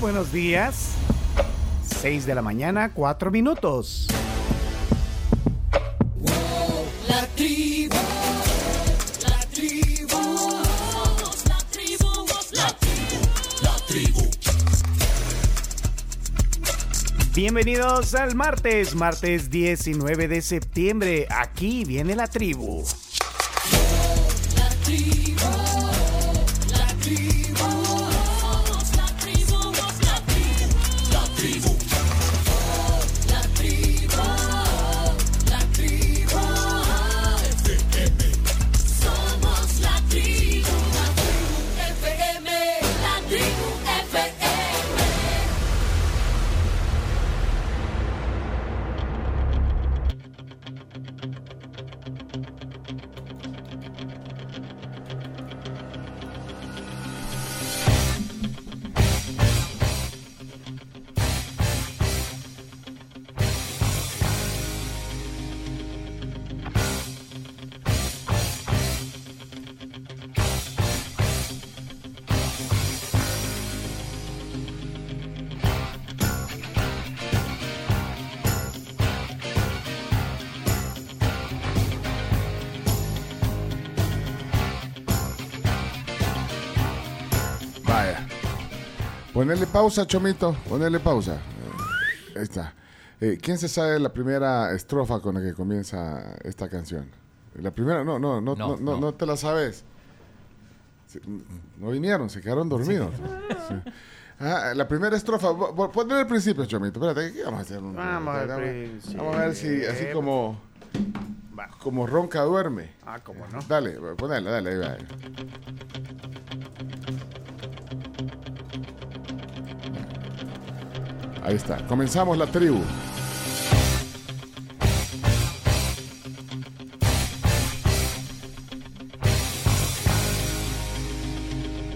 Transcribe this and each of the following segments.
buenos días. 6 de la mañana, 4 minutos. La tribu, la tribu, la tribu, la tribu, la tribu. Bienvenidos al martes, martes 19 de septiembre. Aquí viene la tribu. La tribu, Ponerle pausa, Chomito. Ponerle pausa. Eh, Ahí está. Eh, ¿Quién se sabe la primera estrofa con la que comienza esta canción? La primera, no, no, no, no, No, no, te la sabes. No vinieron, se quedaron dormidos. Sí. Ah, la primera estrofa, ponle al principio, Chomito. Espérate, ¿qué vamos a hacer? Un- Vamos a ver si así como, como ronca duerme. Ah, cómo no. Dale, ponela, dale, ahí va. Ahí está. Comenzamos la tribu.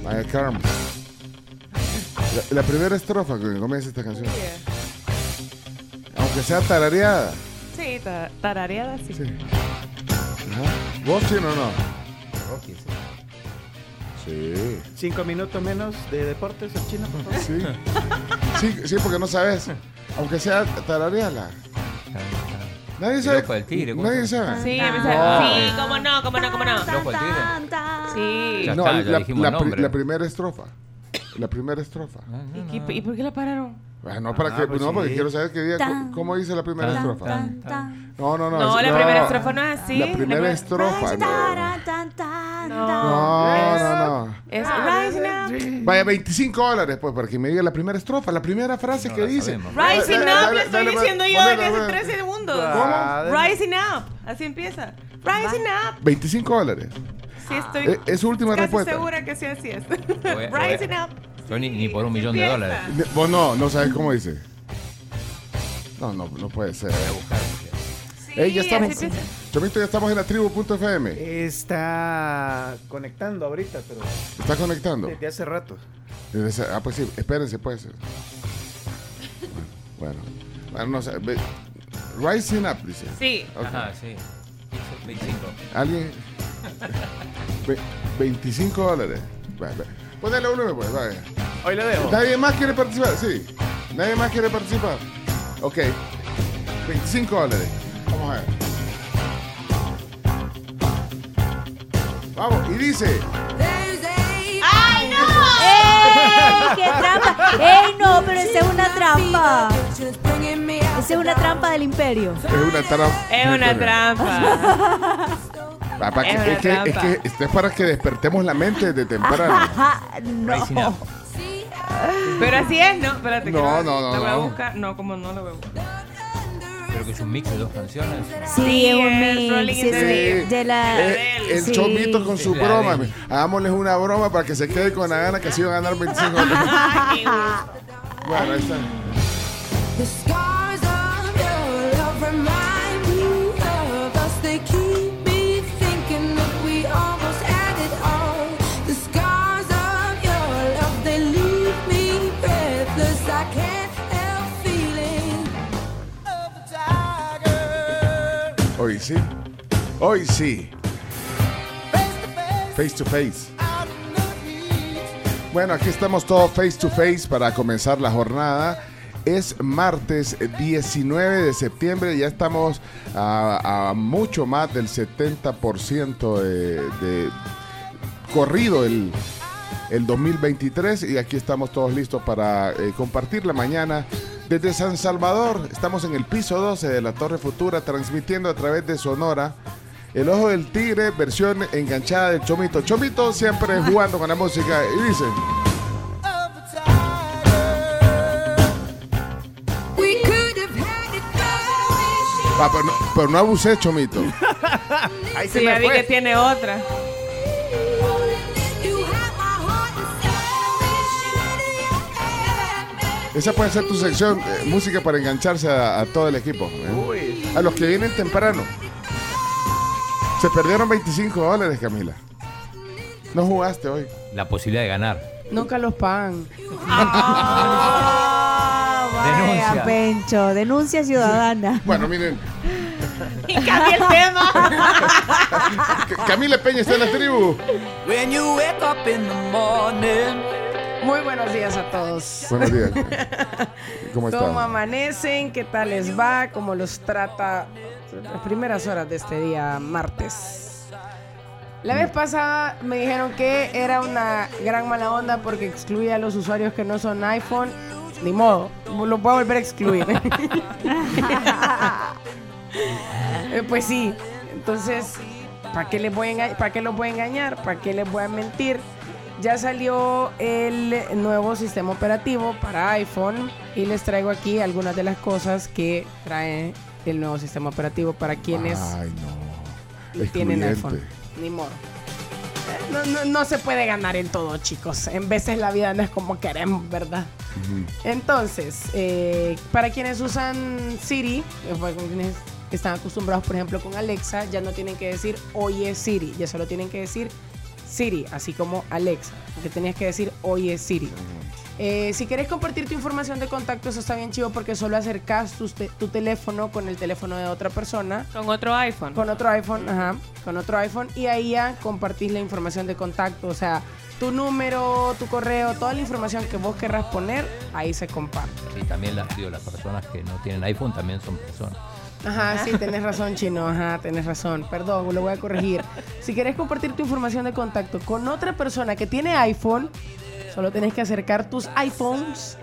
Vaya Carmen. La, la primera estrofa que comienza esta canción. Aunque sea tarareada. Sí, ta- tarareada, sí. Sí. Ajá. ¿Vos chino o no? Rocky, sí. Sí. Cinco minutos menos de deportes, el chino, por favor. Sí. Sí, sí, porque no sabes. Aunque sea tarareala. Nadie sabe. Loco del tigre, ¿cómo Nadie sabe. Sí, No. empieza- sí, cómo no, cómo no, cómo no. Loco el tigre. Sí. Ya No, está, ya la, dijimos la el pri- nombre. la primera estrofa. La primera estrofa. ¿Y, qué- y por qué la pararon? Ah, no, para Ah, que, pues no, porque quiero saber qué día, Tan, cómo dice la primera tan, estrofa. tan, tan. No, no, no. No, es- la primera estrofa no es así. La primera- estrofa. No, No. no, no. Es Rising Up. Vaya, 25 dólares, pues, para que me diga la primera estrofa, la primera frase No que la dice. Rising Up, le estoy dale, diciendo yo desde hace ponela. tres segundos. ¿Cómo? Rising Up. Así empieza. Rising Up. 25 dólares. Sí, estoy Eh, Es su última casi respuesta. segura que sí así es. Rising Up. Ni, ni por un millón de dólares. Vos no, no sabes cómo dice. No, no, no puede ser. Voy a buscar. Sí, Ey, ya estamos. Chomito, ya estamos en la tribu.fm. Está conectando ahorita, pero ¿Está conectando? desde hace rato. Desde Ah, pues sí, espérense, pues. Bueno, bueno, no sé. Rising Up, dice. Sí. Ok. Ajá, sí. Dice 25. Alguien. Ve- 25 dólares. Ponele uno, pues, vaya. Hoy lo dejo. ¿Nadie más quiere participar? Sí. ¿Nadie más quiere participar? Ok. 25 dólares. Vamos a ver. Vamos, y dice. ¡Ay, no! ¡Ey! ¡Qué trampa! ¡Ey, no! Pero esa es una trampa. Esa es una trampa del imperio. Es una trampa. Es una trampa. Para Es que- es, que, es que esto es para que despertemos la mente de temprano. Ajá, no. Pero así es, ¿no? Espérate. que No, la- no, no, La voy a no. buscar. No, como no la voy a buscar. Creo que es un mix de dos canciones. Sí, Sí, es un mix. Sí, de la. El sí. chomito con su broma. de- Hagámosles una broma para que se quede con la gana que se iban a ganar 25 dólares. Bueno, ahí está. Sí. Hoy sí. Face to face. Bueno, aquí estamos todos face to face para comenzar la jornada. Es martes 19 de septiembre, ya estamos a, mucho más del 70% de, de corrido el, el 2023 y aquí estamos todos listos para eh, compartir la mañana desde San Salvador. Estamos en el piso 12 de la Torre Futura transmitiendo a través de Sonora. El Ojo del Tigre, versión enganchada del Chomito. Chomito siempre jugando con la música y dice... We could have had it going. "Pa, pero, no, pero no abusé, Chomito. Ahí se Sí, ya me vi que fue. tiene otra. Esa puede ser tu sección, eh, música para engancharse a, a todo el equipo. ¿eh? A los que vienen temprano. Se perdieron 25 dólares, Camila. No jugaste hoy. La posibilidad de ganar. Nunca los pagan. Ah, vaya, Denuncia. Pencho, denuncia ciudadana. Bueno, miren, Y cambia el tema. C- Camila Peña está en la tribu. When you wake up in the morning. Muy buenos días a todos. Buenos días. ¿Cómo ¿Cómo están? amanecen? ¿Qué tal les va? ¿Cómo los trata las primeras horas de este día martes? La vez pasada me dijeron que era una gran mala onda porque excluía a los usuarios que no son iPhone. Ni modo, lo voy a volver a excluir. Pues sí, entonces, ¿para qué, les voy a ¿para qué los voy a engañar? ¿Para qué les voy a mentir? Ya salió el nuevo sistema operativo para iPhone y les traigo aquí algunas de las cosas que trae el nuevo sistema operativo para quienes Ay, no. tienen iPhone. Ni modo. Eh, No, no- no se puede ganar en todo, chicos. En veces la vida no es como queremos, ¿verdad? Entonces, eh, para quienes usan Siri, eh, quienes están acostumbrados, por ejemplo, con Alexa, ya no tienen que decir oye Siri, ya solo tienen que decir Siri, así como Alexa, que tenías que decir oye Siri. Eh, si quieres compartir tu información de contacto, eso está bien chido porque solo acercas tu, te- tu teléfono con el teléfono de otra persona Con otro iPhone. con otro iPhone, ajá, con otro iPhone y ahí ya compartís la información de contacto, o sea, tu número, tu correo, toda la información que vos querrás poner, ahí se comparte. Y también las, digo, las personas que no tienen iPhone también son personas. Ajá, sí, tenés razón, chino, ajá, tenés razón. Perdón, lo voy a corregir. Si querés compartir tu información de contacto con otra persona que tiene iPhone, solo tenés que acercar tus iPhones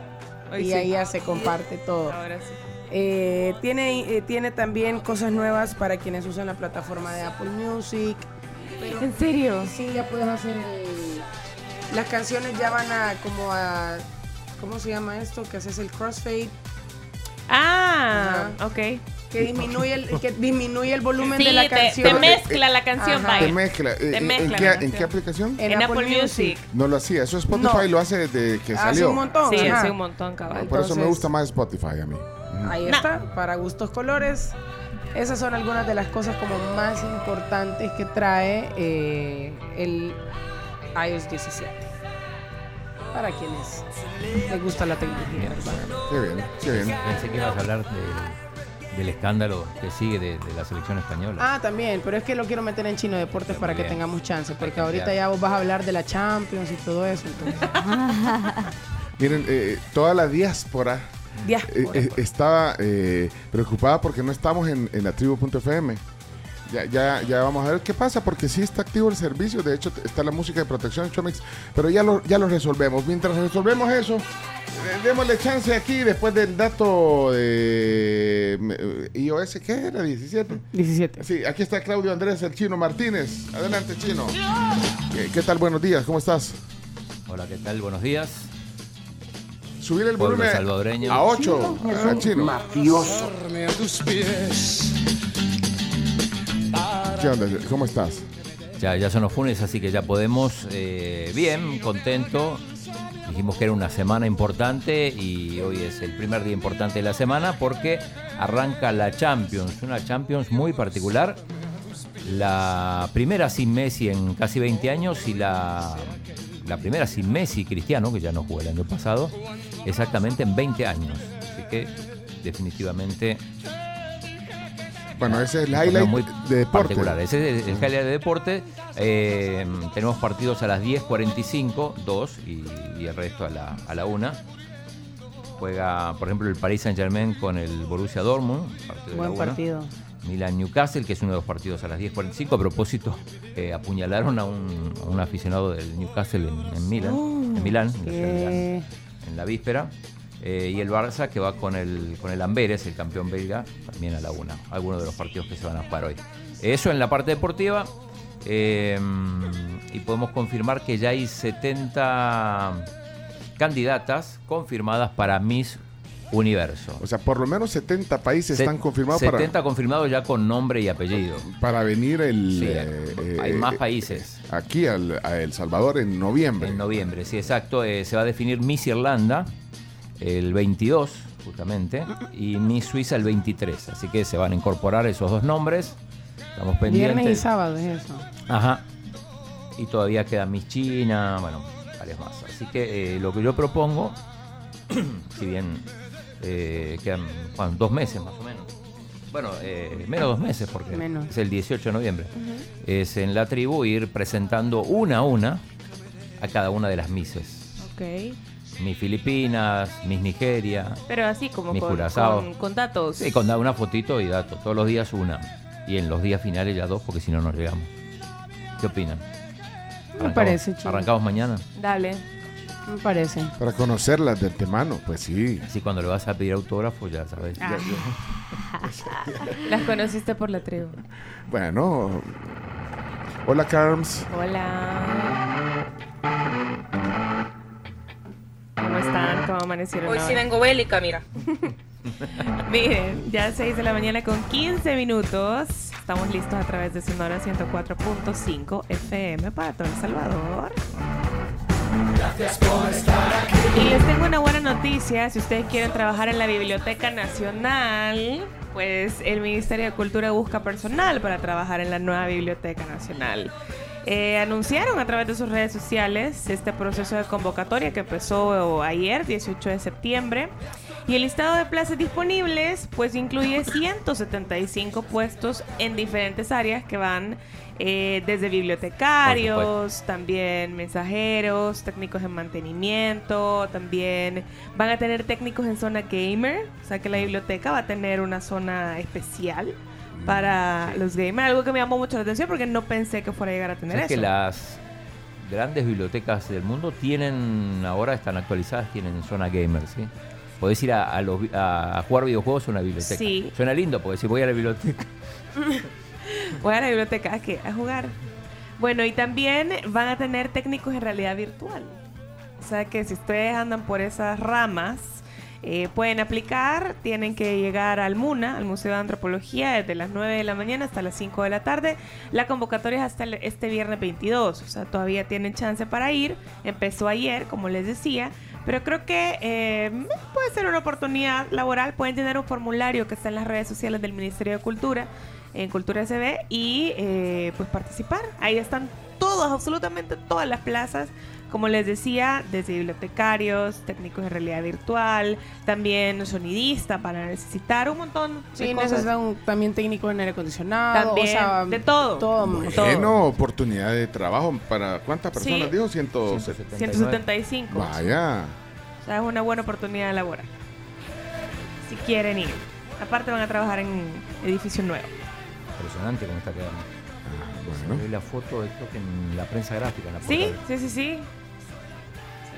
Hoy y sí. ahí ya se comparte todo. Ahora sí. Eh, tiene, eh, tiene también cosas nuevas para quienes usan la plataforma de Apple Music. Pero- ¿En serio? Sí, ya puedes hacer el- Las canciones ya van a como a... ¿Cómo se llama esto? Que haces el crossfade, Ah, Ajá. ok. Que disminuye el, que disminuye el volumen Sí, de la te, canción. te mezcla la canción, Ajá. vaya. Te mezcla. Eh, ¿En, mezcla qué, en qué aplicación? En Apple Music. No lo hacía. Eso Spotify No. lo hace desde que Hace salió. un montón. Sí, ajá. hace un montón, cabal. Por eso me gusta más Spotify a mí. Ahí No. está, para gustos colores. Esas son algunas de las cosas como más importantes que trae eh, el iOS 17. Para quienes les gusta la tecnología. ¿verdad? Qué bien, qué bien. Pensé que ibas a hablar de- del escándalo que sigue de, de la selección española. Ah, también, pero es que lo quiero meter en chino deportes para que Bien. tengamos chance, porque ahorita ya vos vas a hablar de la Champions y todo eso. Entonces, Miren, eh, toda la diáspora diáspora, eh, eh, pues. estaba eh, preocupada porque no estamos en, en la tribu.fm. Ya, ya, ya vamos a ver qué pasa, porque sí está activo el servicio. De hecho, está la música de protección Chomix, pero ya lo, ya lo resolvemos. Mientras resolvemos eso, eh, démosle chance aquí después del dato de eh, iOS, ¿qué era? 17. 17. Sí, aquí está Claudio Andrés, el chino Martínez. Adelante, chino. ¿Qué, qué tal? Buenos días, ¿cómo estás? Hola, ¿qué tal? Buenos días. Subir el Pueblo volumen salvadoreño. a 8, chino. ¿Cómo estás? Ya, ya son los funes, así que ya podemos. eh, bien, contento. Dijimos que era una semana importante y hoy es el primer día importante de la semana porque arranca la Champions, una Champions muy particular. La primera sin Messi en casi 20 años y la, la primera sin Messi Cristiano, que ya no jugó el año pasado, exactamente en 20 años. Así que definitivamente Bueno, ese es el highlight muy de deporte. particular. Ese es el, el highlight de deporte. Eh, tenemos partidos a las 10.45, 2 y, y el resto a la, a la 1. Juega, por ejemplo, el Paris Saint Germain con el Borussia Dortmund. partido de Buen partido. Milan Newcastle, que es uno de los partidos a las 10.45. A propósito, eh, apuñalaron a un, a un aficionado del Newcastle en, en Milán, en Milán, en Milán, en la víspera. Eh, y el Barça que va con el, con el Amberes, el campeón belga, también a la una. Algunos de los partidos que se van a jugar hoy. Eso en la parte deportiva. eh, y podemos confirmar que ya hay 70 candidatas confirmadas para Miss Universo. O sea, por lo menos 70 países Se- están confirmados 70 confirmados ya con nombre y apellido. para, venir el, Sí, eh, hay más países. aquí al, a El Salvador en noviembre. En noviembre, sí, exacto. Se va a definir Miss Irlanda el 22, justamente, y Miss Suiza el 23. Así que se van a incorporar esos dos nombres. Estamos pendientes. Viernes y sábado es eso. Ajá. Y todavía queda Miss China, bueno, varias más. Así que eh, lo que yo propongo, si bien eh, quedan bueno, dos meses más o menos. Bueno, eh, menos dos meses porque Menos. es el 18 de noviembre. Es en la tribu ir presentando una a una a cada una de las Misses. Ok. Mis Filipinas, Miss Nigeria. Pero así como con, con, con datos. Sí, con una fotito y datos. Todos los días una. Y en los días finales ya dos, porque si no, no llegamos. ¿Qué opinan? Me parece, chido. Arrancamos mañana. Dale. Me parece. Para conocerlas de antemano, pues sí. Así cuando le vas a pedir autógrafo, ya sabes. Ah. Las conociste por la tribu. Bueno. Hola, Carms. Hola. ¿Cómo están? ¿Cómo amanecieron? Hoy sí vengo bélica, mira. Miren, ya 6 de la mañana con 15 minutos. Estamos listos a través de Sonora 104.5 FM para todo El Salvador. Y les tengo una buena noticia. Si ustedes quieren trabajar en la Biblioteca Nacional, pues el Ministerio de Cultura busca personal para trabajar en la nueva Biblioteca Nacional. Eh, anunciaron a través de sus redes sociales este proceso de convocatoria que empezó ayer, 18 de septiembre. Y el listado de plazas disponibles pues incluye 175 puestos en diferentes áreas que van eh, desde bibliotecarios, también mensajeros, técnicos en mantenimiento, también van a tener técnicos en zona gamer, o sea que la biblioteca va a tener una zona especial para los gamers, algo que me llamó mucho la atención porque no pensé que fuera a llegar a tener ¿Sabes eso. que las grandes bibliotecas del mundo tienen, ahora están actualizadas, tienen zona gamer, ¿sí? Podés ir a, a los vi- a- a jugar videojuegos a una biblioteca. Sí. Suena lindo porque si voy a la biblioteca. Voy a la biblioteca ¿a qué? A jugar. Bueno, y también van a tener técnicos en realidad virtual. O sea que si ustedes andan por esas ramas, eh, pueden aplicar. Tienen que llegar al MUNA, al Museo de Antropología, desde las 9 de la mañana hasta las 5 de la tarde. La convocatoria es hasta el- este viernes 22. O sea, todavía tienen chance para ir. Empezó ayer, como les decía. Pero creo que eh, puede ser una oportunidad laboral. Pueden tener un formulario que está en las redes sociales del Ministerio de Cultura, en Cultura SB, y eh, pues participar. Ahí están todas, absolutamente todas las plazas. Como les decía, desde bibliotecarios, técnicos de realidad virtual, también sonidista para necesitar un montón de Sí, cosas. necesitan un- también técnico en aire acondicionado. También, o sea, de todo. Todo. Bueno, oportunidad de trabajo. ¿Para cuántas personas Sí. dijo? Ciento... 175. Vaya. O sea, es una buena oportunidad laboral. Si quieren ir. Aparte van a trabajar en edificio nuevo. Impresionante cómo está quedando. Ah, Se bueno. ve la foto, esto que en la prensa gráfica. En la Sí, sí, sí, sí.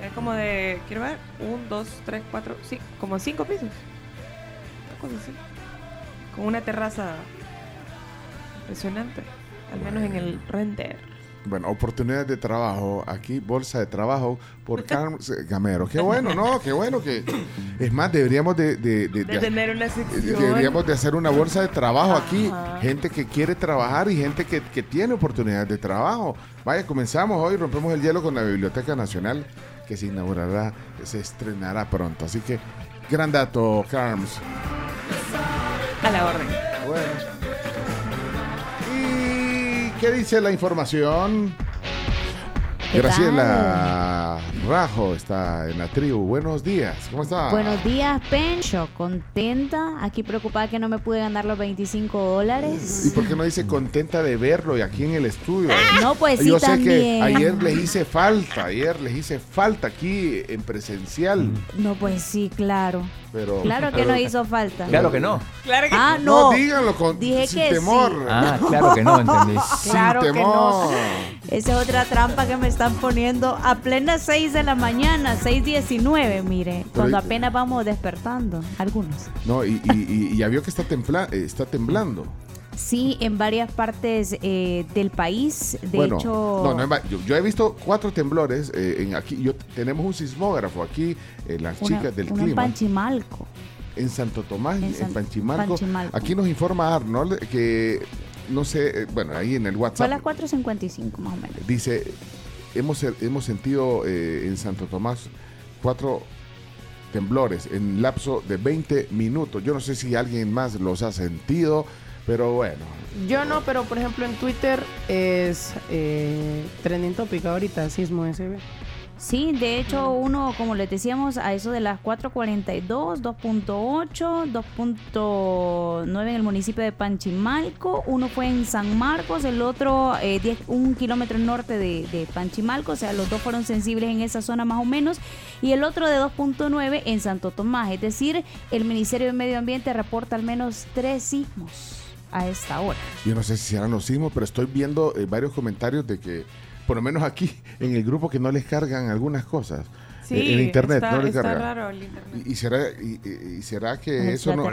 Ve como de, quiero ver, un, dos, tres, cuatro, sí, como cinco pisos. Una cosa así. Con una terraza impresionante. Al menos en el render. Bueno, oportunidades de trabajo. Aquí, bolsa de trabajo por Carms Gamero. Qué bueno, ¿no? Qué bueno que... Es más, deberíamos de... de- de- De de- tener una eh, sección. Deberíamos de hacer una bolsa de trabajo aquí. Gente que quiere trabajar y gente que, que tiene oportunidades de trabajo. Vaya, comenzamos hoy, rompemos el hielo con la Biblioteca Nacional que se inaugurará, se estrenará pronto. Así que, gran dato, Carms. A la orden. Bueno. ¿Y qué dice la información? ¿Qué Graciela Rajo está en la tribu. Buenos días. ¿Cómo está? Buenos días, Pencho. Contenta. Aquí preocupada que no me pude ganar los 25 dólares. ¿Y por qué no dice contenta de verlo y aquí en el estudio? No, pues sí, Yo sé también. que ayer les hice falta, ayer les hice falta aquí en presencial, No, pues sí, claro. Pero... Claro que pero- no hizo falta. Claro que no. Claro que Ah, No, no. díganlo con, Dije sin que sí. temor. Ah, claro que no, entendí. Claro sin que no. temor. Esa es otra trampa que me están poniendo a plena 6 de la mañana, 6.19, mire, cuando ahí- apenas vamos despertando, algunos. No, y, y- y- ya vio que está, templa- eh, está temblando. Sí, en varias partes eh, del país, de bueno, hecho... no, no yo, yo he visto cuatro temblores eh, en aquí. Yo, tenemos un sismógrafo aquí, en las una- chicas del uno en clima. Panchimalco. En Santo Tomás, En en, San- Panchimalco. Panchimalco. Aquí nos informa Arnold que, no sé, eh, bueno, ahí en el Fue a WhatsApp las 4.55 más o menos. dice, hemos, hemos sentido eh, en Santo Tomás cuatro temblores en lapso de 20 minutos. Yo no sé si alguien más los ha sentido, pero bueno. Yo no, pero por ejemplo en Twitter es eh, trending topic ahorita, sismo SB. Sí, de hecho uno, como les decíamos, a eso de las 4.42, 2.8, 2.9 en el municipio de Panchimalco, uno fue en San Marcos, el otro eh, 10 un kilómetro norte de, de Panchimalco, o sea, los dos fueron sensibles en esa zona más o menos, y el otro de 2.9 en Santo Tomás, es decir, el Ministerio de Medio Ambiente reporta al menos tres sismos a esta hora. Yo no sé si serán los sismos, pero estoy viendo eh, varios comentarios de que, por lo menos aquí, en el grupo, que no les cargan algunas cosas. Sí, Eh, en internet está, no les está carga. raro el internet. ¿Y, y será, y, y- será que Los eso no...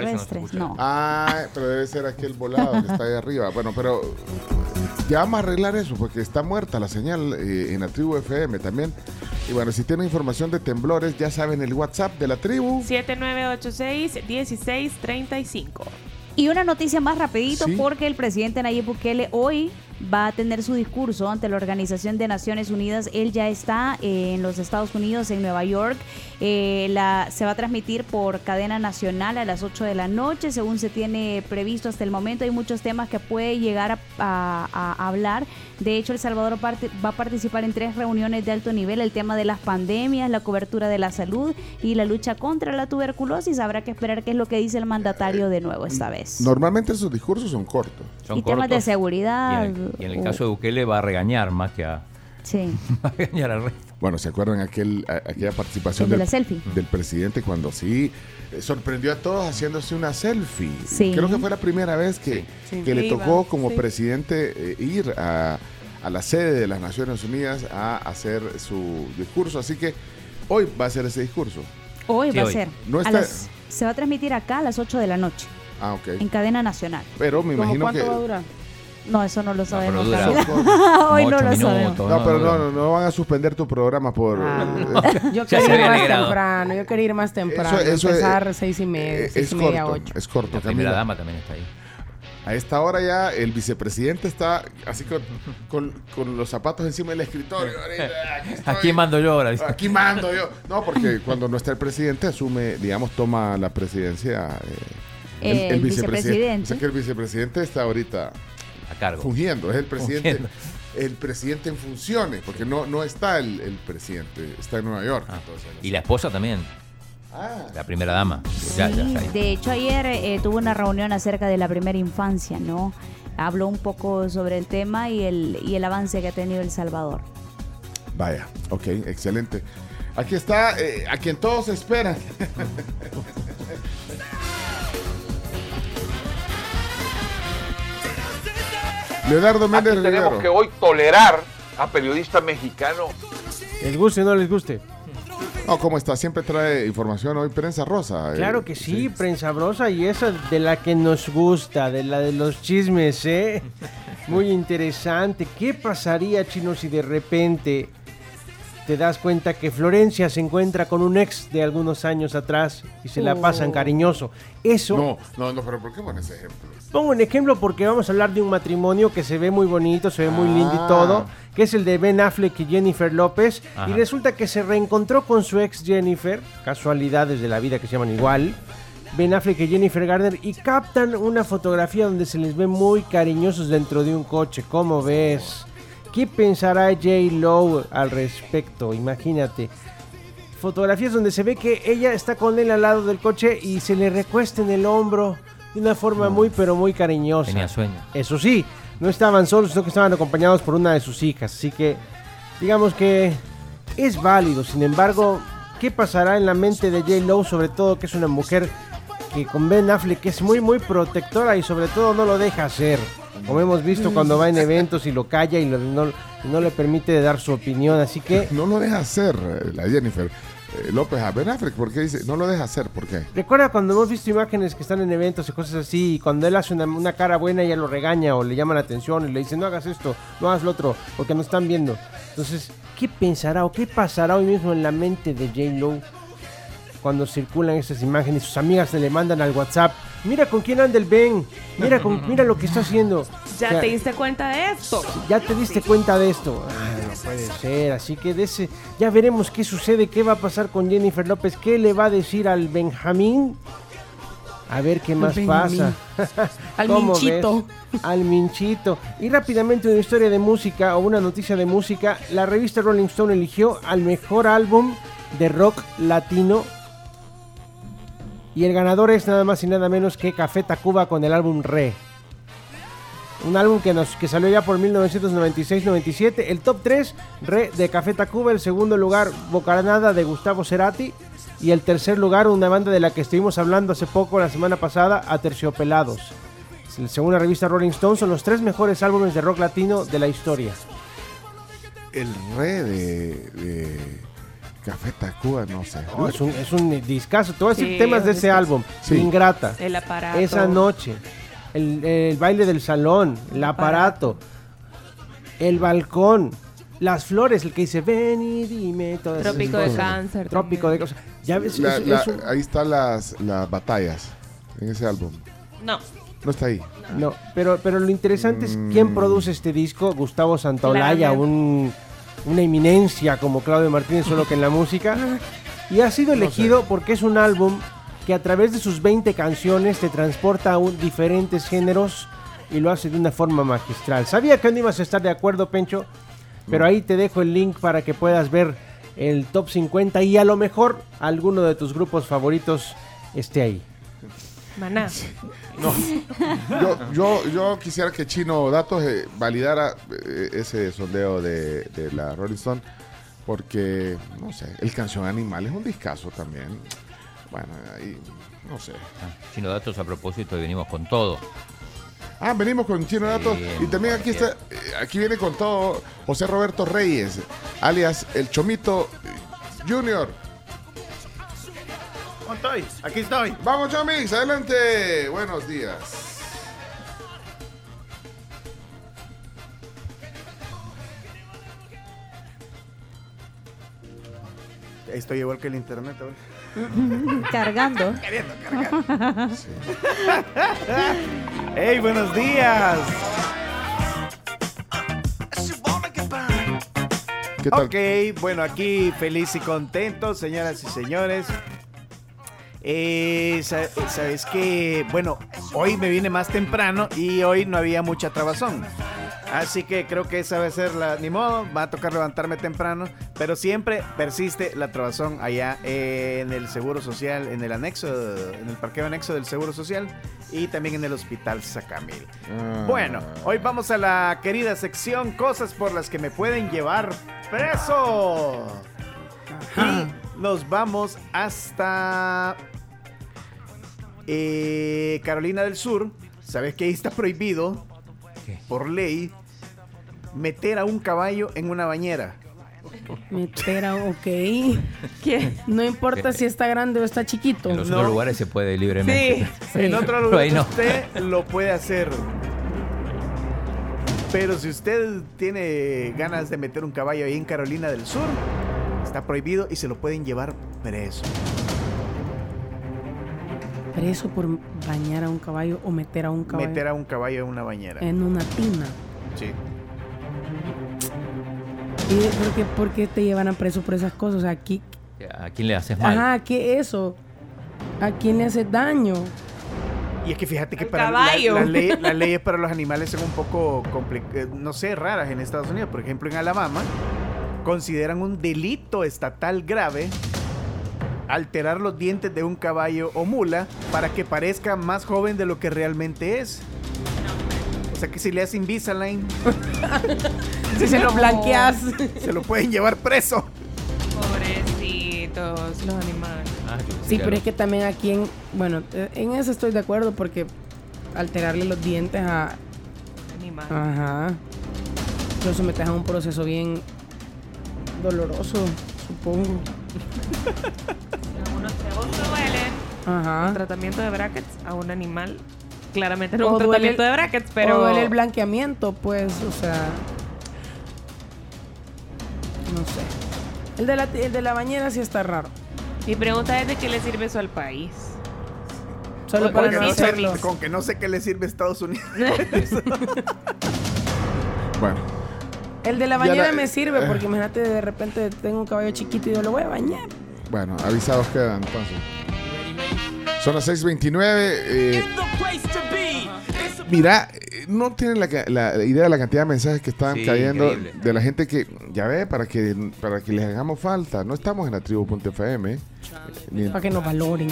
No. Ah, pero debe ser aquel volado que está ahí arriba. Bueno, pero ya vamos a arreglar eso porque está muerta la señal eh, en la tribu FM también. Y bueno, si tienen información de temblores, ya saben el WhatsApp de la tribu. 7986-1635. Y una noticia más rapidito Sí. porque el presidente Nayib Bukele hoy va a tener su discurso ante la Organización de Naciones Unidas. Él ya está eh, en los Estados Unidos, en Nueva York. Eh, la, se va a transmitir por cadena nacional a las 8 de la noche, según se tiene previsto hasta el momento. Hay muchos temas que puede llegar a, a- a hablar. De hecho, El Salvador parte- va a participar en tres reuniones de alto nivel. El tema de las pandemias, la cobertura de la salud y la lucha contra la tuberculosis. Habrá que esperar qué es lo que dice el mandatario de nuevo esta vez. Normalmente esos discursos son cortos. Son y temas de seguridad. Y en el uh, caso de Bukele va a regañar más que a, Sí. va a regañar al resto. Bueno, ¿se acuerdan aquel, aquella participación El de del, la selfie. del presidente cuando sí eh, sorprendió a todos haciéndose una selfie? Sí. Creo que fue la primera vez que, Sí. que le tocó como sí. presidente eh, ir a, a la sede de las Naciones Unidas a hacer su discurso. Así que hoy va a ser ese discurso. Hoy Sí, va a ser. No a está- las- se va a transmitir acá a las 8 de la noche, Ah, ok. en cadena nacional. Pero me ¿Cómo imagino cuánto que... va a durar? No, eso no lo sabemos. Hoy no lo minutos, sabemos. No, pero no, no, no van a suspender tu programa por... Ah, eh, yo quería ir más alegrado. temprano, yo quería ir más temprano. Eso- eso es- empezar seis y media, eh, seis es y media, corto, ocho. es corto, La primera dama también está ahí. A esta hora ya el vicepresidente está así con, con, con los zapatos encima del escritorio. Aquí, estoy. Aquí mando yo ahora. Aquí mando yo. No, porque cuando no está el presidente asume, digamos, toma la presidencia eh, El vicepresidente. O sea que el vicepresidente está ahorita A cargo. fungiendo, es el presidente. Fungiendo. El presidente en funciones, porque no, no está el, el presidente, está en Nueva York. Ah, entonces, Y la esposa también, Ah, la primera dama. Ya, ya Sí, de hecho ayer eh, tuvo una reunión acerca de la primera infancia, ¿no? Habló un poco sobre el tema y el, y el avance que ha tenido El Salvador. vaya, ok, excelente. Aquí está, eh, a quien todos esperan. Leonardo Méndez Aquí tenemos Rivero. que hoy tolerar a periodistas mexicanos Les guste o no les guste. No, ¿cómo está? Siempre trae información hoy, prensa rosa. eh, Claro que sí, prensa brosa y esa de la que nos gusta, de la de los chismes, ¿eh? Muy interesante. ¿Qué pasaría, chino, si de repente te das cuenta que Florencia se encuentra con un ex de algunos años atrás y se la pasan Oh. cariñoso? Eso, No, no, no, pero ¿por qué pones ese ejemplo? pongo un ejemplo porque vamos a hablar de un matrimonio que se ve muy bonito, se ve muy lindo Ah. y todo, que es el de Ben Affleck y Jennifer López. Ajá. Y resulta que se reencontró con su ex Jennifer, casualidades de la vida que se llaman igual. Ben Affleck y Jennifer Garner y captan una fotografía donde se les ve muy cariñosos dentro de un coche. ¿Cómo ves? ¿Qué pensará J. Lowe al respecto? Imagínate. Fotografías donde se ve que ella está con él al lado del coche y se le recuesta en el hombro de una forma muy pero muy cariñosa. Tenía sueño. Eso sí, no estaban solos, sino que estaban acompañados por una de sus hijas. Así que, digamos que es válido. Sin embargo, ¿qué pasará en la mente de J. Lowe? Sobre todo que es una mujer que con Ben Affleck es muy, muy protectora y sobre todo no lo deja hacer. Como hemos visto cuando va en eventos y lo calla y lo- no, no le permite dar su opinión. Así que No lo deja hacer eh, la Jennifer eh, López a Ben Affleck. ¿Por qué dice? No lo deja hacer. ¿Por qué? Recuerda cuando hemos visto imágenes que están en eventos y cosas así, y cuando él hace una, una cara buena, ella lo regaña o le llama la atención y le dice, no hagas esto, no hagas lo otro, porque nos están viendo. Entonces, ¿qué pensará o qué pasará hoy mismo en la mente de J. Lo cuando circulan estas imágenes? Sus amigas se le mandan al WhatsApp, mira con quién anda el Ben, mira, con, mira lo que está haciendo. ¿Ya O sea, te diste cuenta de esto? ya te diste cuenta de esto. Ah, no puede ser. Así que de ese, ya veremos qué sucede, qué va a pasar con Jennifer López, qué le va a decir al Benjamín. A ver qué más Benjamín. pasa. Al ¿Cómo Minchito. ves? Al Minchito. Y rápidamente una historia de música o una noticia de música. La revista Rolling Stone eligió al mejor álbum de rock latino. Y el ganador es nada más y nada menos que Café Tacuba con el álbum Re. Un álbum que, nos, que salió ya por 1996-97. El top 3, Re de Café Tacuba. El segundo lugar, Bocanada de Gustavo Cerati. Y el tercer lugar, una banda de la que estuvimos hablando hace poco, la semana pasada, Aterciopelados. Según la revista Rolling Stone, son los tres mejores álbumes de rock latino de la historia. El re de Café Tacuba, no sé. No, es, un, es un discazo. Te voy a decir Sí, temas de ese discazo. álbum. Sí. Ingrata. El aparato. Esa noche. El, el baile del salón. El aparato. El balcón. Las flores, el que dice ven y dime todas esas Trópico de cosas. cáncer Trópico de cáncer. Ya ves, La- es- la- es un- ahí están las, las batallas en ese álbum. No. No está ahí. No, pero, pero lo interesante es quién produce este disco. Gustavo Santaolalla, un, una eminencia como Claudio Martínez, solo que en la música. Y ha sido elegido porque es un álbum que a través de sus 20 canciones te transporta a un- diferentes géneros y lo hace de una forma magistral. Sabía que no ibas a estar de acuerdo, Pencho, pero ahí te dejo el link para que puedas ver el top 50 y a lo mejor alguno de tus grupos favoritos esté ahí. Maná. Yo, yo, yo quisiera que Chino Datos eh, validara eh, ese sondeo de, de la Rolling Stone, porque, no sé, el canción Animal es un discazo también. Bueno, ahí, no sé. Chino Datos a propósito y venimos con todo. Ah, venimos con Chino Datos Sí, y también aquí está, eh, aquí viene con todo José Roberto Reyes, alias El Chomito Junior. Estoy, aquí estoy. Vamos, Chomix, adelante. Buenos días. Estoy igual que el internet. hoy. Cargando. ¡Hey, buenos días! ¿Qué tal? Ok, bueno, aquí feliz y contento, señoras y señores. Eh, sa- Sabes que, bueno, hoy me vine más temprano y hoy no había mucha trabazón. Así que creo que esa va a ser la. Ni modo, va a tocar levantarme temprano. Pero siempre persiste la trabazón allá en el Seguro Social, en el anexo, en el parqueo anexo del Seguro Social y también en el Hospital Sacamil. Ah. Bueno, hoy vamos a la querida sección Cosas por las que me pueden llevar preso. Y nos vamos hasta eh, Carolina del Sur. ¿Sabes que ahí está prohibido ¿Qué? por ley meter a un caballo en una bañera? Meter a, ok. No importa si está grande o está chiquito. En los No. otros lugares se puede libremente. Sí. En otro Pero lugar no. usted lo puede hacer. Pero si usted tiene ganas de meter un caballo ahí en Carolina del Sur, está prohibido y se lo pueden llevar preso. Preso por bañar a un caballo o meter a un caballo Meter a un caballo en una bañera. en una tina. Sí. ¿Y por qué, por qué te llevan a preso por esas cosas? O sea, aquí, ¿A quién le haces mal? ajá, ¿qué es eso? ¿A quién le hace daño? Y es que fíjate que para la- caballo. la ley- las leyes para los animales son un poco, eh, no sé, raras en Estados Unidos. Por ejemplo, en Alabama consideran un delito estatal grave alterar los dientes de un caballo o mula para que parezca más joven de lo que realmente es. O sea que si le hacen Invisalign, Si se lo blanqueas. se lo pueden llevar preso. Pobrecitos, los animales. Ah, Sí, pero es que también aquí en. Bueno, en eso estoy de acuerdo porque alterarle los dientes a. Animal. Ajá. Lo sometes a un proceso bien doloroso, supongo. Ajá. tratamiento de brackets a un animal. Claramente no O un tratamiento de brackets, pero. O duele el blanqueamiento, pues, o sea. No sé. El de la, el de la bañera sí está raro. Mi pregunta es de qué le sirve eso al país. Solo Con- para no sé- con que no sé qué le sirve a Estados Unidos. Bueno, El de la bañera la- me sirve eh. porque imagínate de repente tengo un caballo chiquito y yo lo voy a bañar. Bueno, avisados quedan entonces. Son las 6.29. eh, mira, no tienen la, ca- la idea de la cantidad de mensajes que están Sí, cayendo increíble. de la gente que, ya ve, para que, para que les hagamos falta. No estamos en la tribu.fm. Para que nos valoren.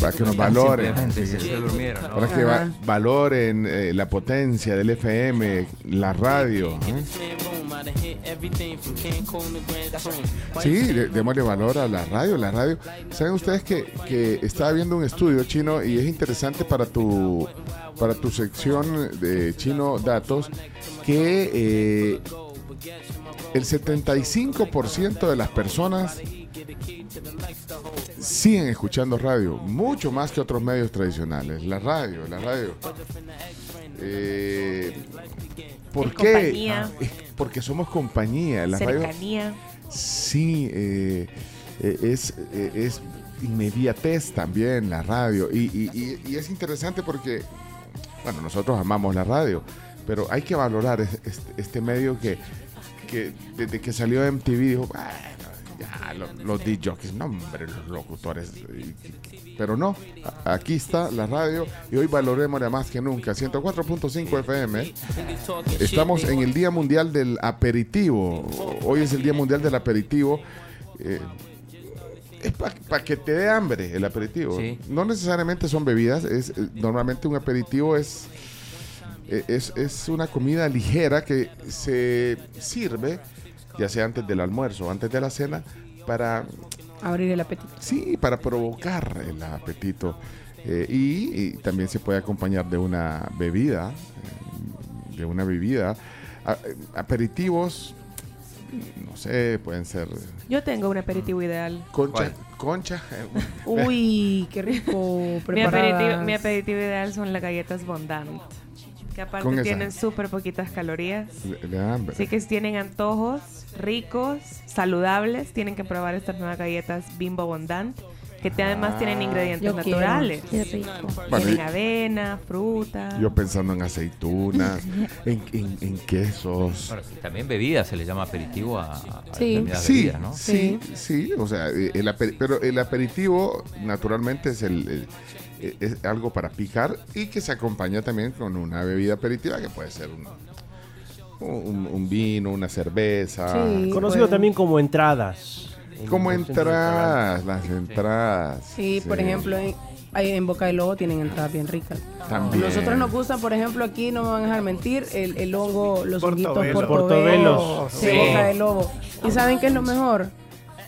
para que nos valoren. ¿no? Para que va- valoren eh, la potencia del FM, la radio. ¿eh? Sí, de- démosle valor a la radio. La radio. Saben ustedes que, que estaba viendo un estudio chino y es interesante para tu para tu sección de chino datos que eh, el 75% de las personas siguen escuchando radio, mucho más que otros medios tradicionales. La radio, la radio. Eh, ¿Por Es qué? compañía. Porque somos compañía. La radio, Cercanía. sí, eh, eh, es, eh, es inmediatez también la radio. Y, y- y- y es interesante porque, bueno, nosotros amamos la radio, pero hay que valorar es- este, este medio que, que desde que salió MTV dijo, bueno, ya, lo- los DJs, no, hombre, los locutores. Pero no, aquí está la radio y hoy valoremosla más que nunca. 104.5 FM. Estamos en el Día Mundial del Aperitivo. Hoy es el Día Mundial del Aperitivo. Eh, es para que te dé hambre el aperitivo. Sí. No necesariamente son bebidas. Es, eh, normalmente un aperitivo es, eh, es, es una comida ligera que se sirve, ya sea antes del almuerzo o antes de la cena, para Abrir el apetito. Sí, para provocar el apetito. Eh, y, y también se puede acompañar de una bebida. eh, De una bebida. A- eh, aperitivos, no sé, pueden ser Yo tengo un aperitivo ideal. concha. ¿Cuál? Concha. Uy, qué rico. Mi aperitivo, mi aperitivo ideal son las galletas Bondant. Que aparte tienen súper poquitas calorías. da hambre. Así que si tienen antojos ricos, saludables, tienen que probar estas nuevas galletas Bimbo Bondant. Que te- además tienen ingredientes quiero. naturales. Qué rico. Bueno, tienen avena, fruta. yo pensando en aceitunas, en, en- en quesos. Bueno, sí, también bebida se le llama aperitivo a, a Sí. Sí, bebidas, ¿no? sí, sí, o sea, el aper- pero el aperitivo naturalmente es, el, el- es algo para picar y que se acompaña también con una bebida aperitiva que puede ser un, un, un vino, una cerveza. Sí. Conocido bueno. también como entradas. Como entradas, las entradas. Sí, por ejemplo, en, en Boca del Lobo tienen entradas bien ricas. También. Nosotros nos gustan, por ejemplo, aquí no me van a dejar mentir, el, el hongo, los honguitos Portobelo. portobelos Portobelos. de Sí. Boca del Lobo. ¿Y saben qué es lo mejor?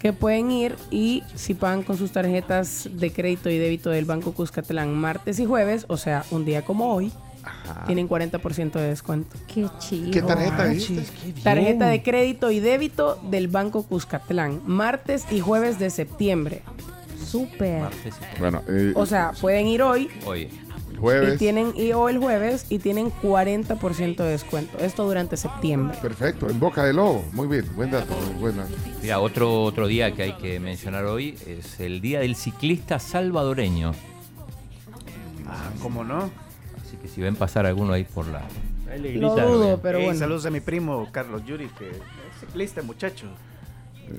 Que pueden ir y si pagan con sus tarjetas de crédito y débito del Banco Cuscatlán martes y jueves, o sea, un día como hoy, tienen 40% de descuento. Qué chido. ¿Qué tarjeta Ah, qué bien. Tarjeta de crédito y débito del Banco Cuscatlán, martes y jueves de septiembre. Súper. Martes y- Bueno, eh, O sea, pueden ir hoy Jueves. y tienen y o el jueves y tienen 40% de descuento. Esto durante septiembre. Perfecto, en Boca de Lobo. Muy bien, buen dato. buen dato. mira, otro, otro día que hay que mencionar hoy es el Día del Ciclista Salvadoreño. Ah, ¿cómo no? Así que si ven pasar alguno ahí por la... Ahí le Lo gritan. dudo, pero bueno. Saludos a mi primo Carlos Yuri, que es ciclista, muchacho.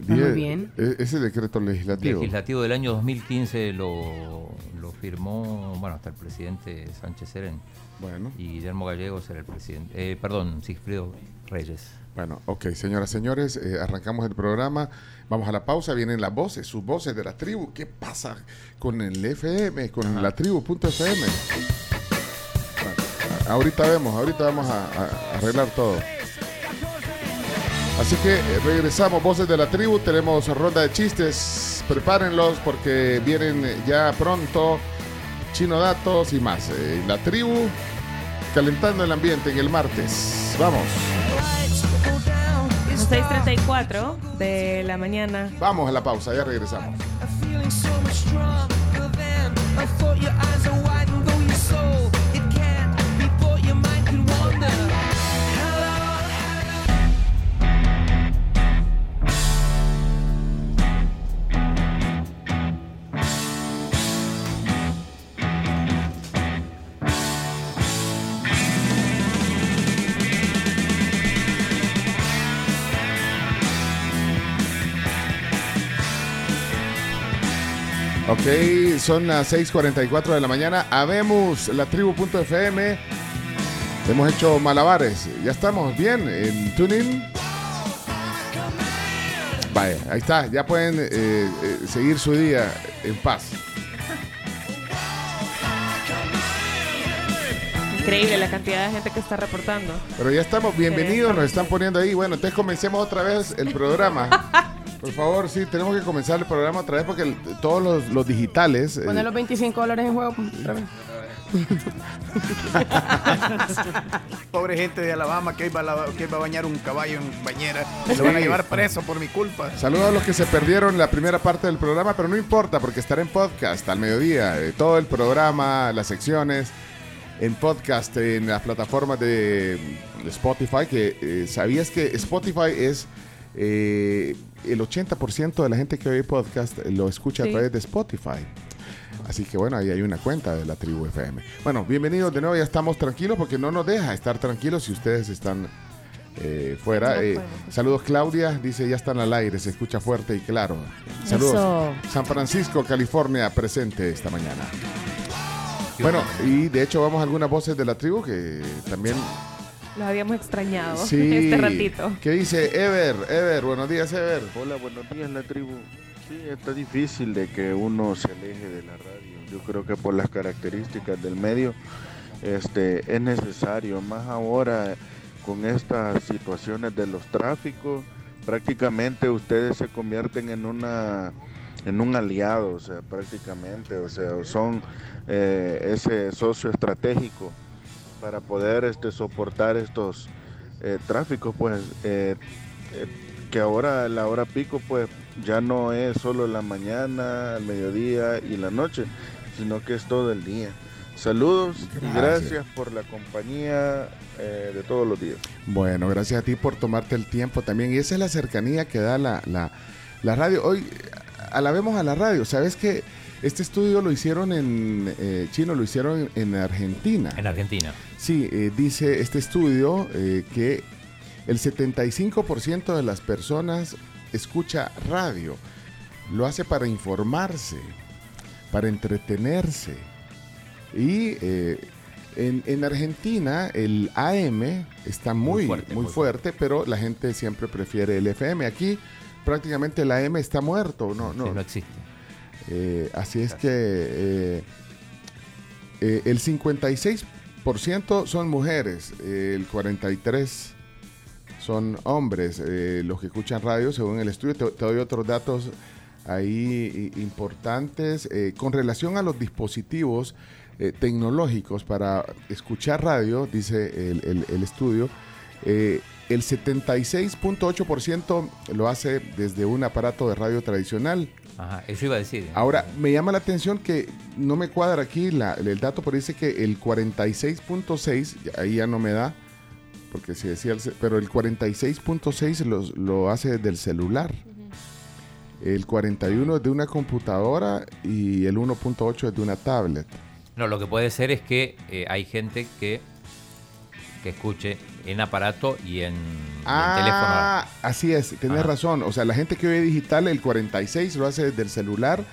muy bien. e- Ese decreto legislativo. legislativo del año 2015 lo, lo firmó, bueno, hasta el presidente Sánchez Serén. Bueno. Y Guillermo Gallegos era el presidente. eh, perdón, Sigfrido Reyes. Bueno, ok, señoras y señores, eh, arrancamos el programa. Vamos a la pausa, vienen las voces, sus voces de la tribu. ¿Qué pasa con el FM, con la tribu.fm? Bueno, ahorita vemos, ahorita vamos a, a- arreglar todo. Así que eh, regresamos, voces de la tribu, tenemos ronda de chistes, prepárenlos porque vienen ya pronto Chino Datos y más. Eh, la tribu calentando el ambiente en el martes. Vamos. 6.34 de la mañana. Vamos a la pausa, ya regresamos. Ok, son las 6:44 de la mañana. Habemos la tribu.fm. Hemos hecho malabares. Ya estamos bien en tuning. Vaya, ahí está. Ya pueden eh, eh, seguir su día en paz. Increíble la cantidad de gente que está reportando. Pero ya estamos. Bienvenidos. Nos están poniendo ahí. Bueno, entonces comencemos otra vez el programa. Por favor, sí, tenemos que comenzar el programa otra vez porque el- todos los, los digitales. eh, Poner los 25 dólares en juego. otra vez. Pobre gente de Alabama que hoy, va a lava- que hoy va a bañar un caballo en bañera. Lo van a llevar preso por mi culpa. Saludos a los que se perdieron la primera parte del programa, pero no importa porque estará en podcast al mediodía. eh, todo el programa, las secciones en podcast en las plataformas de, de Spotify. Que eh, sabías que Spotify es eh, el 80% de la gente que oye podcast lo escucha a través de Spotify. Así que bueno, ahí hay una cuenta de la tribu FM. Bueno, bienvenidos de nuevo, ya estamos tranquilos porque no nos deja estar tranquilos si ustedes están eh, fuera. No Eh, saludos Claudia, dice ya están al aire, se escucha fuerte y claro. Saludos. Eso. San Francisco, California, presente esta mañana. Bueno, y de hecho vamos a algunas voces de la tribu que también... Los habíamos extrañado Sí. este ratito. ¿Qué dice Ever? Ever, buenos días Ever. Hola, buenos días, la tribu. Sí, está difícil de que uno se aleje de la radio. Yo creo que por las características del medio este, es necesario, más ahora con estas situaciones de los tráficos, prácticamente ustedes se convierten en una en un aliado, o sea, prácticamente, o sea, son eh, ese socio estratégico para poder este, soportar estos eh, tráficos, pues eh, eh, que ahora la hora pico pues ya no es solo la mañana, al mediodía y la noche, sino que es todo el día. Saludos y Gracias. gracias por la compañía de todos los días. Bueno, gracias a ti por tomarte el tiempo también. Y esa es la cercanía que da la, la, la radio. Hoy alabemos a la radio. ¿Sabes que Este estudio lo hicieron en eh, chino, lo hicieron en Argentina. En Argentina. Sí, eh, dice este estudio eh, que el 75% de las personas escucha radio. Lo hace para informarse, para entretenerse. Y eh, en, en Argentina el AM está muy, muy fuerte, muy fuerte, pero la gente siempre prefiere el FM. Aquí prácticamente el AM está muerto. No, no, Sí, no existe. Eh, así es que eh, eh, el 56% son mujeres, el 43% son hombres los que escuchan radio según el estudio. Te, doy otros datos ahí importantes con relación a los dispositivos tecnológicos para escuchar radio, dice el, estudio. el 76.8% lo hace desde un aparato de radio tradicional. Ajá, eso iba a decir. Ahora, me llama la atención que no me cuadra aquí la- el dato, pero dice que el 46.6, ahí ya no me da, porque si decía, el pero el 46.6 los- lo hace del celular. El 41 es de una computadora y el 1.8 es de una tablet. No, lo que puede ser es que eh, hay gente que, que escuche en aparato y en, Ah, así es, tienes Ajá. razón. O sea, la gente que oye digital, el 46 lo hace desde el celular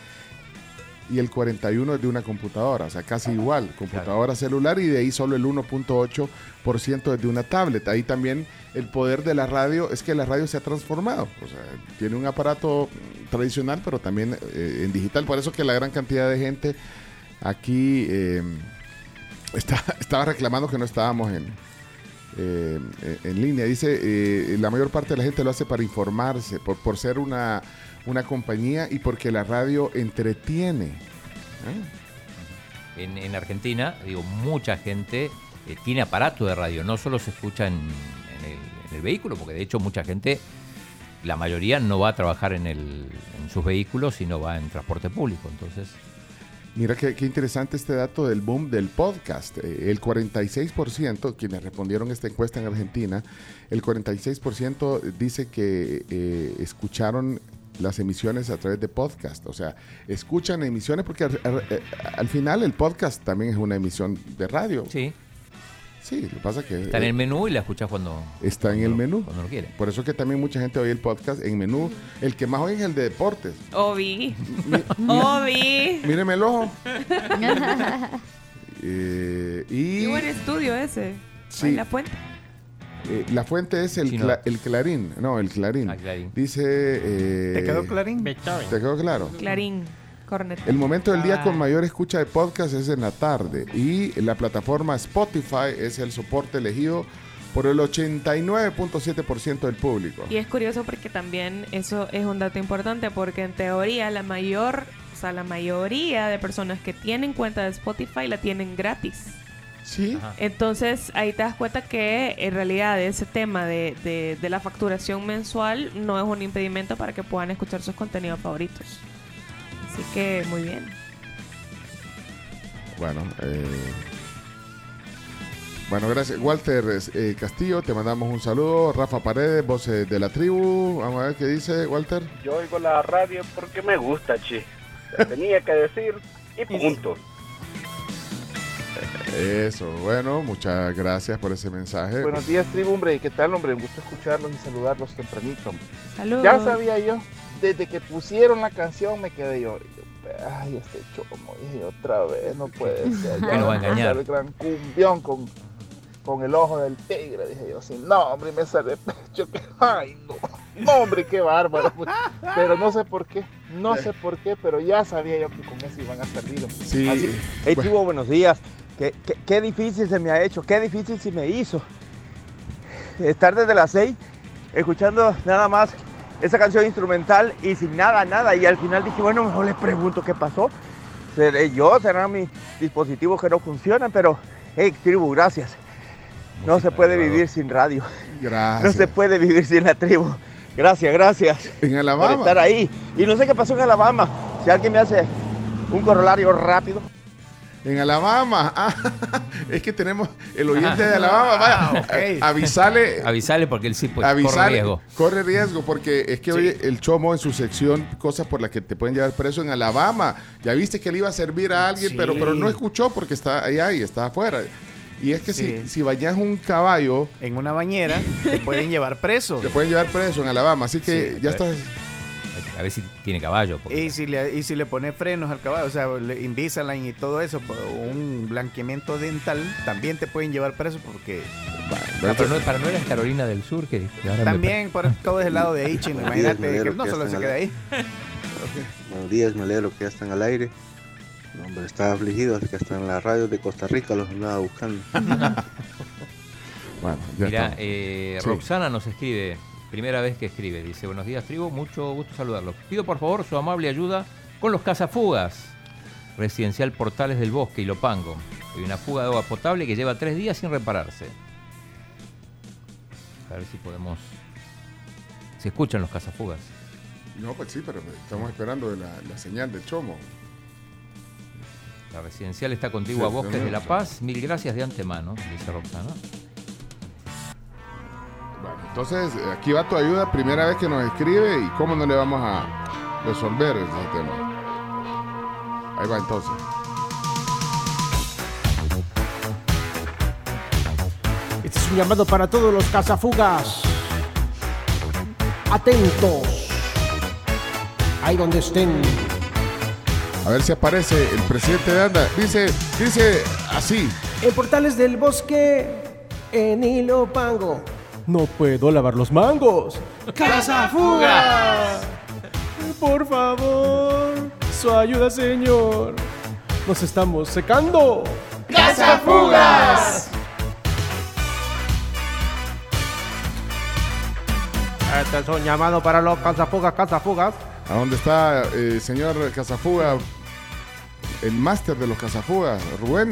y el 41 es de una computadora. O sea, casi igual. Computadora celular y de ahí solo el 1.8% es de una tablet. Ahí también el poder de la radio es que la radio se ha transformado. O sea, tiene un aparato tradicional, pero también eh, en digital. Por eso que la gran cantidad de gente aquí eh, está- estaba reclamando que no estábamos en, eh, eh, en línea. Dice, eh, la mayor parte de la gente lo hace para informarse, por, por ser una, una compañía y porque la radio entretiene. En, en Argentina, digo, mucha gente tiene aparato de radio, no solo se escucha en, el, vehículo, porque de hecho mucha gente, la mayoría no va a trabajar en, en sus vehículos, sino va en transporte público. Entonces, Mira qué, interesante este dato del boom del podcast. Eh, el 46%, quienes respondieron esta encuesta en Argentina, el 46% dice que eh, escucharon las emisiones a través de podcast. O sea, escuchan emisiones porque al- eh, al final el podcast también es una emisión de radio. Sí. Sí, lo que pasa que... está en eh, el menú y la escuchas cuando, Está en el menú. cuando lo quiere. Por eso que también mucha gente oye el podcast en menú. El que más oye es el de deportes. Obi. Obi. Míreme el ojo. Eh, y Qué buen estudio ese. Sí. La fuente. eh, la fuente es el, Sí, no. cla- el clarín. No, el clarín. Ah, Clarín. Dice... eh, ¿Te quedó clarín? ¿Te quedó claro? Clarín. El momento del día Ah. con mayor escucha de podcast es en la tarde y la plataforma Spotify es el soporte elegido por el 89.7% del público. Y es curioso porque también eso es un dato importante porque en teoría la mayor, o sea, la mayoría de personas que tienen cuenta de Spotify la tienen gratis. Sí, Ajá. Entonces ahí te das cuenta que en realidad ese tema de, de- de la facturación mensual no es un impedimento para que puedan escuchar sus contenidos favoritos. Así que muy bien. Bueno, eh, bueno, gracias. Walter eh, Castillo, te mandamos un saludo. Rafa Paredes, voz eh, de la tribu. Vamos a ver qué dice Walter. Yo oigo la radio porque me gusta, che. Tenía que decir y punto. Eso, bueno, muchas gracias por ese mensaje. Buenos días, tribu, hombre. ¿Qué tal, hombre? Un gusto escucharlos y saludarlos tempranito. hombre. Saludos. Ya sabía yo, desde que pusieron la canción me quedé yo. yo, Ay, este chomo, dije yo, otra vez, no puede ser. Que lo va a me engañar. El gran cumbión con, con el ojo del tigre, dije yo. Sí, no, hombre, me sale pecho. Que, ay, no. No, hombre, qué bárbaro. pues. Pero no sé por qué, no sé por qué, pero ya sabía yo que con eso iban a salir. Sí, Así- Hey, bueno, buenos días. Qué, qué- qué difícil se me ha hecho, qué difícil se me hizo. Estar desde las 6 escuchando nada más esa canción instrumental y sin nada, nada. Y al final dije, bueno, mejor le pregunto qué pasó. ¿Seré yo? ¿Serán mis dispositivos que no funcionan? Pero, hey, tribu, gracias. No se puede vivir sin radio. No gracias. se puede vivir sin la tribu. Gracias, gracias En por Alabama. estar ahí. Y no sé qué pasó en Alabama. Si alguien me hace un corolario rápido. En Alabama. Ah, es que tenemos el oyente de Alabama. Vaya, ok. eh, avisale. Avisale porque él sí pues, corre riesgo. corre riesgo, porque es que oye el Chomo en su sección cosas por las que te pueden llevar preso en Alabama. Ya viste que le iba a servir a alguien, Sí. pero, pero no escuchó porque está allá y está afuera. Y es que Sí. si, si bañas un caballo, En una bañera te pueden llevar preso. te pueden llevar preso en Alabama. Así que Sí, ya estás. A ver si tiene caballo. porque- Y si, le, y si le pones frenos al caballo, o sea, le- Invisalign y todo eso, un blanqueamiento dental, también te pueden llevar preso porque Ah, pero no, para no era Carolina del Sur que, me- también por todo es el lado de Ichin, días, imagínate que no que solo se queda ahí. Buenos días, me alegro que ya están al aire. No, hombre, estaba afligido, así que hasta en la radio de Costa Rica los andaba buscando. Bueno, ya Mira, está. eh, Sí. Roxana nos escribe, primera vez que escribe, dice, buenos días tribu, mucho gusto saludarlos. Pido por favor su amable ayuda con los cazafugas, residencial Portales del Bosque y Lopango. Hay una fuga de agua potable que lleva tres días sin repararse. A ver si podemos... Se escuchan los cazafugas. No, pues sí, pero estamos esperando la, la señal del Chomo. La residencial está contigua a Bosques de La. Paz. Mil gracias de antemano, dice Roxana. Bueno, entonces aquí va tu ayuda, primera vez que nos escribe y cómo no le vamos a resolver ese tema. Ahí va entonces. It's un llamado para todos los cazafugas. Atentos. Ahí donde estén. A ver si aparece el presidente de ANDA. Dice, dice así. En Portales del Bosque, en Ilopango. No puedo lavar los mangos. ¡Cazafuga! Por favor, su ayuda, señor. Nos estamos secando. ¡Cazafugas! Este es un llamado para los cazafugas, cazafugas. ¿A dónde está el señor Cazafuga? El máster de los Cazafugas, Rubén.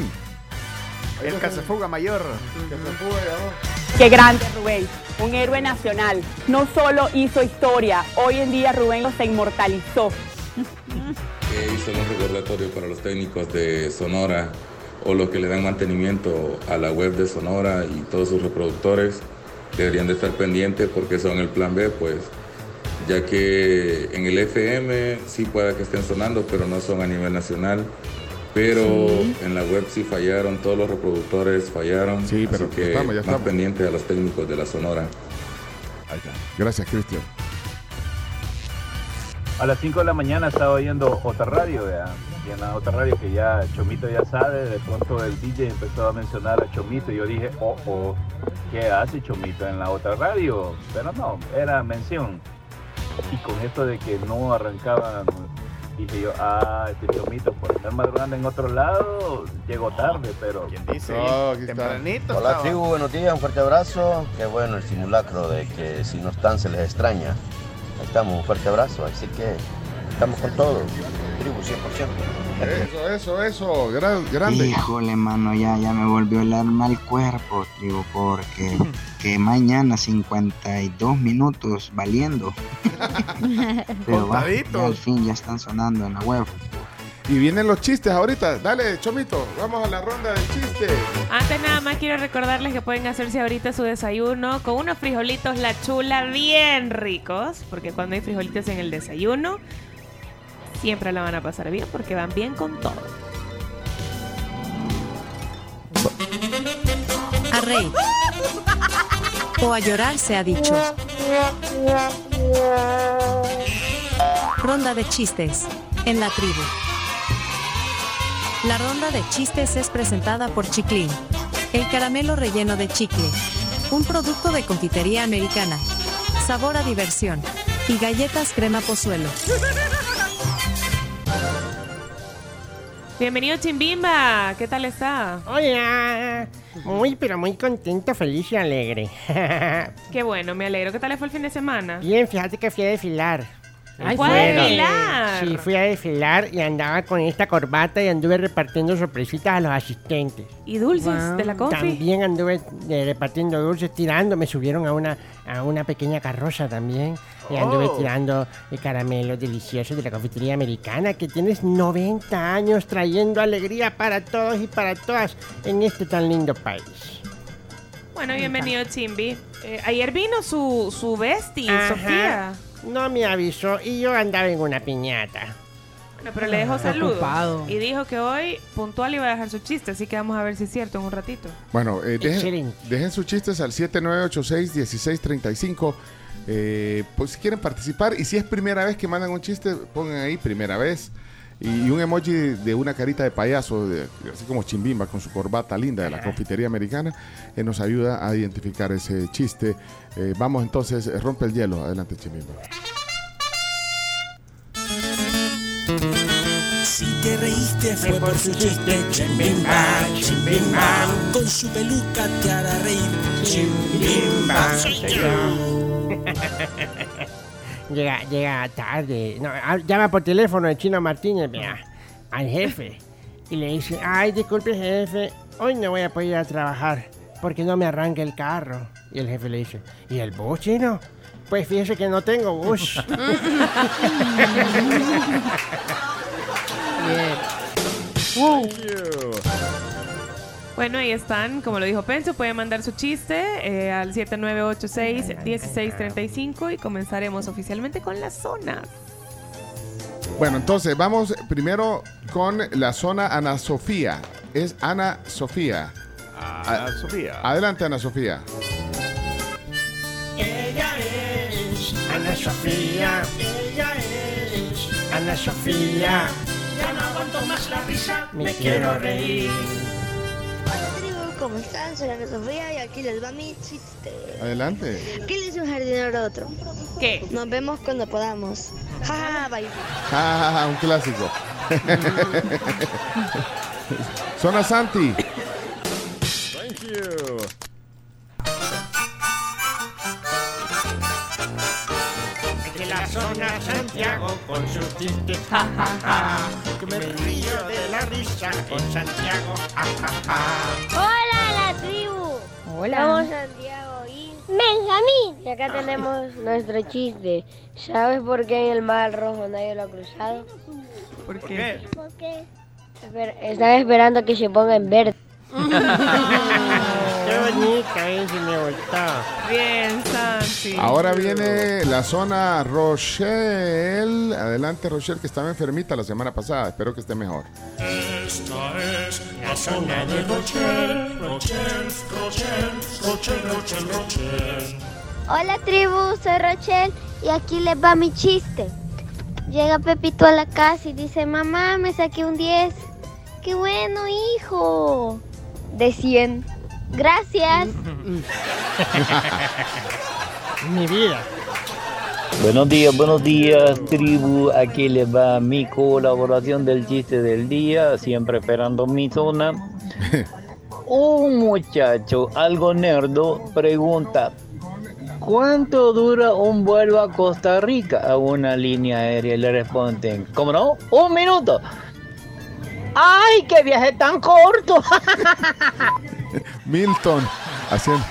El cazafuga mayor. Cazafuga, ya va. Qué grande Rubén, un héroe nacional. No solo hizo historia, hoy en día Rubén se inmortalizó. hizo un recordatorio para los técnicos de Sonora o los que le dan mantenimiento a la web de Sonora y todos sus reproductores deberían de estar pendientes porque son el plan B, pues ya que en el FM sí pueda que estén sonando, pero no son a nivel nacional. Pero Sí. en la web sí fallaron, todos los reproductores fallaron. Sí, pero así que estamos, ya más estamos. pendiente a los técnicos de la Sonora. Gracias, Cristian. A las 5 de la mañana estaba oyendo otra radio, ¿vea? y en la otra radio que ya Chomito ya sabe, de pronto el DJ empezó a mencionar a Chomito y yo dije, oh, oh, ¿qué hace Chomito en la otra radio? Pero no, era mención. Y con esto de que no arrancaban, dije yo, ah, este Chomito por estar madrugando en otro lado, llegó tarde, pero... ¿Quién dice? Tempranito Hola estaba. tribu, buenos días, un fuerte abrazo. Qué bueno el simulacro de que si no están se les extraña. Ahí estamos, un fuerte abrazo, así que estamos con todo. Tribu 100%. Eso, eso, eso. Gran- grande. Híjole, mano, ya, ya me volvió el alma al cuerpo, tribu, porque que mañana 52 minutos valiendo. Pero va, Contaditos. ya al fin ya están sonando en la web. Y vienen los chistes ahorita. Dale, Chomito, vamos a la ronda del chiste. Antes nada más quiero recordarles que pueden hacerse ahorita su desayuno con unos frijolitos la chula bien ricos, porque cuando hay frijolitos en el desayuno, siempre la van a pasar bien porque van bien con todo. A reír. O a llorar se ha dicho. Ronda de chistes. En la tribu. La ronda de chistes es presentada por Chiclin. El caramelo relleno de chicle. Un producto de confitería americana. Sabor a diversión. Y galletas crema pozuelo. Bienvenido Chimbimba, ¿qué tal está? Hola. Muy, pero muy contento, feliz y alegre. Qué bueno, me alegro. ¿Qué tal fue el fin de semana? Bien, fíjate que fui a desfilar. Ay, ¿fue a desfilar? Sí, fui a desfilar y andaba con esta corbata y anduve repartiendo sorpresitas a los asistentes. ¿Y dulces de la confi? También anduve eh, repartiendo dulces, tirando. Me subieron a una, a una pequeña carroza también. Y anduve Oh. tirando eh, caramelos deliciosos de la confitería americana que tienes 90 años trayendo alegría para todos y para todas en este tan lindo país. Bueno, bienvenido Chimbi. Eh, ayer vino su, su bestie, Ajá. Sofía. No me avisó y yo andaba en una piñata. Bueno, pero le dejó Está saludos. ocupado. Y dijo que hoy puntual iba a dejar su chiste, así que vamos a ver si es cierto en un ratito. Bueno, eh, dejen sus chistes al 7986-1635. Eh, pues si quieren participar y si es primera vez que mandan un chiste, pongan ahí primera vez. Y un emoji de una carita de payaso, de- así como Chimbimba con su corbata linda de la confitería americana, eh, nos ayuda a identificar ese chiste. Eh, vamos entonces, eh, rompe el hielo. Adelante, Chimbimba. Si te reíste fue por su chiste, chimbimba, chimbimba. Con su peluca te hará reír, chimbimba. Llega, llega tarde. No, ah, llama por teléfono el chino Martínez, vea, al jefe. Y le dice, ay, disculpe jefe, hoy no voy a poder ir a trabajar porque no me arranca el carro. Y el jefe le dice, ¿y el bus chino? Pues fíjese que no tengo bus. Bueno, ahí están, como lo dijo Penso, pueden mandar su chiste eh, al 7986-1635 y comenzaremos oficialmente con las zonas. Bueno, entonces vamos primero con la zona Ana Sofía. Es Ana Sofía. Ana Sofía. Adelante, Ana Sofía. Ella es Ana Sofía. Ella es Ana Sofía. Ya no aguanto más la risa. Me quiero reír. tribu, ¿cómo están? Soy Ana Sofía y aquí les va mi chiste. Adelante. ¿Qué le dice un jardinero a otro? ¿Qué? Nos vemos cuando podamos. Ja, ja, bye. Ah, un clásico. Zona Santi. Thank you. Santiago con sus chistes. Ja, ja, ja. Que me río de la risa con Santiago. Ja, ja, ja. ¡Hola, la tribu! Hola. Somos Santiago y Benjamín. Y acá tenemos nuestro chiste. ¿Sabes por qué en el Mar Rojo nadie lo ha cruzado? ¿Por qué? ¿Por qué? Esper- Están esperando que se ponga en verde. Qué bonita es, me. Bien, Santi. Ahora viene la zona Rochelle. Adelante, Rochelle, que estaba enfermita la semana pasada. Espero que esté mejor. Esta es la zona de Rochelle. Rochelle, Rochelle, Rochelle, Rochelle, Rochelle. Hola tribu, soy Rochelle y aquí les va mi chiste. Llega Pepito a la casa y dice, mamá, me saqué un 10. ¡Qué bueno, hijo! De 100. Gracias. Mi vida. Buenos días, buenos días, tribu. Aquí les va mi colaboración del chiste del día, siempre esperando mi zona. Un muchacho, algo nerdo, pregunta: ¿Cuánto dura un vuelo a Costa Rica a una línea aérea? Y le responden: ¿Cómo no? ¡Un minuto! ¡Ay, qué viaje tan corto! Milton. Haciendo.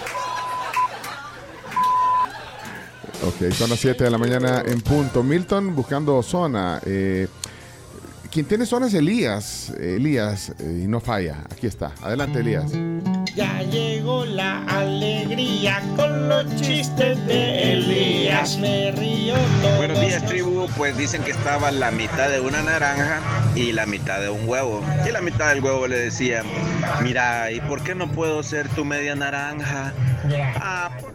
Ok, son las 7 de la mañana en punto. Milton buscando zona. Eh, quien tiene zona es Elías. Elías, eh, y no falla. Aquí está. Adelante, Elías. Ya llegó la alegría con los chistes de Elías. Me río todo. Buenos días, tribu. Pues dicen que estaba la mitad de una naranja y la mitad de un huevo. Y la mitad del huevo le decía, mira, ¿y por qué no puedo ser tu media naranja? Ah, por-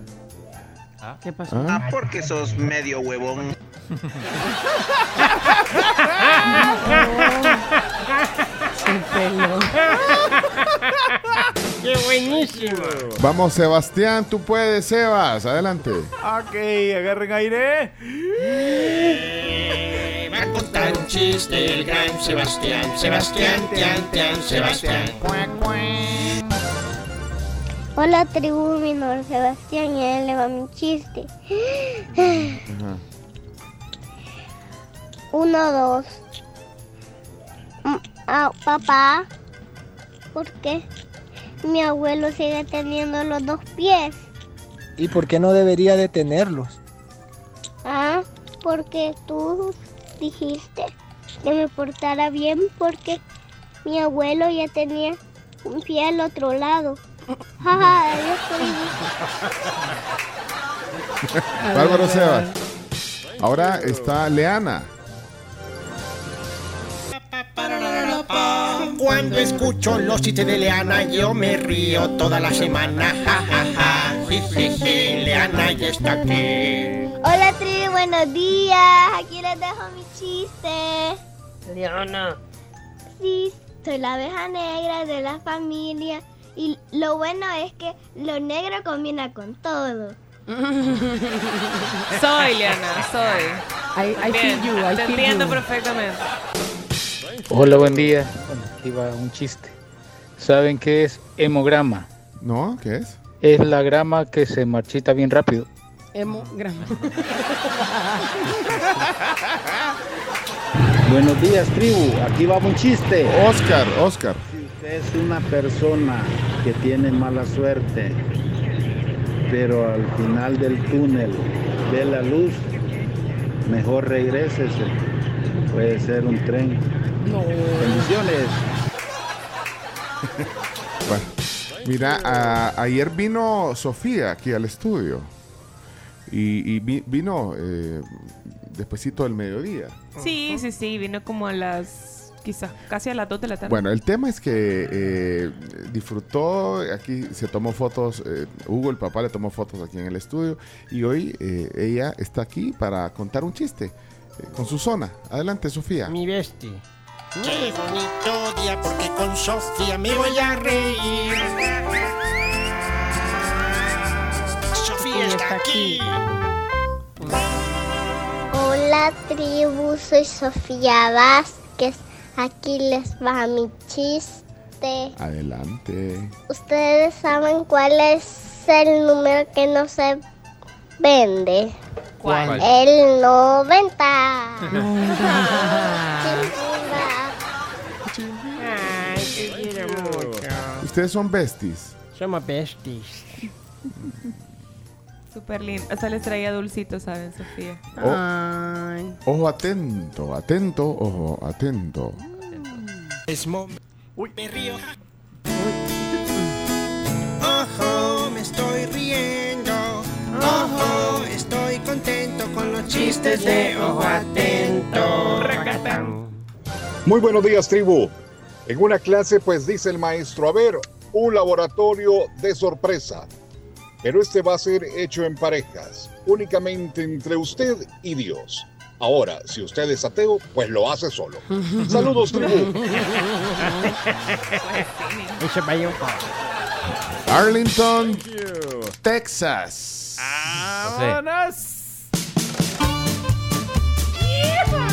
¿Qué pasó? ah, porque sos medio huevón. ¡Qué buenísimo! Vamos, Sebastián. Tú puedes, Sebas. Adelante. Ok, agarren aire. Va a contar un chiste el gran Sebastián. Sebastián, tian, tian, Sebastián. Hola tribu, es Sebastián y a él le va mi chiste. Uno, dos. Mm, ah, papá, ¿por qué mi abuelo sigue teniendo los dos pies? ¿Y por qué no debería detenerlos? Ah, porque tú dijiste que me portara bien porque mi abuelo ya tenía un pie al otro lado. Jaja. Bárbaro Sebas. Ahora está Leana. Cuando escucho los chistes de Leana, yo me río toda la semana. Ja, ja, ja. Ji, ji, ji. Leana ya está aquí. Hola, tribu, buenos días. Aquí les dejo mi chiste. Leana. Sí, soy la abeja negra de la familia. Y lo bueno es que lo negro combina con todo. Soy, Liana, soy. I, I Bien, feel you, I Te feel entiendo you. perfectamente. Hola, buen día. Aquí va un chiste. ¿Saben qué es hemograma? ¿No? ¿Qué es? Es la grama que se marchita bien rápido. Hemograma. Buenos días, tribu. Aquí va un chiste. Oscar, Oscar. Si usted es una persona que tiene mala suerte, pero al final del túnel ve la luz, mejor regrésese. Puede ser un tren. No. Bendiciones. Bueno, mira, a- ayer vino Sofía aquí al estudio. Y, y vi- vino eh, despuesito del mediodía. Sí, sí, sí, vino como a las quizás casi a las 2 de la tarde. Bueno, el tema es que eh, disfrutó, aquí se tomó fotos, eh, Hugo, el papá, le tomó fotos aquí en el estudio y hoy eh, ella está aquí para contar un chiste eh, con su zona. Adelante, Sofía. Mi bestia. Qué bonito día porque con Sofía me voy a reír. Sofía está aquí. Hola tribu, soy Sofía Vázquez. Aquí les va mi chiste. Adelante. ¿Ustedes saben cuál es el número que no se vende? ¿Cuál? El 90. Ay, te quiero mucho. Ustedes son besties. Somos besties. Súper lindo. Hasta les traía dulcitos, ¿saben, Sofía? Oh. Ojo atento, atento, ojo atento. Es mom- Uy, me río. Estoy contento con los chistes de ojo atento. Muy buenos días, tribu. En una clase, pues dice el maestro, a ver, un laboratorio de sorpresa. Pero este va a ser hecho en parejas, únicamente entre usted y Dios. Ahora, si usted es ateo, pues lo hace solo. Saludos, tribu. Arlington, Texas.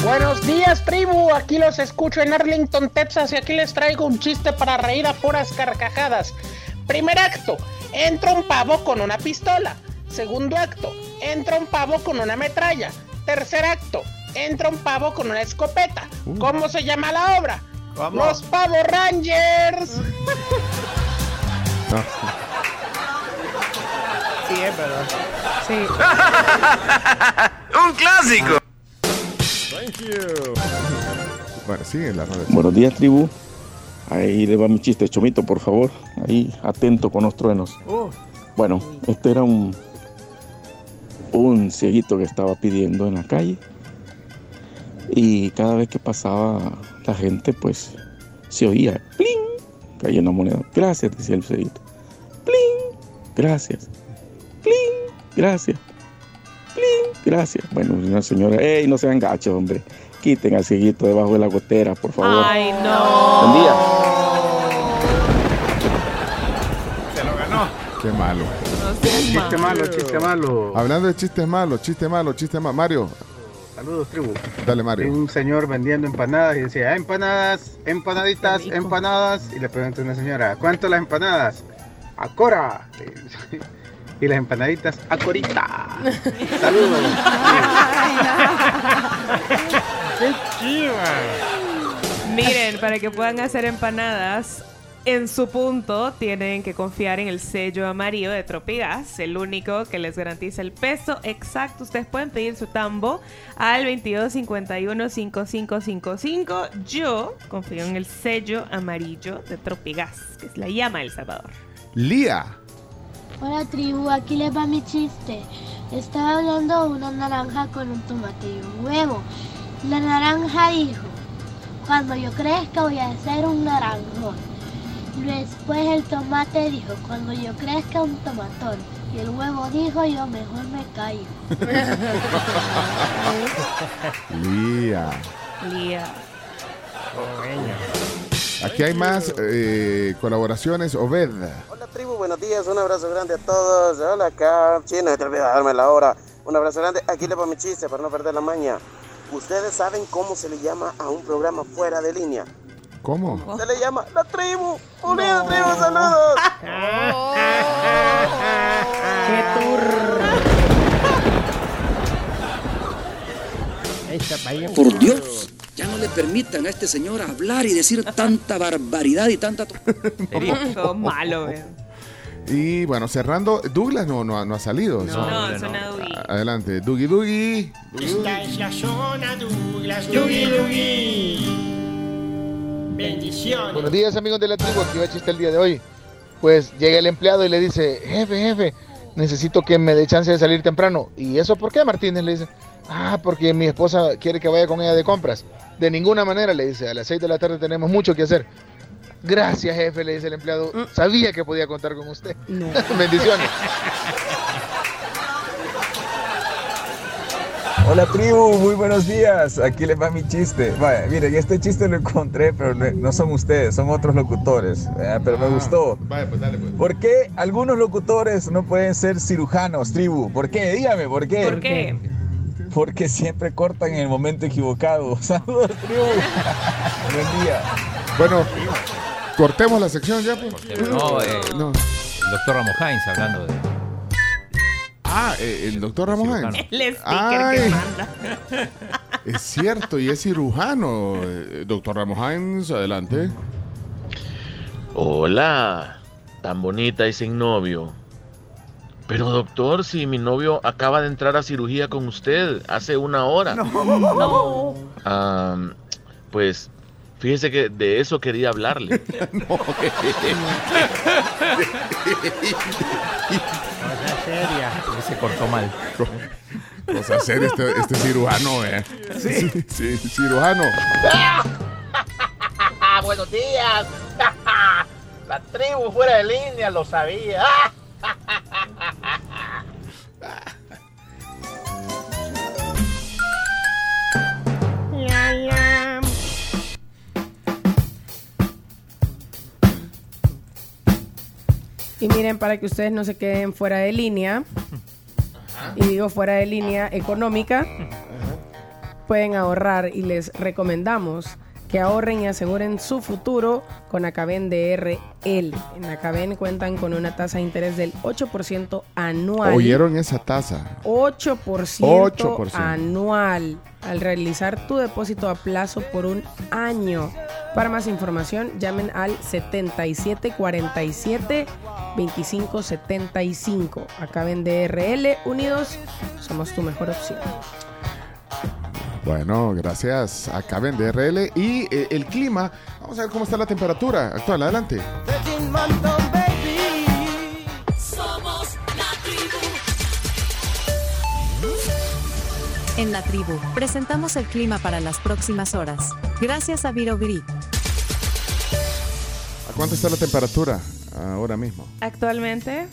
Buenos días, tribu. Aquí los escucho en Arlington, Texas, y aquí les traigo un chiste para reír a puras carcajadas. Primer acto: entra un pavo con una pistola. Segundo acto: entra un pavo con una metralla. Tercer acto: entra un pavo con una escopeta. ¿Cómo se llama la obra? Los Pavo Rangers. Sí, es verdad. Sí. ¡Un clásico! Thank you. Bueno, sigue la red. Buenos días, tribu. Ahí le va mi chiste, Chomito, por favor. Ahí, atento con los truenos. Bueno, este era un, un cieguito que estaba pidiendo en la calle. Y cada vez que pasaba la gente, pues se oía, ¡pling! Caía una moneda. Gracias, decía el cieguito. ¡pling! Gracias. ¡Pling! Gracias. ¡pling! Gracias. Bueno, una señora, ¡ey! No sean gachos, hombre. Quiten al cieguito debajo de la gotera, por favor. Ay, no. Buen día. Se lo ganó. Qué malo. Chiste malo, chiste malo. Hablando de chistes malos, chiste malo, chiste malo. Mario, Saludos, tribu. dale Mario. un señor vendiendo empanadas y decía, "Ah, empanadas, empanaditas, empanadas. Y le pregunta una señora, ¿cuánto las empanadas? A Cora. Y las empanaditas, a Corita. Saludos. ¡Qué chiva! Miren, para que puedan hacer empanadas en su punto, tienen que confiar en el sello amarillo de Tropigas, el único que les garantiza el peso exacto. Ustedes pueden pedir su tambo al 2251-5555. Yo confío en el sello amarillo de Tropigas, que es la llama del Salvador. Lía. Hola tribu, aquí les va mi chiste. Estaba hablando una naranja con un tomate y un huevo. La naranja dijo, cuando yo crezca voy a ser un naranjón. Después el tomate dijo, cuando yo crezca un tomatón. Y el huevo dijo, yo mejor me callo. Lía. Lía. Aquí hay más eh, colaboraciones. Obed. Hola tribu, buenos días, un abrazo grande a todos. Hola acá, chino, no te olvides de darme la hora. Un abrazo grande, aquí le va mi chiste para no perder la maña. ¿Ustedes saben cómo se le llama a un programa fuera de línea? ¿Cómo? Se le llama La Tribu. Unidos, tribu, saludos. ¡Qué un Por. Dios, ya no le permitan a este señor hablar y decir tanta barbaridad y tanta... Todo malo. Y bueno, cerrando, Douglas no, no, ha- no ha salido. No, No, suena Dougie. Adelante, Dougie Dougie. Esta es la zona Douglas, Dougie Dougie. Bendiciones. Buenos días amigos de la tribu, aquí va el chiste el día de hoy. Pues llega el empleado y le dice, jefe, jefe, necesito que me dé chance de salir temprano. ¿Y eso por qué, Martínez? Le dice, ah, porque mi esposa quiere que vaya con ella de compras. De ninguna manera, le dice, a las 6 de la tarde tenemos mucho que hacer. Gracias, jefe, le dice el empleado. Sabía que podía contar con usted. Bendiciones. Hola tribu, muy buenos días. Aquí les va mi chiste. Vaya, miren, este chiste lo encontré, pero no, son ustedes, son otros locutores. ¿verdad? Pero me gustó. Vaya, pues dale, pues. ¿Por qué algunos locutores no pueden ser cirujanos, tribu? ¿Por qué? Dígame, ¿por qué? ¿Por qué? Porque siempre cortan en el momento equivocado. Saludos, tribu. Buen día. Bueno, cortemos la sección ya, pues. No, eh, No. el doctor Ramos Hines hablando de. Ah, eh, el doctor Ramos Hines. El sticker Ay. que manda. Es cierto, y es cirujano. Eh, Doctor Ramos Hines, adelante. Hola, tan bonita y sin novio. Pero doctor, si mi novio acaba de entrar a cirugía con usted hace una hora. No. Pues fíjese que de eso quería hablarle. Cosa seria. Se cortó mal. Cosa seria este, este cirujano, eh. Sí. sí, cirujano. Buenos días. La tribu fuera de línea lo sabía. Y miren, para que ustedes no se queden fuera de línea, y digo fuera de línea económica, pueden ahorrar y les recomendamos que ahorren y aseguren su futuro con Acaben DRL. En Acaben cuentan con una tasa de interés del 8% anual. ¿Oyeron esa taza? 8%, 8%. anual al realizar tu depósito a plazo por un año. Para más información, llamen al 7747 2575. Acaben DRL Unidos, somos tu mejor opción. Bueno, gracias a Caben DRL. Y eh, el clima, vamos a ver cómo está la temperatura actual. Adelante. Somos la tribu. En la tribu, presentamos el clima para las próximas horas. Gracias a Viro Grip. ¿A cuánto está la temperatura ahora mismo? Actualmente,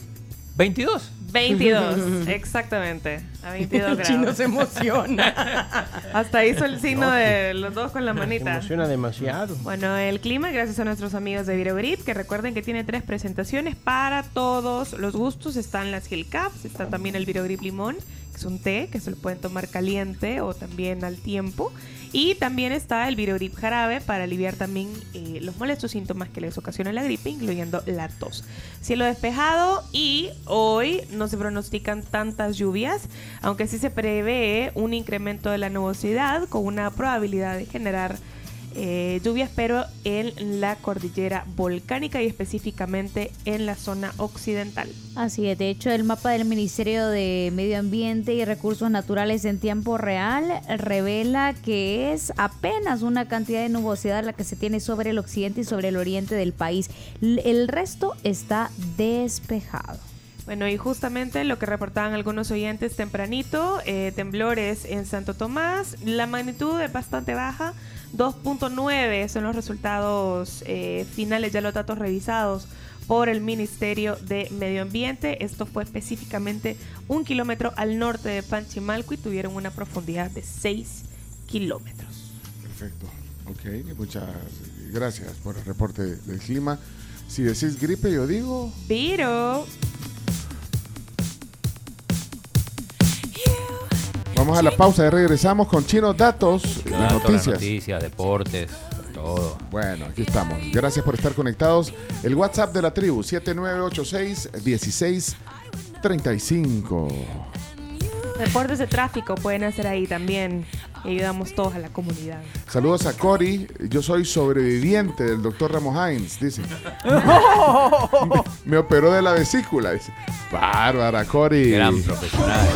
22. 22. exactamente. A 22 El grados. chino se emociona. Hasta hizo el signo de los dos con la manita. emociona demasiado. Bueno, el clima, gracias a nuestros amigos de Virogrip, que recuerden que tiene tres presentaciones para todos los gustos. Están las Hill Caps, está también el Virogrip Limón, un té que se lo pueden tomar caliente o también al tiempo. Y también está el Virogrip Jarabe para aliviar también eh, los molestos síntomas que les ocasiona la gripe, incluyendo la tos. Cielo despejado y hoy no se pronostican tantas lluvias, aunque sí se prevé un incremento de la nubosidad con una probabilidad de generar eh, lluvias, pero en la cordillera volcánica y específicamente en la zona occidental. Así es, de hecho el mapa del Ministerio de Medio Ambiente y Recursos Naturales en tiempo real revela que es apenas una cantidad de nubosidad la que se tiene sobre el occidente y sobre el oriente del país. El resto está despejado. Bueno, y justamente lo que reportaban algunos oyentes tempranito, eh, temblores en Santo Tomás, la magnitud es bastante baja, 2.9 son los resultados eh, finales, ya los datos revisados por el Ministerio de Medio Ambiente. Esto fue específicamente un kilómetro al norte de Panchimalco y tuvieron una profundidad de 6 kilómetros. Perfecto. Ok, muchas gracias por el reporte del clima. Si decís gripe, yo digo. Pero Vamos a la pausa y regresamos con Chino Datos, las Datos, noticias. noticias, deportes, todo. Bueno, aquí estamos. Gracias por estar conectados. El WhatsApp de la tribu, 7986-1635. reportes de tráfico pueden hacer ahí también. Y ayudamos todos a la comunidad. Saludos a Cory. Yo soy sobreviviente del doctor Ramos Hines, dice. me, me operó de la vesícula, dice. Bárbara, Cory. Gran profesional.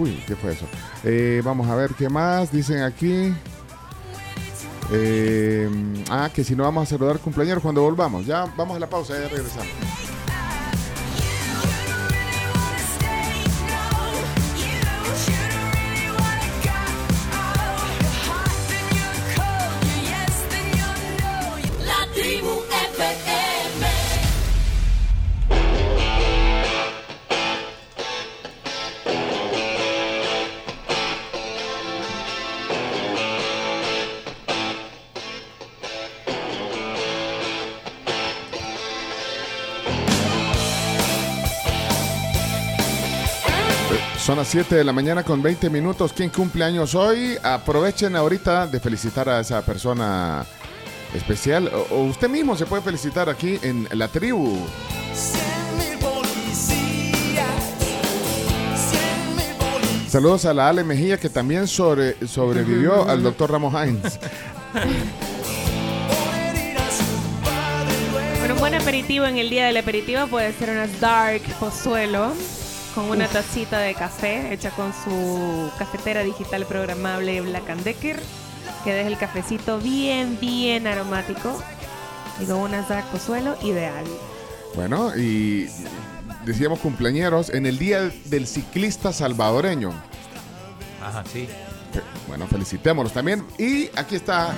Uy, ¿qué fue eso? Eh, vamos a ver qué más dicen aquí. Eh, ah, que si no vamos a saludar cumpleaños cuando volvamos. Ya vamos a la pausa, ya regresamos. Son las 7 de la mañana con 20 minutos. ¿Quién cumple años hoy? Aprovechen ahorita de felicitar a esa persona especial. O, o usted mismo se puede felicitar aquí en la tribu. Saludos a la Ale Mejía que también sobre- sobrevivió al doctor Ramos Hines. Bueno, un buen aperitivo en el día del aperitivo puede ser unas dark pozuelo con una tacita de café hecha con su cafetera digital programable Black and Decker que deja el cafecito bien, bien aromático y con unas dark pozuelo ideal. Bueno, y decíamos cumpleañeros en el Día del Ciclista Salvadoreño. Ajá, sí. Bueno, felicitémoslos también. Y aquí está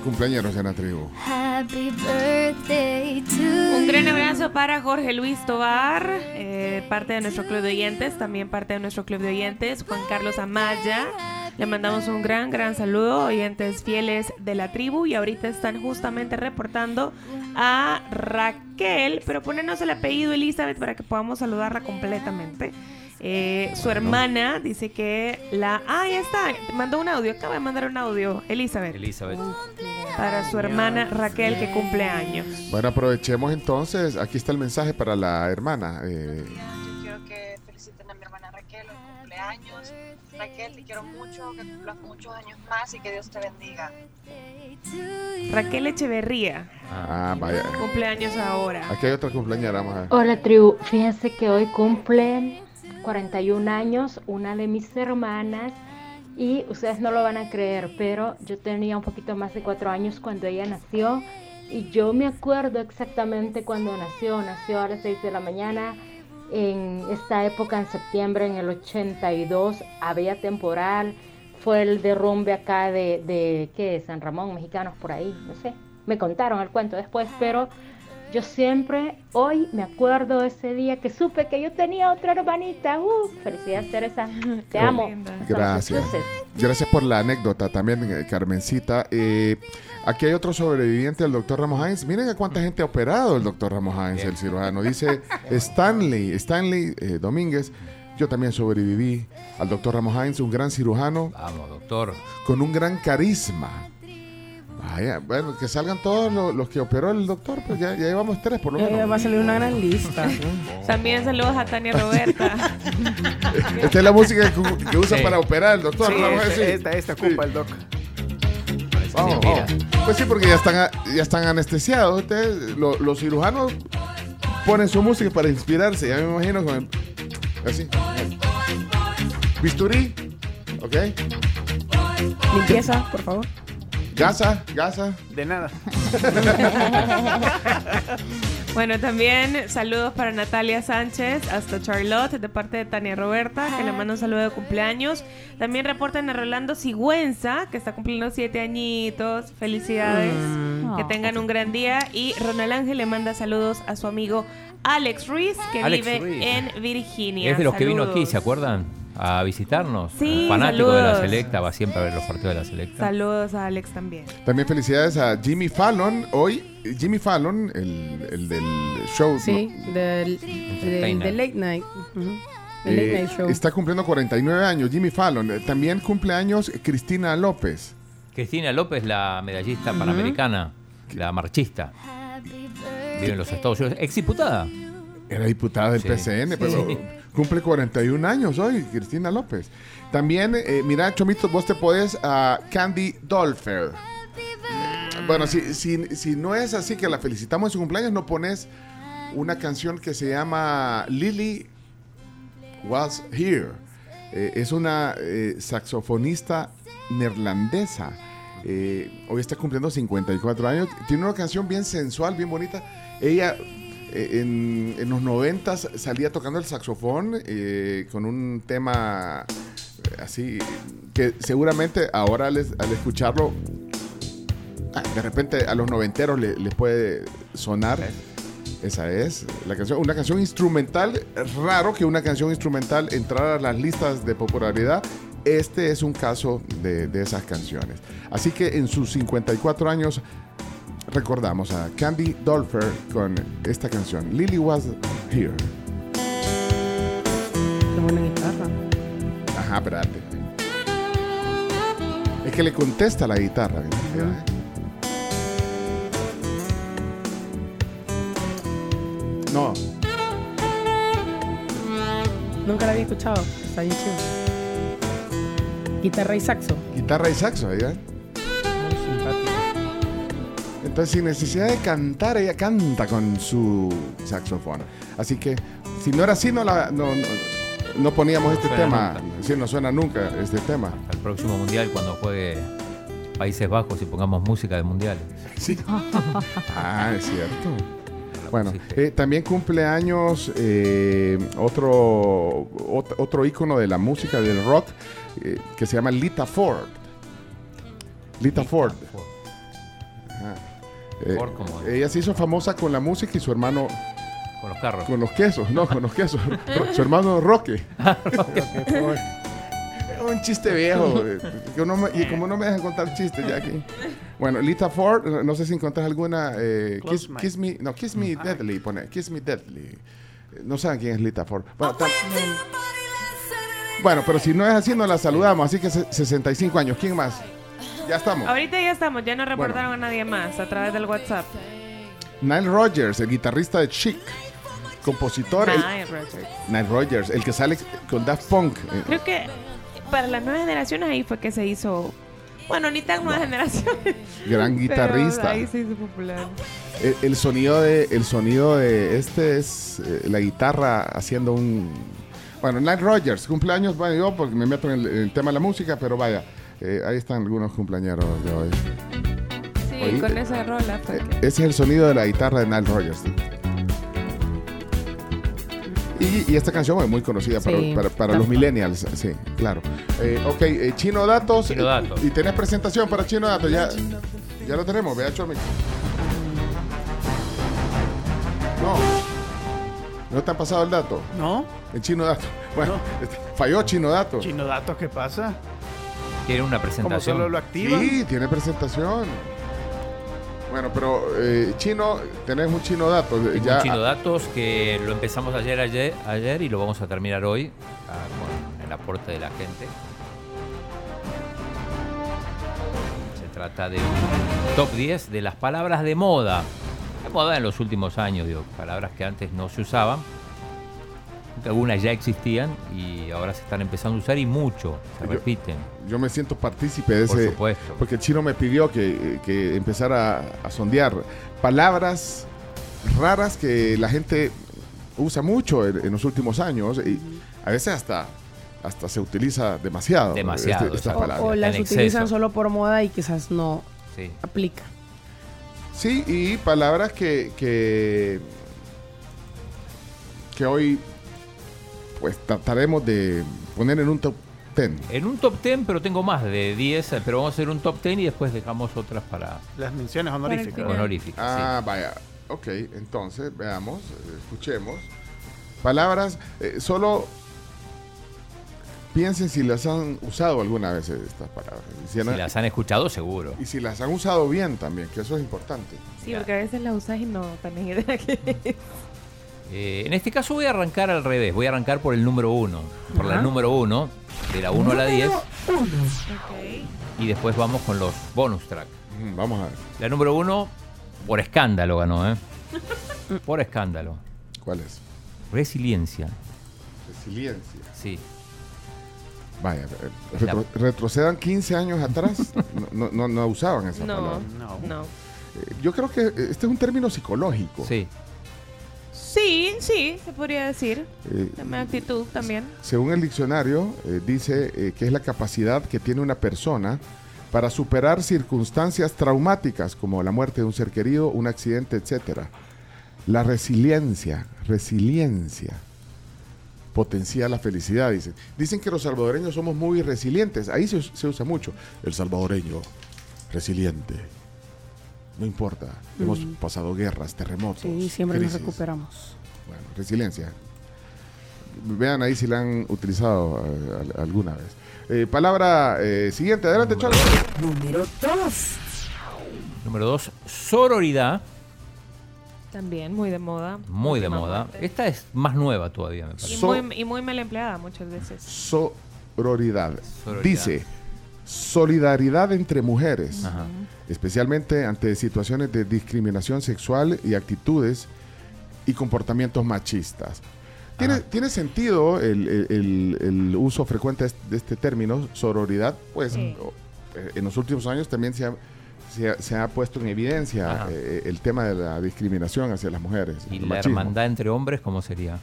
cumpleañeros en la tribu. Happy birthday to Un gran abrazo para Jorge Luis Tobar, eh, parte de nuestro club de oyentes, también parte de nuestro club de oyentes, Juan Carlos Amaya. Le mandamos un gran, gran saludo, oyentes fieles de la tribu, y ahorita están justamente reportando a Raquel, pero ponernos el apellido Elizabeth para que podamos saludarla completamente. Eh, su hermana dice que la... Ah, ya está, mandó un audio, acaba de mandar un audio, Elizabeth. Elizabeth. Para su hermana Raquel que cumple años. Bueno, aprovechemos entonces. Aquí está el mensaje para la hermana. eh, Yo quiero que feliciten a mi hermana Raquel, hoy cumpleaños. Raquel, te quiero mucho, que cumplas muchos años más y que Dios te bendiga. Raquel Echeverría, ah, vaya. cumpleaños ahora. Aquí hay otra cumpleañera. Hola tribu, fíjense que hoy cumple 41 años una de mis hermanas y ustedes no lo van a creer, pero yo tenía un poquito más de cuatro años cuando ella nació y yo me acuerdo exactamente cuando nació, nació a las 6 de la mañana. En esta época, en septiembre, en el 82, había temporal, fue el derrumbe acá de, de ¿qué? San Ramón, mexicanos por ahí, no sé. Me contaron el cuento después, pero yo siempre, hoy me acuerdo ese día que supe que yo tenía otra hermanita. ¡Uh! Felicidades, Teresa. Te Oh, amo. Gracias. Gracias por la anécdota también, eh, Carmencita. Eh, aquí hay otro sobreviviente del doctor Ramos Hines. Miren a cuánta gente ha operado el doctor Ramos Hines, el cirujano. Dice Stanley, Stanley eh, Domínguez. Yo también sobreviví al doctor Ramos Hines, un gran cirujano. Vamos, doctor. Con un gran carisma. Vaya, bueno, que salgan todos los, los que operó el doctor, pues ya, ya llevamos tres por lo Eh, menos. va a salir una gran lista. También saludos a Tania Roberta. Esta es la música que, que usa Sí. para operar el doctor. Sí, esta, Hines. esta, esta ocupa el doc. Vamos, vamos. Pues sí, porque ya están, a- ya están anestesiados. Ustedes, lo- los cirujanos ponen su música para inspirarse. Ya me imagino con el- así. Bisturí, ¿ok? Limpieza, por favor. Gasa, gasa. De nada. Bueno, también saludos para Natalia Sánchez, hasta Charlotte, de parte de Tania Roberta, que le manda un saludo de cumpleaños. También reportan a Rolando Sigüenza, que está cumpliendo siete añitos. Felicidades. Mm. Que tengan un gran día. Y Ronald Ángel le manda saludos a su amigo Alex Ruiz, que Alex vive Ruiz. en Virginia. Es de los que vino aquí. ¿se acuerdan? A visitarnos. Sí, Un fanático de la selecta, va siempre a ver los partidos de la selecta. Saludos a Alex también. También felicidades a Jimmy Fallon. Hoy, Jimmy Fallon, el, el del show. Sí, ¿no? del, del, del late night. El late Eh, night show. está cumpliendo 49 años, Jimmy Fallon. Eh, También cumpleaños Cristina López. Cristina López, la medallista panamericana, la marchista. Vive en los Estados Unidos. Ex diputada. Era diputada del Sí. PCN, pero Sí. cumple 41 años hoy, Cristina López. También, eh, mira, Chomito, vos te podés a Candy Dolfer. Bueno, si, si, si no es así que la felicitamos en su cumpleaños, no pones una canción que se llama Lily Was Here. Eh, es una eh, saxofonista neerlandesa. Eh, hoy está cumpliendo 54 años. Tiene una canción bien sensual, bien bonita. Ella en, en los 90 salía tocando el saxofón eh, con un tema eh, así que seguramente ahora al, al escucharlo ah, de repente a los noventeros le- les puede sonar. Esa es la canción, una canción instrumental. Es raro que una canción instrumental entrara a las listas de popularidad. Este es un caso de, de esas canciones. Así que en sus 54 años recordamos a Candy Dolfer con esta canción, Lily Was Here. Qué buena guitarra. espérate. Es que le contesta la guitarra. mira. No, Nunca la había escuchado. Está bien chido. Guitarra y saxo. guitarra y saxo, ¿ya? Entonces, sin necesidad de cantar, ella canta con su saxofón. Así que, si no era así, no, la, no, no, no poníamos este tema. nunca. Sí, no suena nunca este tema. Al próximo mundial, cuando juegue Países Bajos y pongamos música de mundiales. Sí. Ah, es cierto. Bueno, eh, también cumple años eh, otro, ot- otro ícono de la música del rock eh, que se llama Lita Ford. Lita Ford. Eh, Ford como- ella se hizo famosa con la música y su hermano Con los carros. con los quesos, no, con los quesos. Su hermano Roque. Un chiste viejo. eh, que uno me- y como no me dejan contar chistes ya aquí. Bueno, Lita Ford, no- no sé si encontrás alguna. eh, kiss, Me, no, Kiss Me Deadly, pone, Kiss Me Deadly. Eh, No saben quién es Lita Ford. Bueno, tam- bueno, pero si no es así, no la saludamos. Así que se- 65 años. ¿Quién más? Ya estamos. Ahorita ya estamos, ya no reportaron a nadie más a través del WhatsApp. Nile Rodgers, el guitarrista de Chic. Compositor. el- Nile Rodgers. Nile Rodgers, el que sale con Daft Punk. eh, Creo que para las nuevas generaciones ahí fue que se hizo. Bueno, ni tan nuevas generaciones. Gran pero guitarrista. ahí se hizo popular. El, el sonido de el sonido de este es eh, la guitarra haciendo un bueno Nile Rogers cumpleaños bueno yo porque me meto en el, en el tema de la música pero vaya eh, ahí están algunos cumpleaños de hoy Sí, Oí- con esa rola ese es el sonido de la guitarra de Nile Rogers y, y esta canción es muy conocida para, Sí. para- para los millennials sí claro Eh, ok eh, Chino Datos Chino eh, Datos. y tenés presentación para Chino Datos ya ya lo tenemos vea Chomi no ¿No te han pasado el dato? No. El chino dato. Bueno, este, falló chino dato. Chino datos, ¿qué pasa? Tiene una presentación. solo lo activa. Sí, tiene presentación. Bueno, pero eh, chino, tenés un chino dato. Tengo ya, un chino datos que lo empezamos ayer, ayer, ayer y lo vamos a terminar hoy ah, con el aporte de la gente. Se trata de un top 10 de las palabras de moda. De moda en los últimos años, digo, palabras que antes no se usaban. Que Algunas ya existían y ahora se están empezando a usar y mucho, se Yo- repiten. yo me siento partícipe de Por ese. supuesto. Porque el chino me pidió que, que empezara a, a sondear palabras raras que la gente usa mucho en, en los últimos años y a veces hasta, hasta se utiliza demasiado. Demasiado, este- esta exacto. palabra. O las En utilizan exceso. solo por moda y quizás no Sí. aplica. Sí, y palabras que, que, que hoy pues trataremos de poner en un top 10. En un top 10, pero tengo más de 10, pero vamos a hacer un top 10 y después dejamos otras para Las menciones honoríficas. honoríficas. sí. Ah, vaya. Ok, entonces veamos, eh, escuchemos. Palabras, eh, solo piensen si las han usado alguna vez eh, estas palabras. Si, Si han- las han escuchado, seguro. y si las han usado bien también, que eso es importante. Sí, porque a veces la usas y no idea que Eh, en este caso voy a arrancar al revés, voy a arrancar por el número 1. Por la número 1, de la 1 a la 10, y después vamos con los bonus track. Mm, Vamos a ver. La número 1, por escándalo ganó, ¿eh? Por escándalo. ¿Cuál es? Resiliencia. Resiliencia. Sí. Vaya, eh, retro- retrocedan 15 años atrás, no, no, no- no usaban esa No, palabra. no. Eh, Yo creo que este es un término psicológico. Sí. Sí, sí, se podría decir. Eh, actitud también. Según el diccionario, eh, dice eh, que es la capacidad que tiene una persona para superar circunstancias traumáticas como la muerte de un ser querido, un accidente, etc. La resiliencia, resiliencia, potencia la felicidad, dicen. Dicen que los salvadoreños somos muy resilientes, ahí se usa mucho. El salvadoreño, resiliente. No importa, hemos pasado guerras, terremotos. Sí, siempre nos recuperamos. Bueno, resiliencia. Vean ahí si la han utilizado eh, al- alguna vez. Eh, palabra eh, siguiente, adelante, Cholo. Número 2. Número 2, sororidad. También muy de moda. Muy de moda. Esta es más nueva todavía, me parece. Y, So- muy, y muy mal empleada muchas veces. So- sororidad. Sororidad. Dice, solidaridad entre mujeres, Ajá. Especialmente ante situaciones de discriminación sexual y actitudes y comportamientos machistas. Tiene, tiene sentido el, el- uso frecuente de este término, sororidad, pues Sí. eh, en los últimos años también se ha, se ha- se ha puesto en evidencia Ajá. eh, el tema de la discriminación hacia las mujeres. ¿Y la machismo. hermandad entre hombres cómo sería?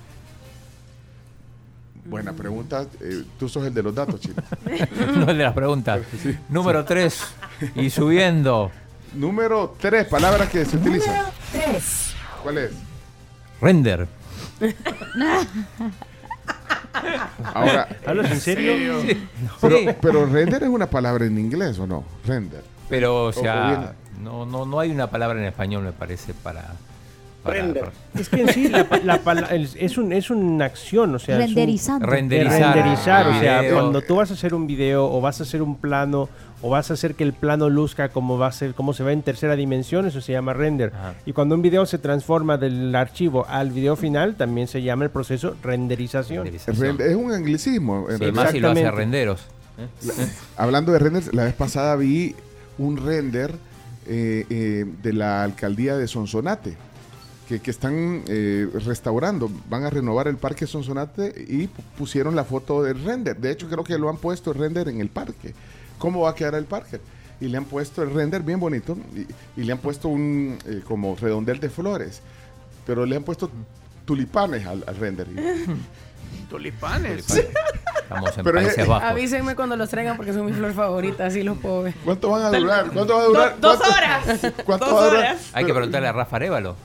Buena pregunta. eh, tú sos el de los datos, Chino. no es de las preguntas. Número 3. Y subiendo. Número 3, palabras que se utilizan. Tres. ¿Cuál es? Render. Ahora, ¿Hablas en serio? Sí. pero, Sí. pero render es una palabra en inglés o no? Render. Pero, o sea, o no, no, no hay una palabra en español, me parece, para. Para- Render. Es que en sí la, pa- la el- es, un, es una acción, o sea, un- Renderizando. Renderizar. renderizar, o sea, Video. cuando tú vas a hacer un video o vas a hacer un plano o vas a hacer que el plano luzca como va a ser, como se ve en tercera dimensión, eso se llama render. Ajá. Y cuando un video se transforma del archivo al video final, también se llama el proceso renderización. Renderización. Rend- es un anglicismo. en Sí, más si lo hace Exactamente. renderos. ¿eh? Hablando de renders, la vez pasada vi un render eh, eh, de la alcaldía de Sonsonate. Que, que están eh, restaurando, van a renovar el parque Sonsonate y pu- pusieron la foto del render. De hecho, creo que lo han puesto el render en el parque. ¿Cómo va a quedar el parque? Y le han puesto el render bien bonito y, y le han puesto un eh, como redondel de flores. Pero le han puesto tulipanes al, al render. Y- Tulipanes. Estamos en Pero es- Países Bajos. Avísenme cuando los traigan porque son mi flor favorita, así los puedo ver. ¿Cuánto van a durar? ¿Cuánto va a durar? Do- dos ¿Cuánto- horas. ¿Cuánto Dos va a durar? horas. Hay que preguntarle a Rafa Arevalo.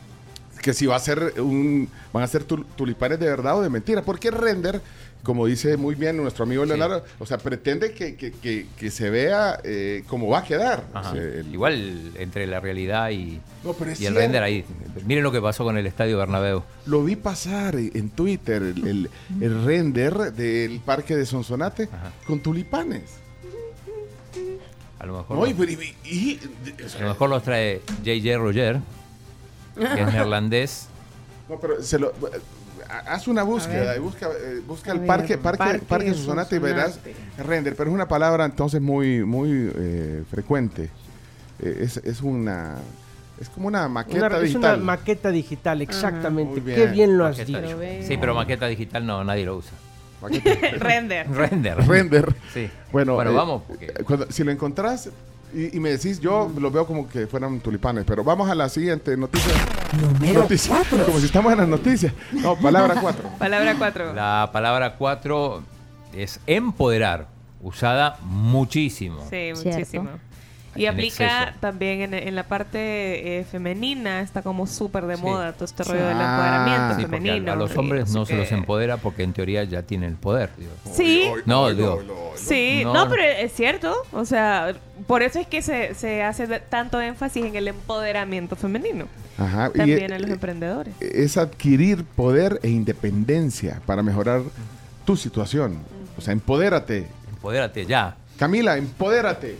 Que si va a ser un van a ser tul- tulipanes de verdad o de mentira porque render como dice muy bien nuestro amigo Leonardo o sea pretende que, que- que- que se vea eh, cómo va a quedar Ajá. O sea, el- Igual entre la realidad y, No, pero es y el render ahí. Miren lo que pasó con el Estadio Bernabéu. lo vi pasar en Twitter el, el- el render del parque de Sonsonate Ajá. con tulipanes A lo mejor, No, los- y- y- a lo mejor los trae JJ Roger, que es neerlandés. no, pero se lo eh, haz una búsqueda y busca eh, busca el ver, parque parque parque parque de Sonsonate y verás render pero es una palabra entonces muy muy eh, frecuente Eh, es, es una es como una maqueta Una- es digital una maqueta digital, exactamente. Qué bien. lo has Maqueta dicho. digital. Sí, pero maqueta digital no, nadie lo usa. Maqueta- Render. Render. render Sí. bueno Bueno, eh, vamos, porque- cuando- si lo encontrás y, y me decís yo lo veo como que fueran tulipanes pero vamos a la siguiente noticia Número noticia cuatro. como si estamos en las noticias no palabra 4 Palabra 4. La palabra 4 es empoderar, usada muchísimo. Sí, Cierto. Y En aplica exceso. también en, en la parte eh, femenina, está como súper de Sí. moda todo este rollo del Ah. empoderamiento Sí, porque femenino. a, a los y hombres no se los empodera porque en teoría ya tienen el poder. digo. Sí, No, digo, sí, No. no, pero es cierto. O sea, por eso es que se, se hace tanto énfasis en el empoderamiento femenino. Ajá, También a los emprendedores. es adquirir poder e independencia para mejorar tu situación o sea empodérate empodérate ya. Camila empodérate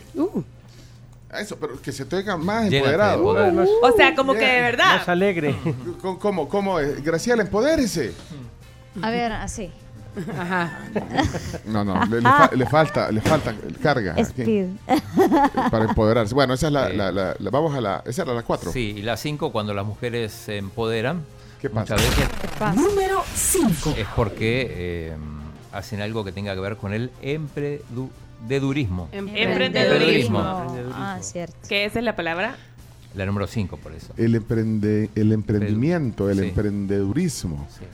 eso pero que se te oiga más Llénate de empoderado poder. Más, O sea, como que de verdad. más alegre. ¿Cómo, cómo, cómo es? Graciela, empodérese. A ver, así. Ajá. No, no, le, le fa- le falta, le falta carga aquí, Speed. para empoderarse. Bueno, esa es la, Sí. la- la- la- vamos a la, esa era la 4. Sí, y la 5, cuando las mujeres se empoderan, ¿Qué pasa? muchas veces Número 5. es porque eh, hacen algo que tenga que ver con el emprendedurismo. Emprendedurismo. Ah, cierto. Que esa es la palabra. La número 5, por eso. El, emprende, el emprendimiento, el Sí. emprendedurismo. Sí.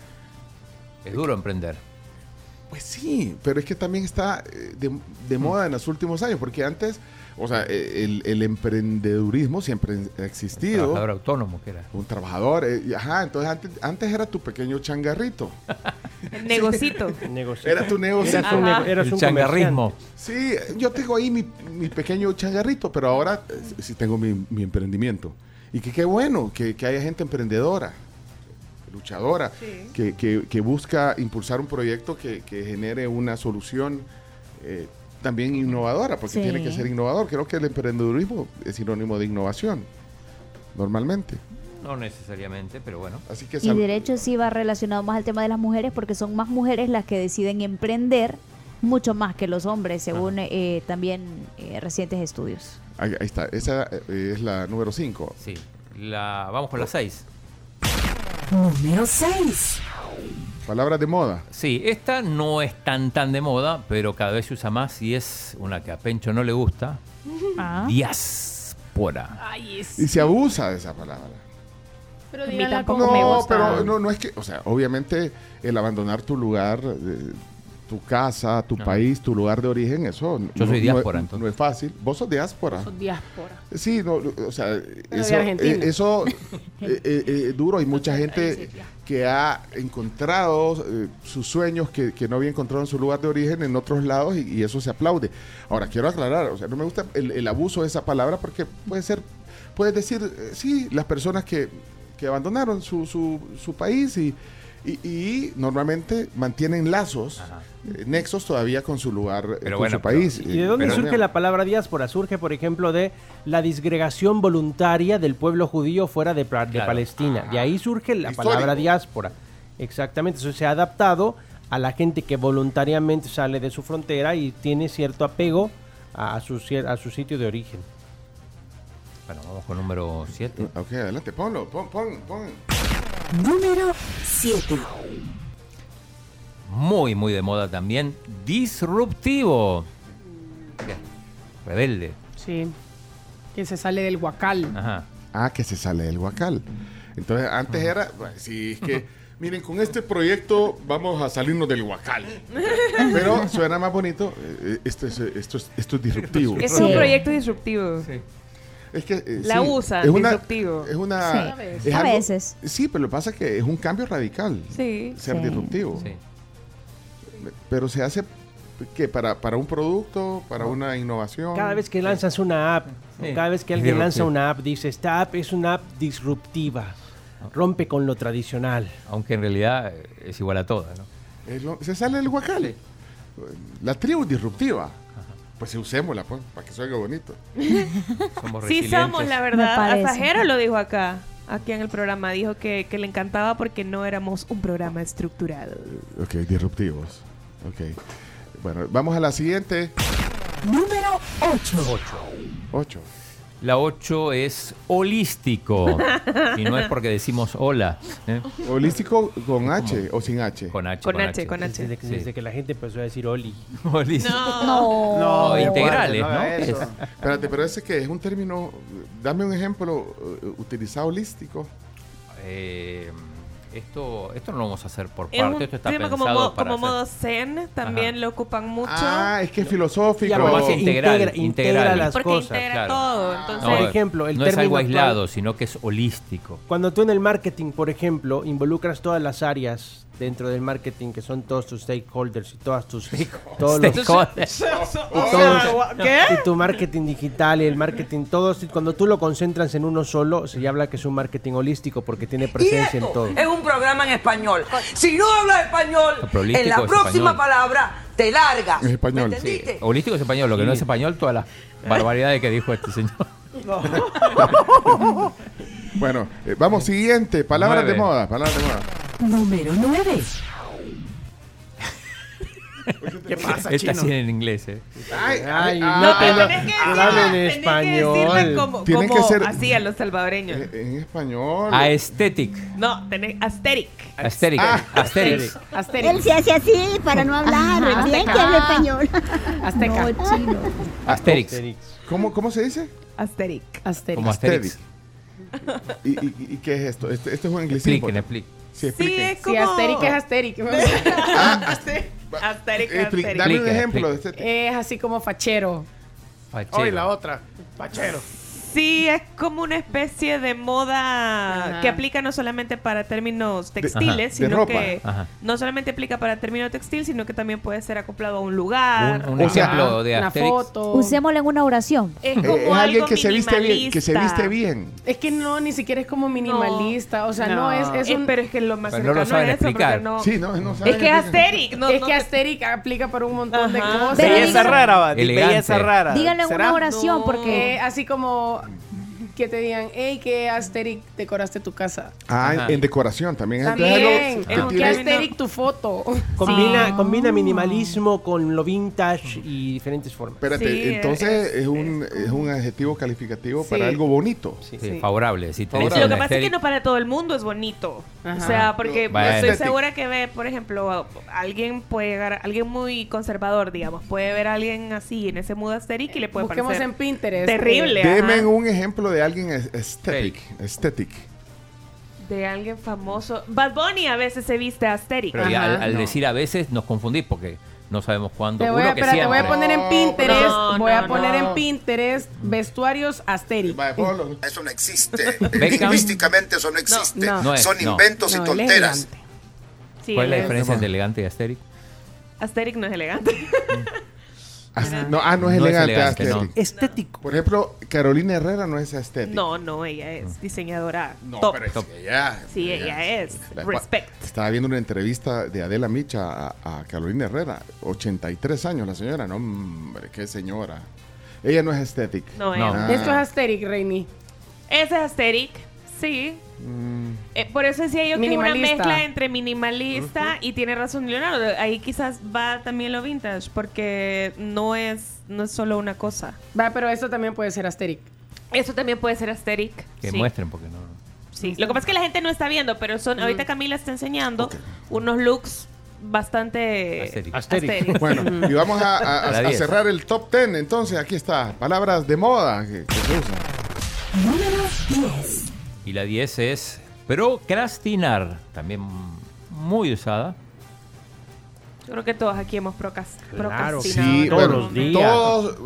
Es duro emprender. Pues sí, pero es que también está eh, de, de moda en los últimos años, porque antes, o sea, eh, el, el emprendedurismo siempre ha existido. Trabajador autónomo que era. Un trabajador, eh, y ajá, entonces antes, antes era tu pequeño changarrito. El negocito. Era tu negocio. Un, eras El un changarrismo. Sí, yo tengo ahí mi, mi pequeño changarrito, pero ahora eh, sí tengo mi, mi emprendimiento. Y que qué bueno que, que haya gente emprendedora, luchadora, que, que- que busca impulsar un proyecto que, que genere una solución eh, también innovadora, porque Sí. tiene que ser innovador. Creo que el emprendedurismo es sinónimo de innovación, normalmente. No necesariamente, pero bueno. Así que Y derecho sí va relacionado más al tema de las mujeres porque son más mujeres las que deciden emprender mucho más que los hombres, según eh, también eh, recientes estudios. Ahí, ahí está. Esa eh, es la número 5. Sí. La, vamos con la 6. Número 6. Palabras de moda. Sí, esta no es tan tan de moda, pero cada vez se usa más y es una que a Pencho no le gusta. Ah. Diáspora. Ay, es. Y se abusa de esa palabra. Pero A mí díganla tampoco como me No, gusta. pero no, no es que, o sea, obviamente el abandonar tu lugar, eh, tu casa, tu país, tu lugar de origen, eso Yo no, soy diáspora, es- entonces. no es fácil. Vos sos diáspora. Sos diáspora. Sí, no, o sea, eso, eh, eso eh, eh, eh, duro. Hay mucha gente que ha encontrado eh, sus sueños que, que no había encontrado en su lugar de origen en otros lados y, y eso se aplaude. Ahora, quiero aclarar, o sea, no me gusta el, el abuso de esa palabra porque puede ser, puedes decir, eh, sí, las personas que, que abandonaron su, su, su país y, y, y normalmente mantienen lazos, eh, nexos todavía con su lugar, eh, Pero con bueno, su país. ¿Y de dónde Pero- surge la palabra diáspora? Surge, por ejemplo, de la disgregación voluntaria del pueblo judío fuera de, Pra- de Claro. Palestina. De ahí surge la Histórico. palabra diáspora. Exactamente, eso se ha adaptado a la gente que voluntariamente sale de su frontera y tiene cierto apego a su, cier- a su sitio de origen. Bueno, vamos con número 7. Ok, adelante, ponlo, pon, pon, pon. Número 7. Muy, muy de moda también. Disruptivo. Bien. Rebelde. Sí. Que se sale del guacal. Ajá. Ah, que se sale del guacal. Entonces, antes era, bueno, sí, es que, miren, con este proyecto vamos a salirnos del guacal. Pero suena más bonito, eh, esto es, esto es, esto es disruptivo. Es Sí. un proyecto disruptivo. Es que, eh, La sí, usan, es una, disruptivo. Es una, Sí, es a algo- veces. Sí, pero lo que pasa es que es un cambio radical Sí. ser Sí. disruptivo. Sí. Pero se hace que para, para un producto, para una innovación. Cada vez que lanzas una app, Sí. cada vez que alguien lanza una app, dice, esta app es una app disruptiva, rompe con lo tradicional. Aunque en realidad es igual a todas, ¿no? Es lo- se sale del guacal. La tribu disruptiva. Pues usémosla, pues, para que salga bonito. Somos Sí somos, la verdad. parece. Asajero lo dijo acá, aquí en el programa. Dijo que, que le encantaba porque no éramos un programa estructurado. Ok, disruptivos. Ok. Bueno, vamos a la siguiente. Número 8. 8. La 8 es holístico. y no es porque decimos hola. ¿eh? Holístico con H o sin H. Con H. Con H, con H. Desde, que- Sí. desde que la gente empezó a decir Oli. Holístico. No. No, No, integrales, ¿no? Es- Espérate, pero ese que es un término. Dame un ejemplo eh, utilizado holístico. Eh, esto, esto no lo vamos a hacer por Es un parte. Esto está tema pensado como, mo- para como hacer- modo zen, también Ajá. lo ocupan mucho. Ah, es que es filosófico. Integral, integra, integra las porque cosas. integra claro. todo. Entonces, No, Por ejemplo, el no es algo actual- aislado, sino que es holístico. Cuando tú en el marketing, por ejemplo, involucras todas las áreas dentro del marketing, que son todos tus stakeholders y todas tus... todos los- Stakeholders. y todos- Y tu marketing digital y el marketing, todos, cuando tú lo concentras en uno solo, se habla que es un marketing holístico porque tiene presencia en todo. Es un programa en español. Si no hablas español, en la es próxima español. palabra te largas. Es español. ¿Me entendiste? Holístico es español, lo que no es español, todas las barbaridades que dijo este señor. Bueno, eh, vamos, siguiente. Palabras de moda. Palabras de moda. Número 9. ¿Qué pasa, Esta chino? sí en inglés, ¿eh? Ay, Ay, no, pero- tenés que decirla- en tenés que español. decirla como, Tienen como que ser- así a los salvadoreños. eh, en español. Aesthetic. No, tenés aesthetic. Aesthetic. Ah, Aesthetics. Él Asterix. se hace así para no hablar. Ajá. Bien que habla español. Azteca. No, chino. Asterix. ¿Cómo, ¿Cómo se dice? Aesthetic. Asterix. Como Asterix. ¿Y, y, y qué es esto? Este, este es un inglesismo. Expliquen, expliquen. Sí, Sí, expliquen. es como... Sí, Asterix es Asterix. Ah, Asterix. Asterix, Expli- Asterix. Dame un ejemplo de explica. este. es así como fachero. Fachero. Hoy la otra. Pachero. Sí, es como una especie de moda Ajá. que aplica no solamente para términos textiles, de sino que Ajá. no solamente aplica para término textil, sino que también puede ser acoplado a un lugar. Un, un O sea, ejemplo de Una Asterix. foto. Usémosla en una oración. Es Eh, como es alguien algo que se viste bien, que se viste bien. Es que no, ni siquiera es como minimalista. O sea, no, No, es, es Eh, pero es que lo más no lo cercano saben eso, explicar. porque no... Sí, no, no saben Es que es. Asterix. No, es no que te- Asterix aplica para un montón de cosas. Belleza rara. Belleza rara. Díganlo en una oración porque eh, así como que te digan, hey, ¿qué Asterix decoraste tu casa? Ah, en- Ajá. en decoración también. es algo También, que ¿con qué tiene- Asterix tu foto? Combina, combina minimalismo con lo vintage y diferentes formas. Espérate, Sí, entonces es, un, es un adjetivo calificativo Sí. para algo bonito. Sí, favorable. Si Favorable. Lo que pasa es que no para todo el mundo es bonito. Ajá. O sea, porque No, estoy segura que ve, por ejemplo, alguien puede llegar, alguien muy conservador, digamos, puede ver a alguien así en ese mood aesthetic y le puede Busquemos parecer en Pinterest. terrible. Deme un ejemplo de alguien es- aesthetic. Aesthetic. De alguien famoso. Bad Bunny a veces se viste aesthetic. Pero ya al, al No. decir a veces nos confundís porque no sabemos cuándo. Te voy, a, Uno que espera, te voy a poner en Pinterest. No, voy a no, poner no. en Pinterest vestuarios Asterix. Eso no existe. Lingüísticamente eso no existe. no. No es, Son inventos No, y tonteras. Sí, ¿Cuál es la diferencia entre elegante y asteric? Aesthetic no es elegante. As- no, ah, no es No es elegante. elegante, no. aesthetic. Estético. Por ejemplo, Carolina Herrera no es aesthetic. no, no, ella es diseñadora No, top. pero es que ella- Sí, ella es. La- Respect. Estaba viendo una entrevista de Adela Micha a, a Carolina Herrera. 83 años la señora. No, hombre, qué señora. Ella no es aesthetic. No, No. ella. Esto es Asterix, Reini. Ese es aesthetic, sí. Mm, Eh, por eso decía yo que una mezcla entre minimalista y tiene razón Leonardo. Ahí quizás va también lo vintage, porque no es, no es solo una cosa. Va, pero esto también puede ser Asterix. Eso también puede ser aesthetic. Que sí. muestren porque no. Sí. Lo que pasa es que la gente no está viendo, pero son ahorita Camila está enseñando unos looks bastante Aesthetic. Aesthetic. aesthetic. Bueno, y vamos a, a- a- La a 10. cerrar el top 10. Entonces, aquí está. Palabras de moda que, que se usan. Número 10. Y la 10 es procrastinar. También muy usada. Yo creo que todos aquí hemos procas- Claro, procrastinado. Sí, Todos bueno, los días. todos.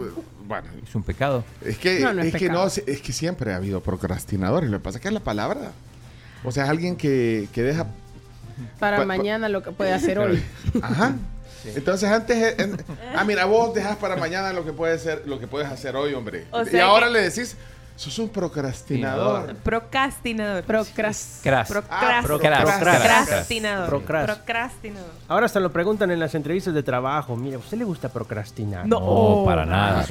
Bueno, Es un pecado. es que, No, no es es, que no, es que siempre ha habido procrastinadores. Lo que pasa es que es la palabra. O sea, es alguien que, que deja. Para Pa- pa- mañana lo que puede hacer hoy. Ajá. Entonces antes, eh, en- ah mira, vos dejas para mañana lo que puedes ser, lo que puedes hacer hoy, hombre. O y sea ahora que- le decís, sos un procrastinador. Procrastinador. Procras. Cras. Procras- Ah, procras- procrastinador. Procras. Procrastinador. Ahora hasta lo preguntan en las entrevistas de trabajo. Mira, ¿a usted le gusta procrastinar? No. No, para nada.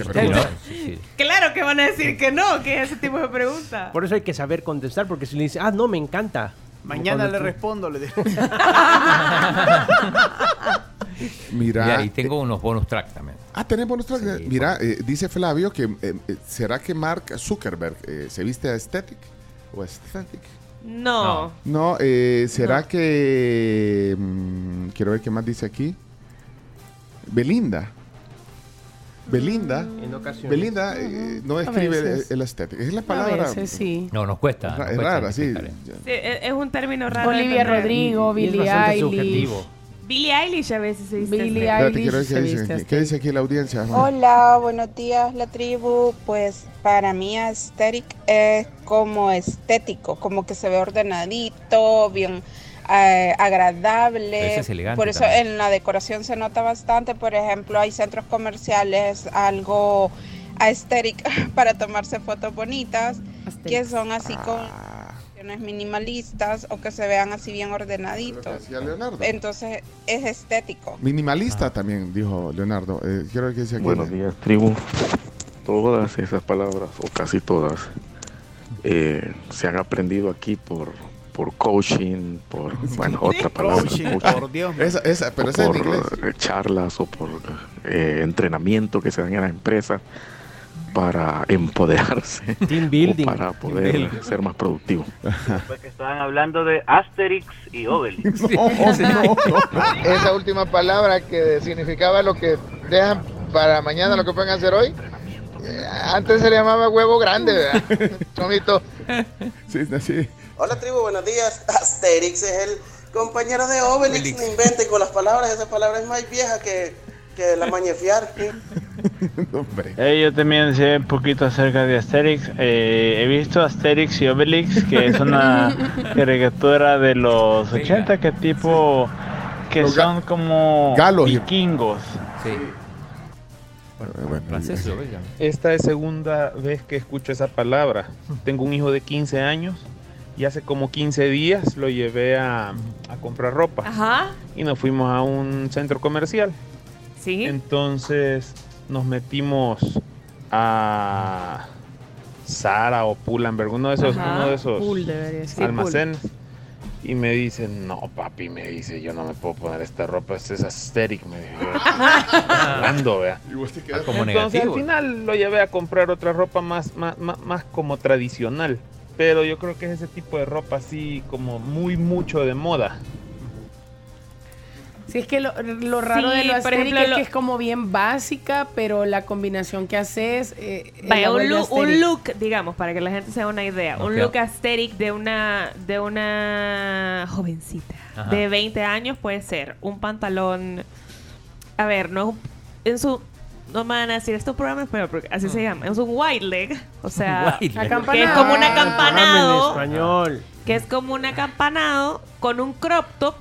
Claro que van a decir que no, que es ese tipo de pregunta. Por eso hay que saber contestar, porque si le dice, ah, no, me encanta. Mañana le tú- respondo. Le digo. Mira. Y tengo unos bonus tracks también. Ah, tenemos nuestra. Sí, Mira, eh, dice Flavio que eh, eh, será que Mark Zuckerberg eh, se viste aesthetic o aesthetic. No. No, eh, será que mm, quiero ver qué más dice aquí. Belinda. Belinda. En ocasiones. Belinda eh, no escribe el, aesthetic. Es la A palabra. veces sí. No, nos cuesta. Es ra- cuesta rara, sí. ¿eh? Sí, es un término raro. Olivia. Rodrigo, Billie Eilish. Billie Eilish a veces se viste Billie así. Espérate, quiero ver se qué viste dice, así. qué dice aquí la audiencia. Hola, buenos días, la tribu. Pues para mí aesthetic es como estético, como que se ve ordenadito, bien eh, agradable. Es elegante Por eso también. en la decoración se nota bastante. Por ejemplo, hay centros comerciales, algo aesthetic para tomarse fotos bonitas, que son así con minimalistas o que se vean así bien ordenaditos. decía Leonardo. Entonces es estético. Minimalista también, dijo Leonardo. Eh, quiero aquí. Buenos días, tribu. Todas esas palabras, o casi todas, eh, se han aprendido aquí por, por coaching, por, bueno, otra palabra. Coaching, coaching, por Dios. Esa, esa, pero o esa es en por eh, charlas o por eh, entrenamiento que se dan en las empresas para empoderarse Team building. o para poder Team building. ser más productivo. que estaban hablando de Asterix y Obelix. Esa última palabra que significaba lo que dejan para mañana, lo que pueden hacer hoy. eh, Antes se le llamaba huevo grande, ¿verdad? Chomito. Sí, sí. Hola tribu, buenos días. Asterix es el compañero de Obelix. No inventen con las palabras, esa palabra es más vieja que, que la mañefiar. Eh, yo también sé un poquito acerca de Asterix. Eh, he visto Asterix y Obelix, que es una caricatura de los 80 que tipo que Los son como galos y- vikingos. Sí. Bueno. Esta es segunda vez que escucho esa palabra. Tengo un hijo de 15 años y hace como 15 días lo llevé a, a comprar ropa Ajá. y nos fuimos a un centro comercial. Sí. Entonces nos metimos a Sara o Pull&Bear, uno de esos, Ajá, uno de esos almacenes. Y me dicen, no papi, me dice, yo no me puedo poner esta ropa, esta es aesthetic, me dijo. Hablando, vea. como Entonces negativo. al final lo llevé a comprar otra ropa más, más, más, más como tradicional. Pero yo creo que es ese tipo de ropa así como muy mucho de moda. Sí, es que lo, lo raro Sí, de lo por ejemplo, es lo- que es como bien básica, pero la combinación que haces... eh, eh, Vaya, un look, un look, digamos, para que la gente se haga una idea. Un Ok. look aesthetic de una, de una jovencita Ajá. de 20 años puede ser un pantalón. A ver, no en su. No me van a decir estos programas, pero porque así se llama. Es un white leg. O sea, White leg. que es como un Ah, acampanado. en español. Que es como un acampanado con un crop top.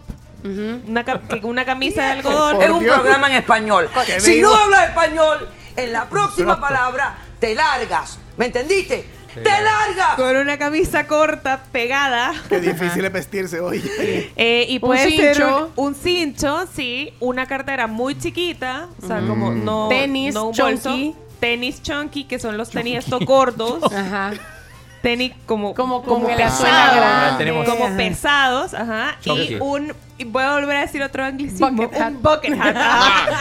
Una, ca- que- una camisa de algodón. Es un programa en español. Si digo- no hablas español, en la próxima palabra te largas. ¿Me entendiste? ¡Te largas! Con una camisa corta pegada. Qué difícil es vestirse hoy. Eh, y Un puede ser cincho. un, un cincho, sí, una cartera muy chiquita, o sea, Mm. como no Tenis no un bolso. chunky. tenis chunky, que son los tenis estos gordos, Ajá. tenis como Como- como como pesados, tenemos- como pesados, ajá, Chunky. y un y voy a volver a decir otro anglicismo, Bucket hat. un bucket hat. ajá.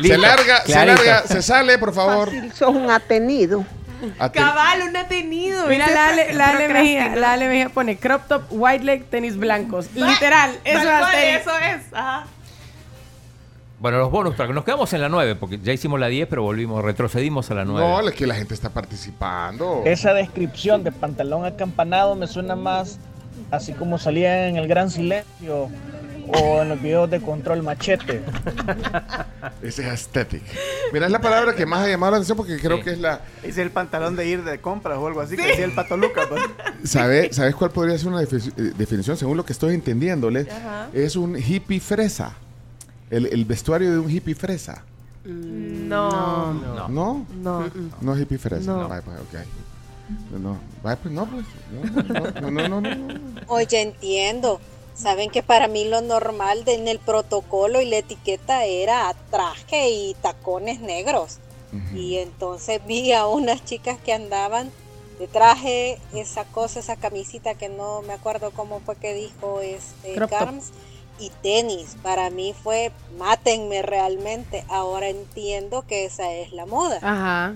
Se larga, se larga, se sale, por favor. Sos un atenido. Ate- Cabal, un atenido. Mira, la Ale, la Ale Mejía, la Ale Mejía pone crop top, white leg, tenis blancos. Literal, eso es eso es, ajá. Bueno, los bonus track. Nos quedamos en la 9 porque ya hicimos la 10, pero volvimos, retrocedimos a la 9. No, es que la gente está participando. Esa descripción de pantalón acampanado me suena más así como salía en el gran silencio o en los videos de control machete. Ese es aesthetic. Mira, es la palabra que más ha llamado la atención porque creo que es la... Es el pantalón de ir de compras o algo así, que decía el Pato Lucas. pues. ¿Sabe- ¿Sabes cuál podría ser una eh, definición? Según lo que estoy entendiéndole, Ajá. es un hippie fresa. El, el vestuario de un hippie fresa. No. ¿No? No. No es hippie fresa. No. Vaya, pues, ok. No, no. Vaya, pues no, pues. No, no, no, no, no, no. Oye, entiendo. Saben que para mí lo normal de- en el protocolo y la etiqueta era traje y tacones negros. Y entonces vi a unas chicas que andaban de traje, esa cosa, esa camisita que no me acuerdo cómo fue que dijo este. Carms, y tenis. Para mí fue, mátenme realmente. Ahora entiendo que esa es la moda. Ajá.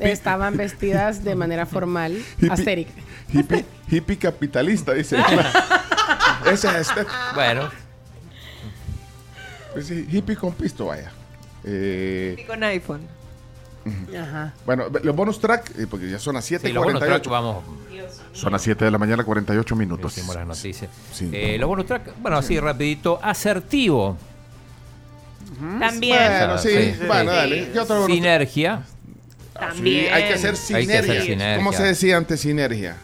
Estaban vestidas de manera formal, Hippie. Hippie, hippie capitalista, dice. Ese es aesthetic. Bueno, Pues sí, hippie con pisto, vaya. Eh, Y con iPhone. Ajá. bueno, los bonus track, eh, porque ya son las 7 sí, los bonus track, vamos. Son las 7 de la mañana, 48 minutos. Hicimos las noticias. Sí. Eh, los bonus track, bueno, así rapidito. Asertivo. También. Bueno, sí, bueno, dale. ¿Qué otro bonus Sinergia. También. Sí, hay que hacer Hay que sinergia. hacer sinergia. ¿Cómo se decía antes sinergia?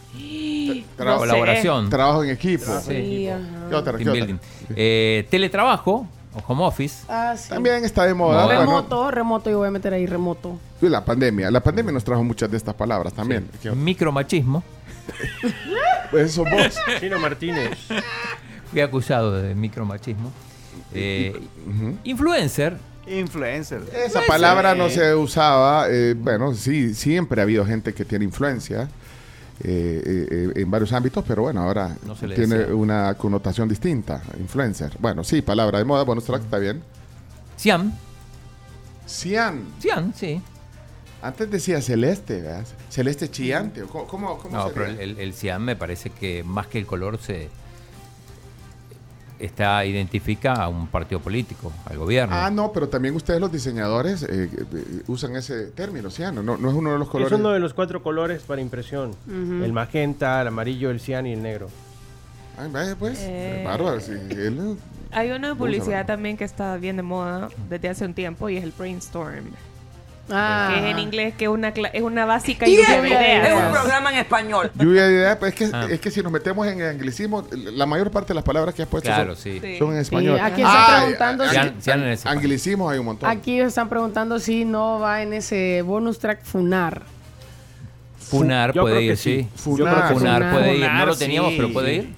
No Colaboración. Trabajo en equipo. Sí. ¿Qué otra? Team ¿Qué building. otra? Eh, teletrabajo o home office. Ah, sí. También está de moda. Moda. Bueno, Remoto, remoto, yo voy a meter ahí remoto. y la pandemia. La pandemia nos trajo muchas de estas palabras también. Micromachismo. Pues eso vos. Chino Martínez. Fui acusado de micromachismo. Eh, Influencer. Influencer. Esa palabra no se usaba. eh, bueno, sí, siempre ha habido gente que tiene influencia eh, eh, eh, en varios ámbitos, pero bueno, ahora No tiene una connotación distinta. Influencer. Bueno, sí, palabra de moda. Bonus track está bien. Cian. Cian. Cian, sí. Antes decía celeste, ¿verdad? Celeste chillante. ¿o ¿Cómo, cómo, cómo No, sería? pero el, el, me parece que más que el color se está identifica a un partido político, al gobierno. Ah, no, pero también ustedes los diseñadores eh, eh, usan ese término, ciano. No, no es uno de los colores. Es uno de los cuatro colores para impresión. Ujú. El magenta, el amarillo, el cian y el negro. Ay, vaya, pues. Eh. Bárbaro. sí, él- Hay una publicidad también que está bien de moda desde hace un tiempo y es el brainstorm. Ah. Que es en inglés, que es una, es una básica Y lluvia de ideas. es un programa en español. Lluvia de ideas, pues es que, Ah. es que si nos metemos en el anglicismo, la mayor parte de las palabras que has puesto Claro, son, sí. son en español. Sí, aquí están preguntando si- Anglicismos hay un montón. Aquí están preguntando si no va en ese bonus track Funar. Funar Yo puede ir, sí. sí. Funar. Yo creo que Funar Funar. puede ir. No lo teníamos, sí. pero puede ir.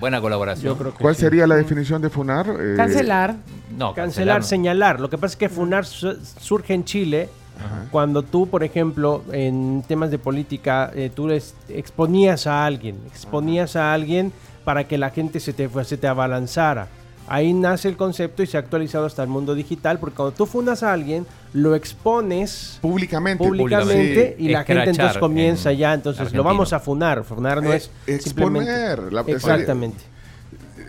Buena colaboración. Yo creo que ¿Cuál sí. sería la definición de funar? Eh, Cancelar. No, Cancelar, no. señalar. Lo que pasa es que FUNAR su- surge en Chile Cuando tú, por ejemplo, en temas de política, eh, tú les exponías a alguien, exponías a alguien para que la gente se te, se te abalanzara. Ahí nace el concepto y se ha actualizado hasta el mundo digital, porque cuando tú fundas a alguien, lo expones públicamente, públicamente Sí. y la gente entonces comienza en ya, entonces lo vamos a funar, funar no Eh, es exponer, simplemente la- exactamente.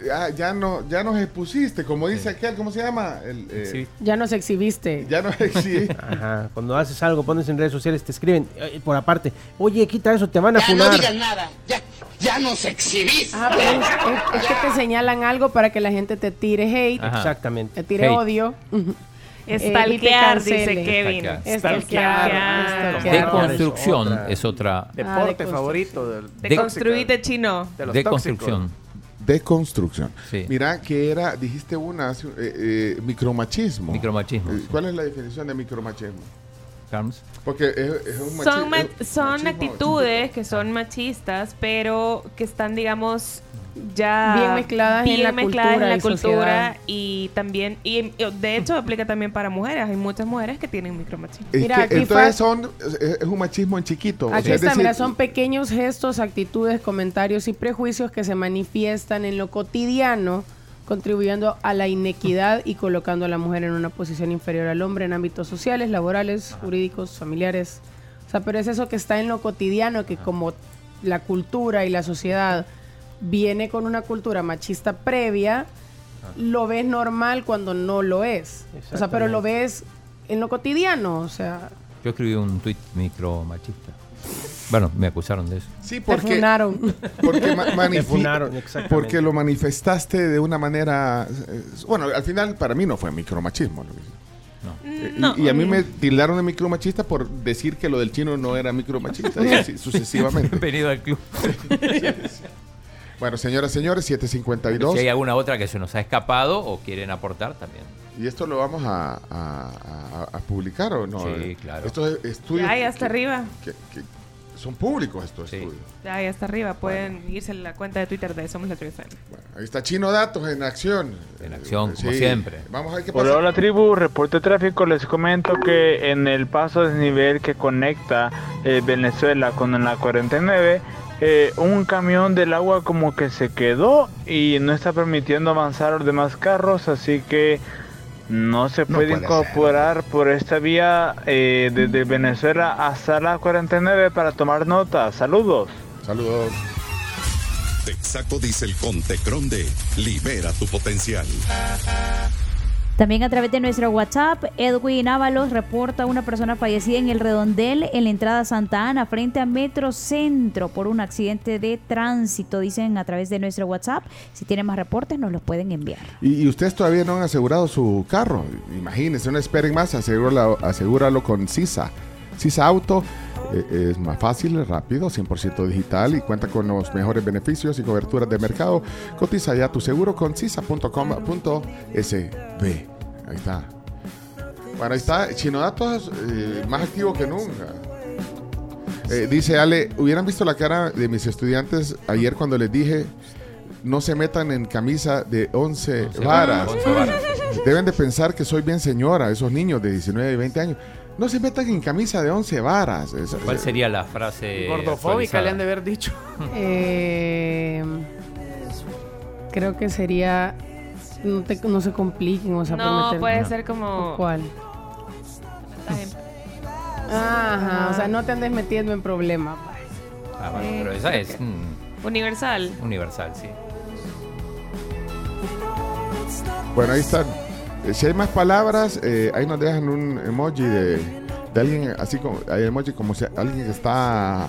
Ya, ya no, ya nos expusiste, como dice aquel, ¿cómo se llama? El, eh, Ya nos exhibiste. Ya nos exhibiste. Ajá, cuando haces algo, pones en redes sociales, te escriben eh, por aparte, oye, quita eso, te van a funar. nada, ya, ya nos exhibiste. Ah, pero es, es- es que te señalan algo para que la gente te tire hate. Ajá. Exactamente. Te tire Hate. odio. Eh, te Stalkear, dice. Kevin. Stalkear. Deconstrucción es otra. Deporte favorito del Deconstruite chino. de los Deconstrucción. Deconstrucción. Sí. Mira que era, dijiste una, eh, eh, micromachismo. Micromachismo, Eh, sí. ¿Cuál es la definición de micromachismo? Carms. Porque es, es un machi- Son, ma- es- son machismo actitudes que son machistas, pero que están, digamos, ya Bien mezcladas en bien la mezcladas cultura en la y cultura y también, y y de hecho aplica también para mujeres. Hay muchas mujeres que tienen micromachismo. Es Mira, que aquí entonces son, es, es un machismo en chiquito. o Aquí sea, es está, decir, mira, son pequeños gestos, actitudes, comentarios y prejuicios que se manifiestan en lo cotidiano, contribuyendo a la inequidad y colocando a la mujer en una posición inferior al hombre en ámbitos sociales, laborales, jurídicos, familiares. O sea, pero es eso que está en lo cotidiano, que como la cultura y la sociedad viene con una cultura machista previa, lo ves normal cuando no lo es. O sea, pero lo ves en lo cotidiano, o sea... Yo escribí un tuit micromachista. Bueno, me acusaron de eso. Sí, porque, funaron. porque, ma- manifi- Te funaron, exactamente. porque lo manifestaste de una manera... eh, bueno, al final para mí no fue micromachismo. Luis. Eh, y- No. y, a mí me tildaron de micromachista por decir que lo del chino no era micromachista y así sucesivamente. Bienvenido al club. bueno, señoras y señores, 752. Si hay alguna otra que se nos ha escapado o quieren aportar también. ¿Y esto lo vamos a, a- a- a publicar o no? Sí, Eh, claro. Estos estudios ya está que- arriba. que- que son públicos estos estudios. Ya, ya está arriba. Pueden irse a la cuenta de Twitter de Somos la Tribu FM. Ahí está Chino Datos en acción. En acción, como siempre. Vamos a ver qué pasa. Hola, hola tribu, reporte de tráfico. Les comento que en el paso de desnivel que conecta eh, Venezuela con la 49, eh, un camión del agua como que se quedó y no está permitiendo avanzar a los demás carros, así que no se puede, puede incorporar por esta vía eh, desde Venezuela hasta la 49 para tomar nota. Saludos. Saludos. Texaco Diesel con Tecron de Libera tu potencial. También a través de nuestro WhatsApp, Edwin Ábalos reporta una persona fallecida en el redondel en la entrada Santa Ana frente a Metro Centro por un accidente de tránsito, dicen a través de nuestro WhatsApp. Si tienen más reportes nos los pueden enviar. Y, y ustedes todavía no han asegurado su carro. Imagínense, no esperen más, asegúralo, asegúralo con CISA. CISA Auto es más fácil, rápido, 100% digital y cuenta con los mejores beneficios y coberturas de mercado. Cotiza ya tu seguro con CISA.com.sb. Ahí está. Bueno, ahí está. Chino Datos eh, más activo que nunca. Eh, dice Ale, hubieran visto la cara de mis estudiantes ayer cuando les dije no se metan en camisa de 11, varas. 11 varas. Deben de pensar que soy bien señora, esos niños de 19 y 20 años. No se metan en camisa de 11 varas. Es- ¿Cuál es- sería la frase? Gordofóbica le han de haber dicho. Eh, creo que sería. No, te- no se compliquen, o sea, No, meter- puede ser como... ¿Cuál? Ajá, o sea, no te andes metiendo en problemas. Ah, bueno, pero esa es mm, Universal. universal, sí. Bueno, ahí están. Eh, Si hay más palabras, eh, ahí nos dejan un emoji de, de alguien, así como, hay emoji como si alguien que está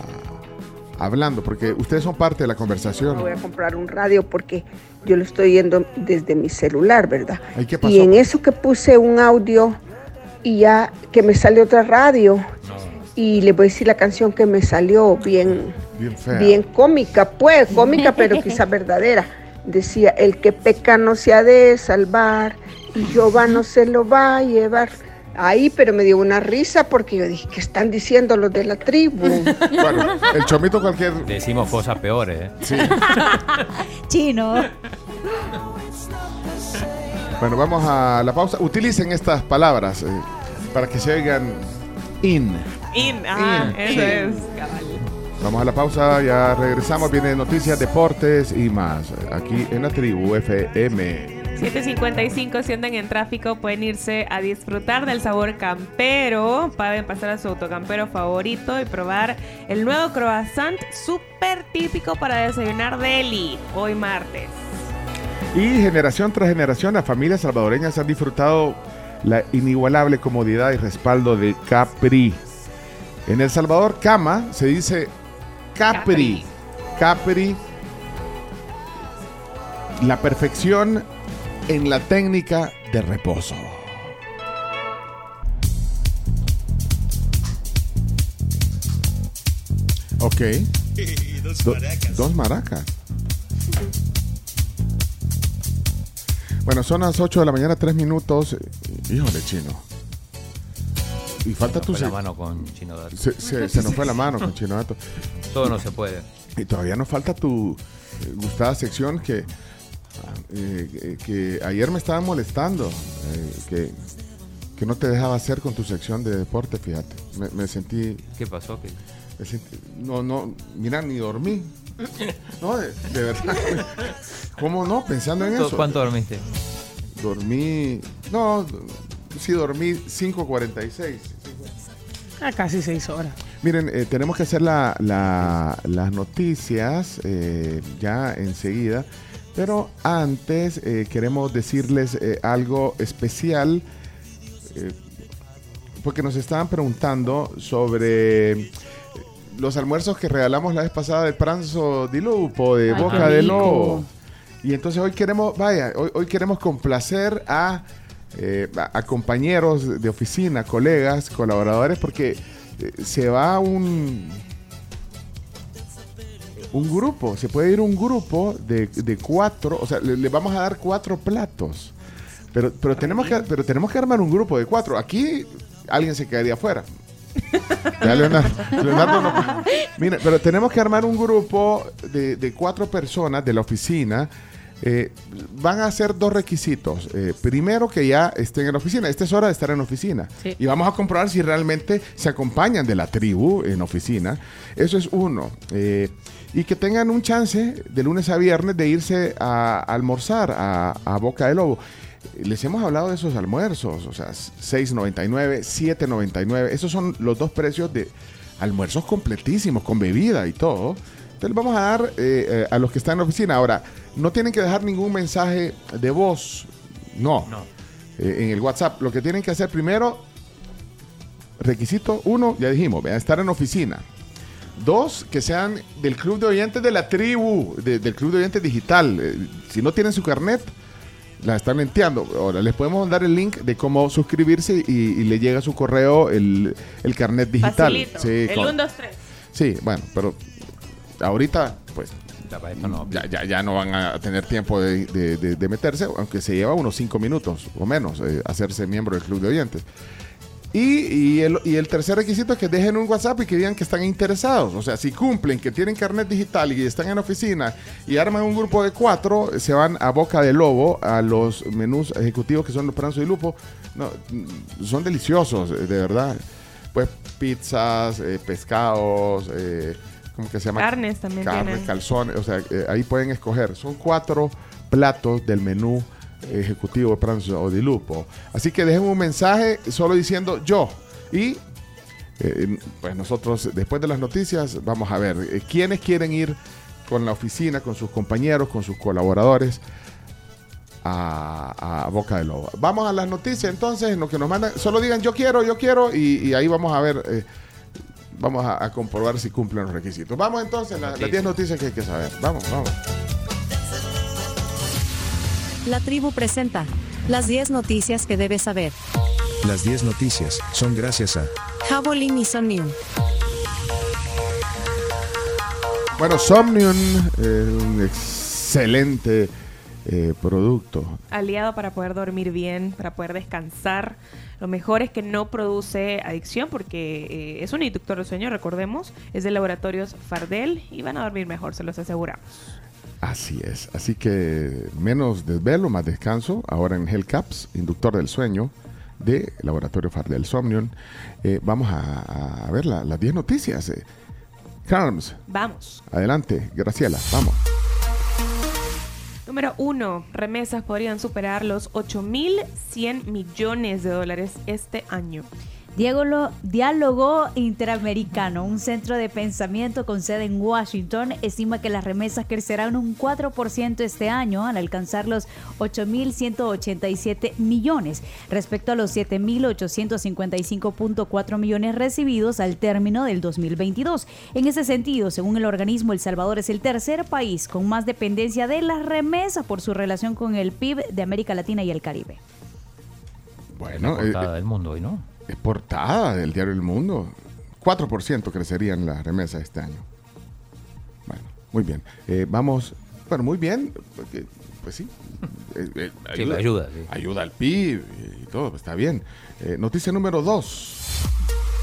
hablando, porque ustedes son parte de la conversación. Voy a comprar un radio porque yo lo estoy yendo desde mi celular, ¿verdad? Ay, ¿qué pasó? Y en eso que puse un audio y ya que me salió otra radio y le voy a decir la canción que me salió bien, Bien fea. bien cómica, pues cómica, pero quizá verdadera. Decía, el que peca no se ha de salvar y Jehová no se lo va a llevar. Ahí, pero me dio una risa porque yo dije, ¿qué están diciendo los de la tribu? Bueno, el chomito cualquier... Decimos cosas peores, ¿eh? Sí. Chino. Bueno, vamos a la pausa. Utilicen estas palabras eh, para que se oigan In. In, ajá, In. eso In. es. cabal. Vamos a la pausa, ya regresamos. Viene noticias, deportes y más. Aquí en la tribu FM. 7.55, si andan en tráfico, pueden irse a disfrutar del sabor campero. Pueden pasar a su autocampero favorito y probar el nuevo croissant súper típico para desayunar deli hoy martes. Y generación tras generación, las familias salvadoreñas han disfrutado la inigualable comodidad y respaldo de Capri. En El Salvador, cama se dice Capri. Capri. La perfección en la técnica de reposo. Ok. Do- dos maracas. Bueno, son las 8 de la mañana, 3 minutos. Híjole, chino. Y falta tu Fue la se- mano con Chino Dato. se, se- se nos fue la mano con Chino Dato. Todo no se puede. Y todavía nos falta tu eh, gustada sección que, eh, eh, que ayer me estaba molestando. eh, que, que no te dejaba hacer con tu sección de deporte, fíjate. Me, me sentí. ¿Qué pasó? ¿Qué- me sentí- no, no, mira, ni dormí. No, de, de verdad. ¿Cómo no? Pensando en ¿Cuánto- eso. cuánto dormiste? Dormí. No, sí dormí 5.46. A casi seis horas. Miren, eh, tenemos que hacer la- la- las noticias eh, ya enseguida, pero antes eh, queremos decirles algo especial, porque nos estaban preguntando sobre los almuerzos que regalamos la vez pasada del Pranzo di Lupo, de Ay, Boca de. Lobo. Y entonces hoy queremos, vaya, hoy, hoy queremos complacer a, eh, a, compañeros de oficina, colegas, colaboradores, porque eh, se va un un grupo, se puede ir un grupo de, de cuatro, o sea, le, vamos a dar cuatro platos. Pero, pero, tenemos que, pero tenemos que armar un grupo de cuatro. Aquí alguien se quedaría afuera. Leonardo no- Mira, pero tenemos que armar un grupo de, de cuatro personas de la oficina. Eh, van a hacer dos requisitos. Eh, primero, que ya estén en la oficina. Esta es hora de estar en la oficina. Sí. Y vamos a comprobar si realmente se acompañan de la tribu en oficina. Eso es uno. Eh, y que tengan un chance de lunes a viernes de irse a, almorzar a, a Boca de Lobo. Les hemos hablado de esos almuerzos, o sea, 6.99, 7.99. Esos son los dos precios de almuerzos completísimos, con bebida y todo. Entonces vamos a dar eh, eh, a los que están en la oficina. Ahora, no tienen que dejar ningún mensaje de voz. No. Eh, en el WhatsApp. Lo que tienen que hacer primero, requisito uno, ya dijimos, vean, estar en oficina. Dos, que sean del club de oyentes de la tribu, de- del club de oyentes digital. Eh, si no tienen su carnet, la están lenteando. Ahora, les podemos dar el link de cómo suscribirse y, y le llega a su correo el, el carnet digital. Facilito. Sí, el con- 1, 2, 3. Sí, bueno, pero ahorita, no. ya, ya, ya no van a tener tiempo de, de- meterse, aunque se lleva unos cinco minutos o menos eh, hacerse miembro del club de oyentes. Y, y el, y el tercer requisito es que dejen un WhatsApp y que digan que están interesados. O sea, si cumplen, que tienen carnet digital y están en oficina y arman un grupo de cuatro, se van a Boca de Lobo, a los menús ejecutivos que son los Pranzo y Lupo. No, mm, son deliciosos, eh, de verdad. Pues pizzas, eh, pescados, ¿cómo que se llama? Carnes también Carnes, tienen. calzones, o sea, eh, ahí pueden escoger. Son cuatro platos del menú ejecutivo de Pranzo o de Lupo. Así que dejen un mensaje solo diciendo yo. Y eh, pues nosotros, después de las noticias, vamos a ver eh, quiénes quieren ir con la oficina, con sus compañeros, con sus colaboradores a, a Boca de Lobo. Vamos a las noticias entonces, en lo que nos mandan, solo digan yo quiero, yo quiero, y, y ahí vamos a ver, eh, vamos a, a comprobar si cumplen los requisitos. Vamos entonces, la- las 10 noticias que hay que saber. Vamos, vamos. La tribu presenta las 10 noticias que debes saber. Las 10 noticias son gracias a Javelin y Somnium. Bueno, Somnium es un excelente eh, producto. aliado para poder dormir bien, para poder descansar. Lo mejor es que no produce adicción porque eh, es un inductor de sueño, recordemos. Es de laboratorios Fardel y van a dormir mejor, se los aseguramos. Así es. Así que menos desvelo, más descanso. Ahora en Hellcaps, inductor del sueño. de Laboratorio Fardel Somnium. Eh, vamos a, a ver la- las 10 noticias. Eh. Carms, Vamos. adelante, Graciela, vamos. Número uno, remesas podrían superar los 8.100 millones de dólares este año. Diálogo, Diálogo Interamericano, un centro de pensamiento con sede en Washington, estima que las remesas crecerán un 4% este año al alcanzar los 8.187 millones, respecto a los 7.855.4 millones recibidos al término del 2022. En ese sentido, según el organismo, El Salvador es el tercer país con más dependencia de las remesas por su relación con el PIB de América Latina y el Caribe. Bueno, La portada eh, del mundo hoy, ¿no? Es portada del diario El Mundo. 4% crecerían las remesas este año. Bueno, muy bien. Eh, vamos, bueno, muy bien, porque, pues sí. eh, eh, Sí, ayuda, sí. Ayuda al PIB y todo, pues, está bien. Noticia número 2.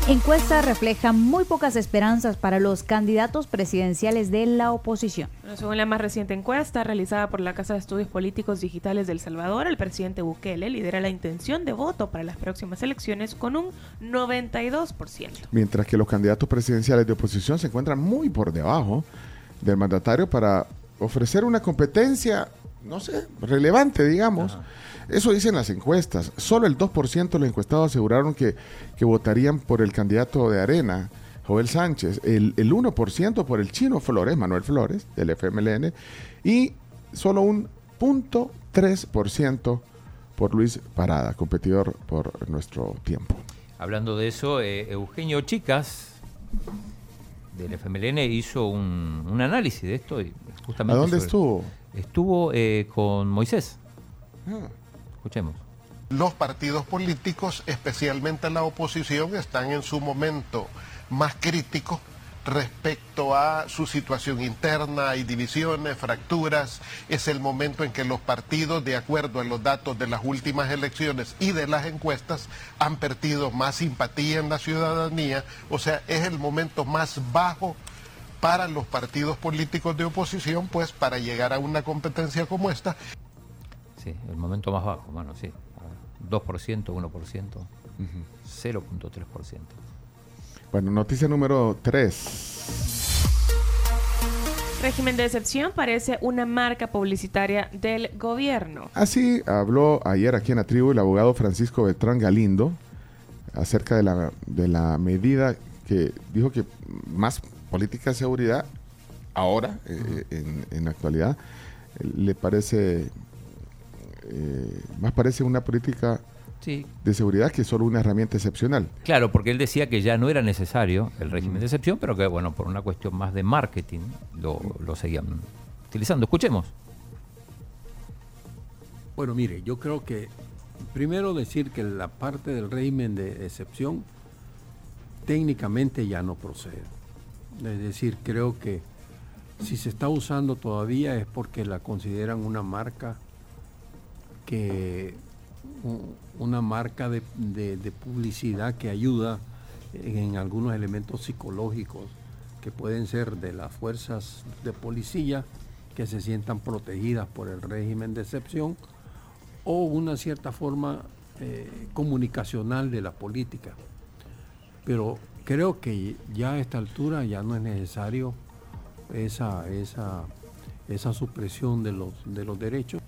Encuesta refleja muy pocas esperanzas para los candidatos presidenciales de la oposición. Bueno, según la más reciente encuesta realizada por la Casa de Estudios Políticos Digitales del Salvador, el presidente Bukele lidera la intención de voto para las próximas elecciones con un 92%. Mientras que los candidatos presidenciales de oposición se encuentran muy por debajo del mandatario para ofrecer una competencia, no sé, relevante, digamos. Eso dicen las encuestas. Solo el 2% de los encuestados aseguraron que, que votarían por el candidato de Arena, Joel Sánchez. El, el 1% por el chino Flores, Manuel Flores, del FMLN. Y solo un 0.3% por Luis Parada, competidor por nuestro tiempo. Hablando de eso, eh, Eugenio Chicas del FMLN hizo un, un análisis de esto. Y justamente ¿A dónde sobre- estuvo? Estuvo eh, con Moisés. Ah. Escuchemos. Los partidos políticos, especialmente la oposición, están en su momento más crítico respecto a su situación interna, hay divisiones, fracturas, es el momento en que los partidos, de acuerdo a los datos de las últimas elecciones y de las encuestas, han perdido más simpatía en la ciudadanía, o sea, es el momento más bajo para los partidos políticos de oposición, pues para llegar a una competencia como esta, Sí, el momento más bajo, bueno, sí. 2%, 1%, 0.3%. Bueno, noticia número 3. Régimen de excepción parece una marca publicitaria del gobierno. Así habló ayer aquí en la tribu el abogado Francisco Beltrán Galindo acerca de la, de la medida que dijo que más política de seguridad ahora, eh, en, en la actualidad, eh, le parece, eh, más parece una política Sí. de seguridad que solo una herramienta excepcional. Claro, porque él decía que ya no era necesario el régimen de excepción, pero que, bueno, por una cuestión más de marketing lo, lo seguían utilizando. Escuchemos. Bueno, mire, yo creo que primero decir que la parte del régimen de excepción técnicamente ya no procede. Es decir, creo que si se está usando todavía es porque la consideran una marca que una marca de publicidad que ayuda en algunos elementos psicológicos que pueden ser de las fuerzas de policía que se sientan protegidas por el régimen de excepción o una cierta forma eh, comunicacional de la política. Pero creo que ya a esta altura ya no es necesario esa, esa, esa supresión de los, de los derechos.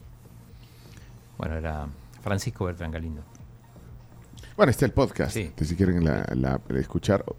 Bueno, era Francisco Bertrán Galindo. Bueno, está el podcast, si quieren la, la- escuchar o,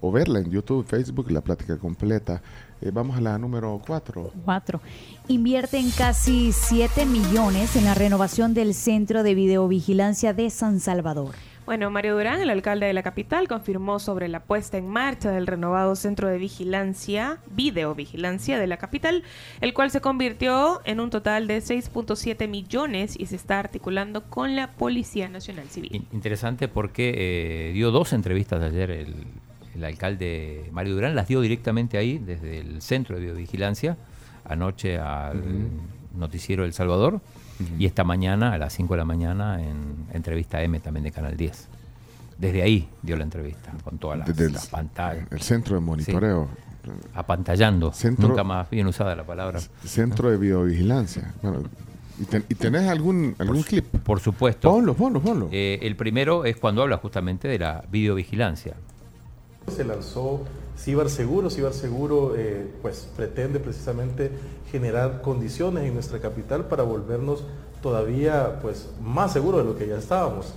o verla en YouTube, Facebook, la plática completa. Eh, vamos a la número 4. 4. Invierten casi 7 millones en la renovación del Centro de Videovigilancia de San Salvador. Bueno, Mario Durán, el alcalde de la capital, confirmó sobre la puesta en marcha del renovado Centro de Vigilancia, Videovigilancia de la capital, el cual se convirtió en un total de 6.7 millones y se está articulando con la Policía Nacional Civil. In- Interesante porque eh, dio dos entrevistas ayer el, el alcalde Mario Durán, las dio directamente ahí, desde el centro de videovigilancia, anoche al noticiero El Salvador, y esta mañana a las 5 de la mañana en entrevista M también de Canal 10. Desde ahí dio la entrevista, con todas las, Desde el- las pantallas. El centro de monitoreo. Apantallando. Centro- Nunca más bien usada la palabra. Centro de videovigilancia. Bueno, ¿Y, ten- y tenés algún, algún clip? Por supuesto. Ponlo, ponlo, ponlo. Eh, el primero es cuando habla justamente de la videovigilancia. Se lanzó Ciberseguro. Ciberseguro eh, pues, pretende precisamente generar condiciones en nuestra capital para volvernos todavía pues, más seguros de lo que ya estábamos.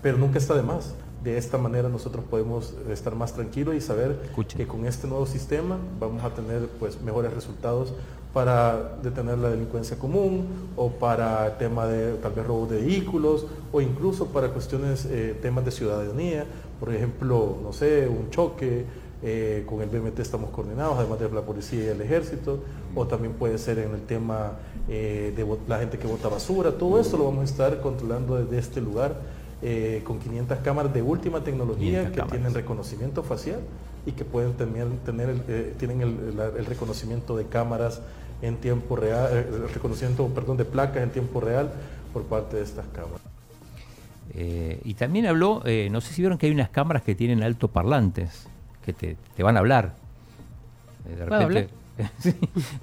Pero nunca está de más. De esta manera nosotros podemos estar más tranquilos y saber que con este nuevo sistema vamos a tener pues, mejores resultados para detener la delincuencia común o para el tema de tal vez robo de vehículos o incluso para cuestiones, eh, temas de ciudadanía, por ejemplo, no sé, un choque, eh, con el BMT estamos coordinados, además de la policía y el ejército, o también puede ser en el tema eh, de la gente que bota basura, todo esto lo vamos a estar controlando desde este lugar eh, con 500 cámaras de última tecnología 500 que cámaras. tienen reconocimiento facial y que pueden tener, tener el, eh, tienen el, reconocimiento de cámaras en tiempo real, el reconocimiento, perdón, de placas en tiempo real por parte de estas cámaras. Eh, y también habló, eh, no sé si vieron que hay unas cámaras que tienen altoparlantes, que te, te van a hablar. De ¿Puedo repente, Sí.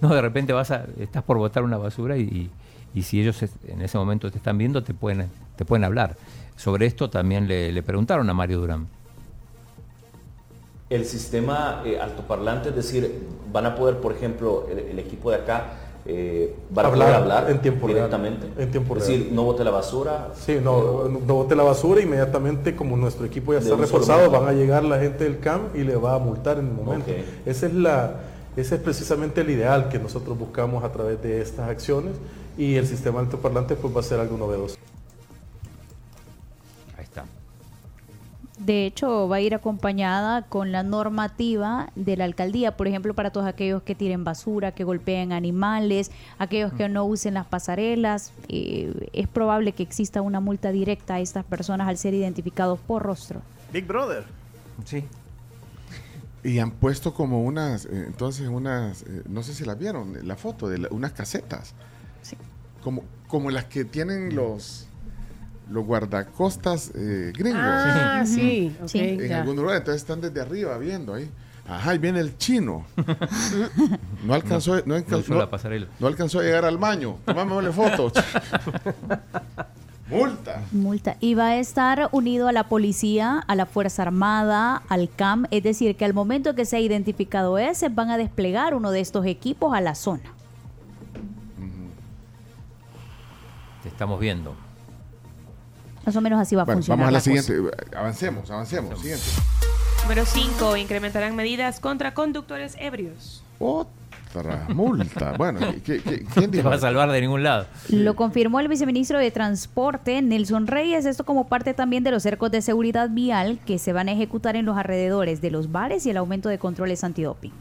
no, de repente vas a, estás por botar una basura y, y- y si ellos en ese momento te están viendo, te pueden, te pueden hablar. Sobre esto también le, le preguntaron a Mario Durán. el sistema eh, altoparlante, es decir, van a poder, por ejemplo, el, el equipo de acá, eh, van a Hablar poder hablar en tiempo real, directamente. en tiempo es real. decir, no bote la basura. Sí, no, no bote la basura, inmediatamente como nuestro equipo ya está reforzado, van a llegar la gente del CAM y le va a multar en el momento. Esa es la, ese es precisamente el ideal que nosotros buscamos a través de estas acciones y el sistema altoparlante pues va a ser algo novedoso. De hecho, va a ir acompañada con la normativa de la alcaldía, por ejemplo, para todos aquellos que tiren basura, que golpeen animales, aquellos que no usen las pasarelas. eh, es probable que exista una multa directa a estas personas al ser identificados por rostro. Big Brother. Sí. Y han puesto como unas, eh, entonces unas, eh, no sé si las vieron, la foto de la- unas casetas. Como, como las que tienen los, los guardacostas eh, gringos. Ah, sí, ok, En ya. algún lugar, entonces están desde arriba viendo ahí. Ajá, ahí viene el chino. No alcanzó, no, No alcanzó, pasarela. no alcanzó a llegar al baño. Tomame fotos. Multa. Multa. Y va a estar unido a la policía, a la Fuerza Armada, al CAM. Es decir, que al momento que sea identificado ese, van a desplegar uno de estos equipos a la zona. Te estamos viendo. Más o menos así va a Bueno, funcionar. vamos a la, la cosa. siguiente. Avancemos, avancemos. Siguiente. Número 5. Incrementarán medidas contra conductores ebrios. Otra multa. Bueno, ¿qué- qué- quién Te dijo? va a salvar de ningún lado. Lo confirmó el viceministro de Transporte, Nelson Reyes, esto como parte también de los cercos de seguridad vial que se van a ejecutar en los alrededores de los bares y el aumento de controles antidoping.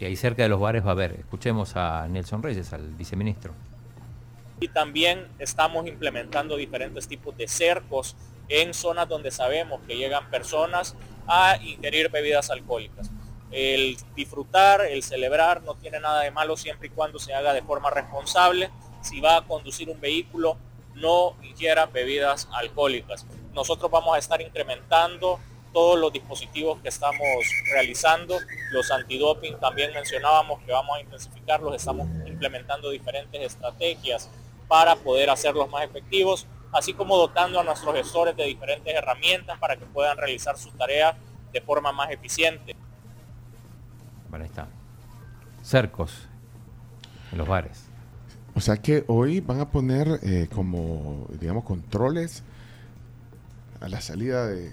Y ahí cerca de los bares va a haber. Escuchemos a Nelson Reyes, al viceministro. Y también estamos implementando diferentes tipos de cercos en zonas donde sabemos que llegan personas a ingerir bebidas alcohólicas. El disfrutar, el celebrar no tiene nada de malo siempre y cuando se haga de forma responsable. Si va a conducir un vehículo, no ingiera bebidas alcohólicas. Nosotros vamos a estar incrementando todos los dispositivos que estamos realizando, los antidoping también mencionábamos que vamos a intensificarlos, estamos implementando diferentes estrategias para poder hacerlos más efectivos, así como dotando a nuestros gestores de diferentes herramientas para que puedan realizar sus tareas de forma más eficiente. Bueno, ahí está. Cercos en los bares. O sea que hoy van a poner eh, como, digamos, controles a la salida de...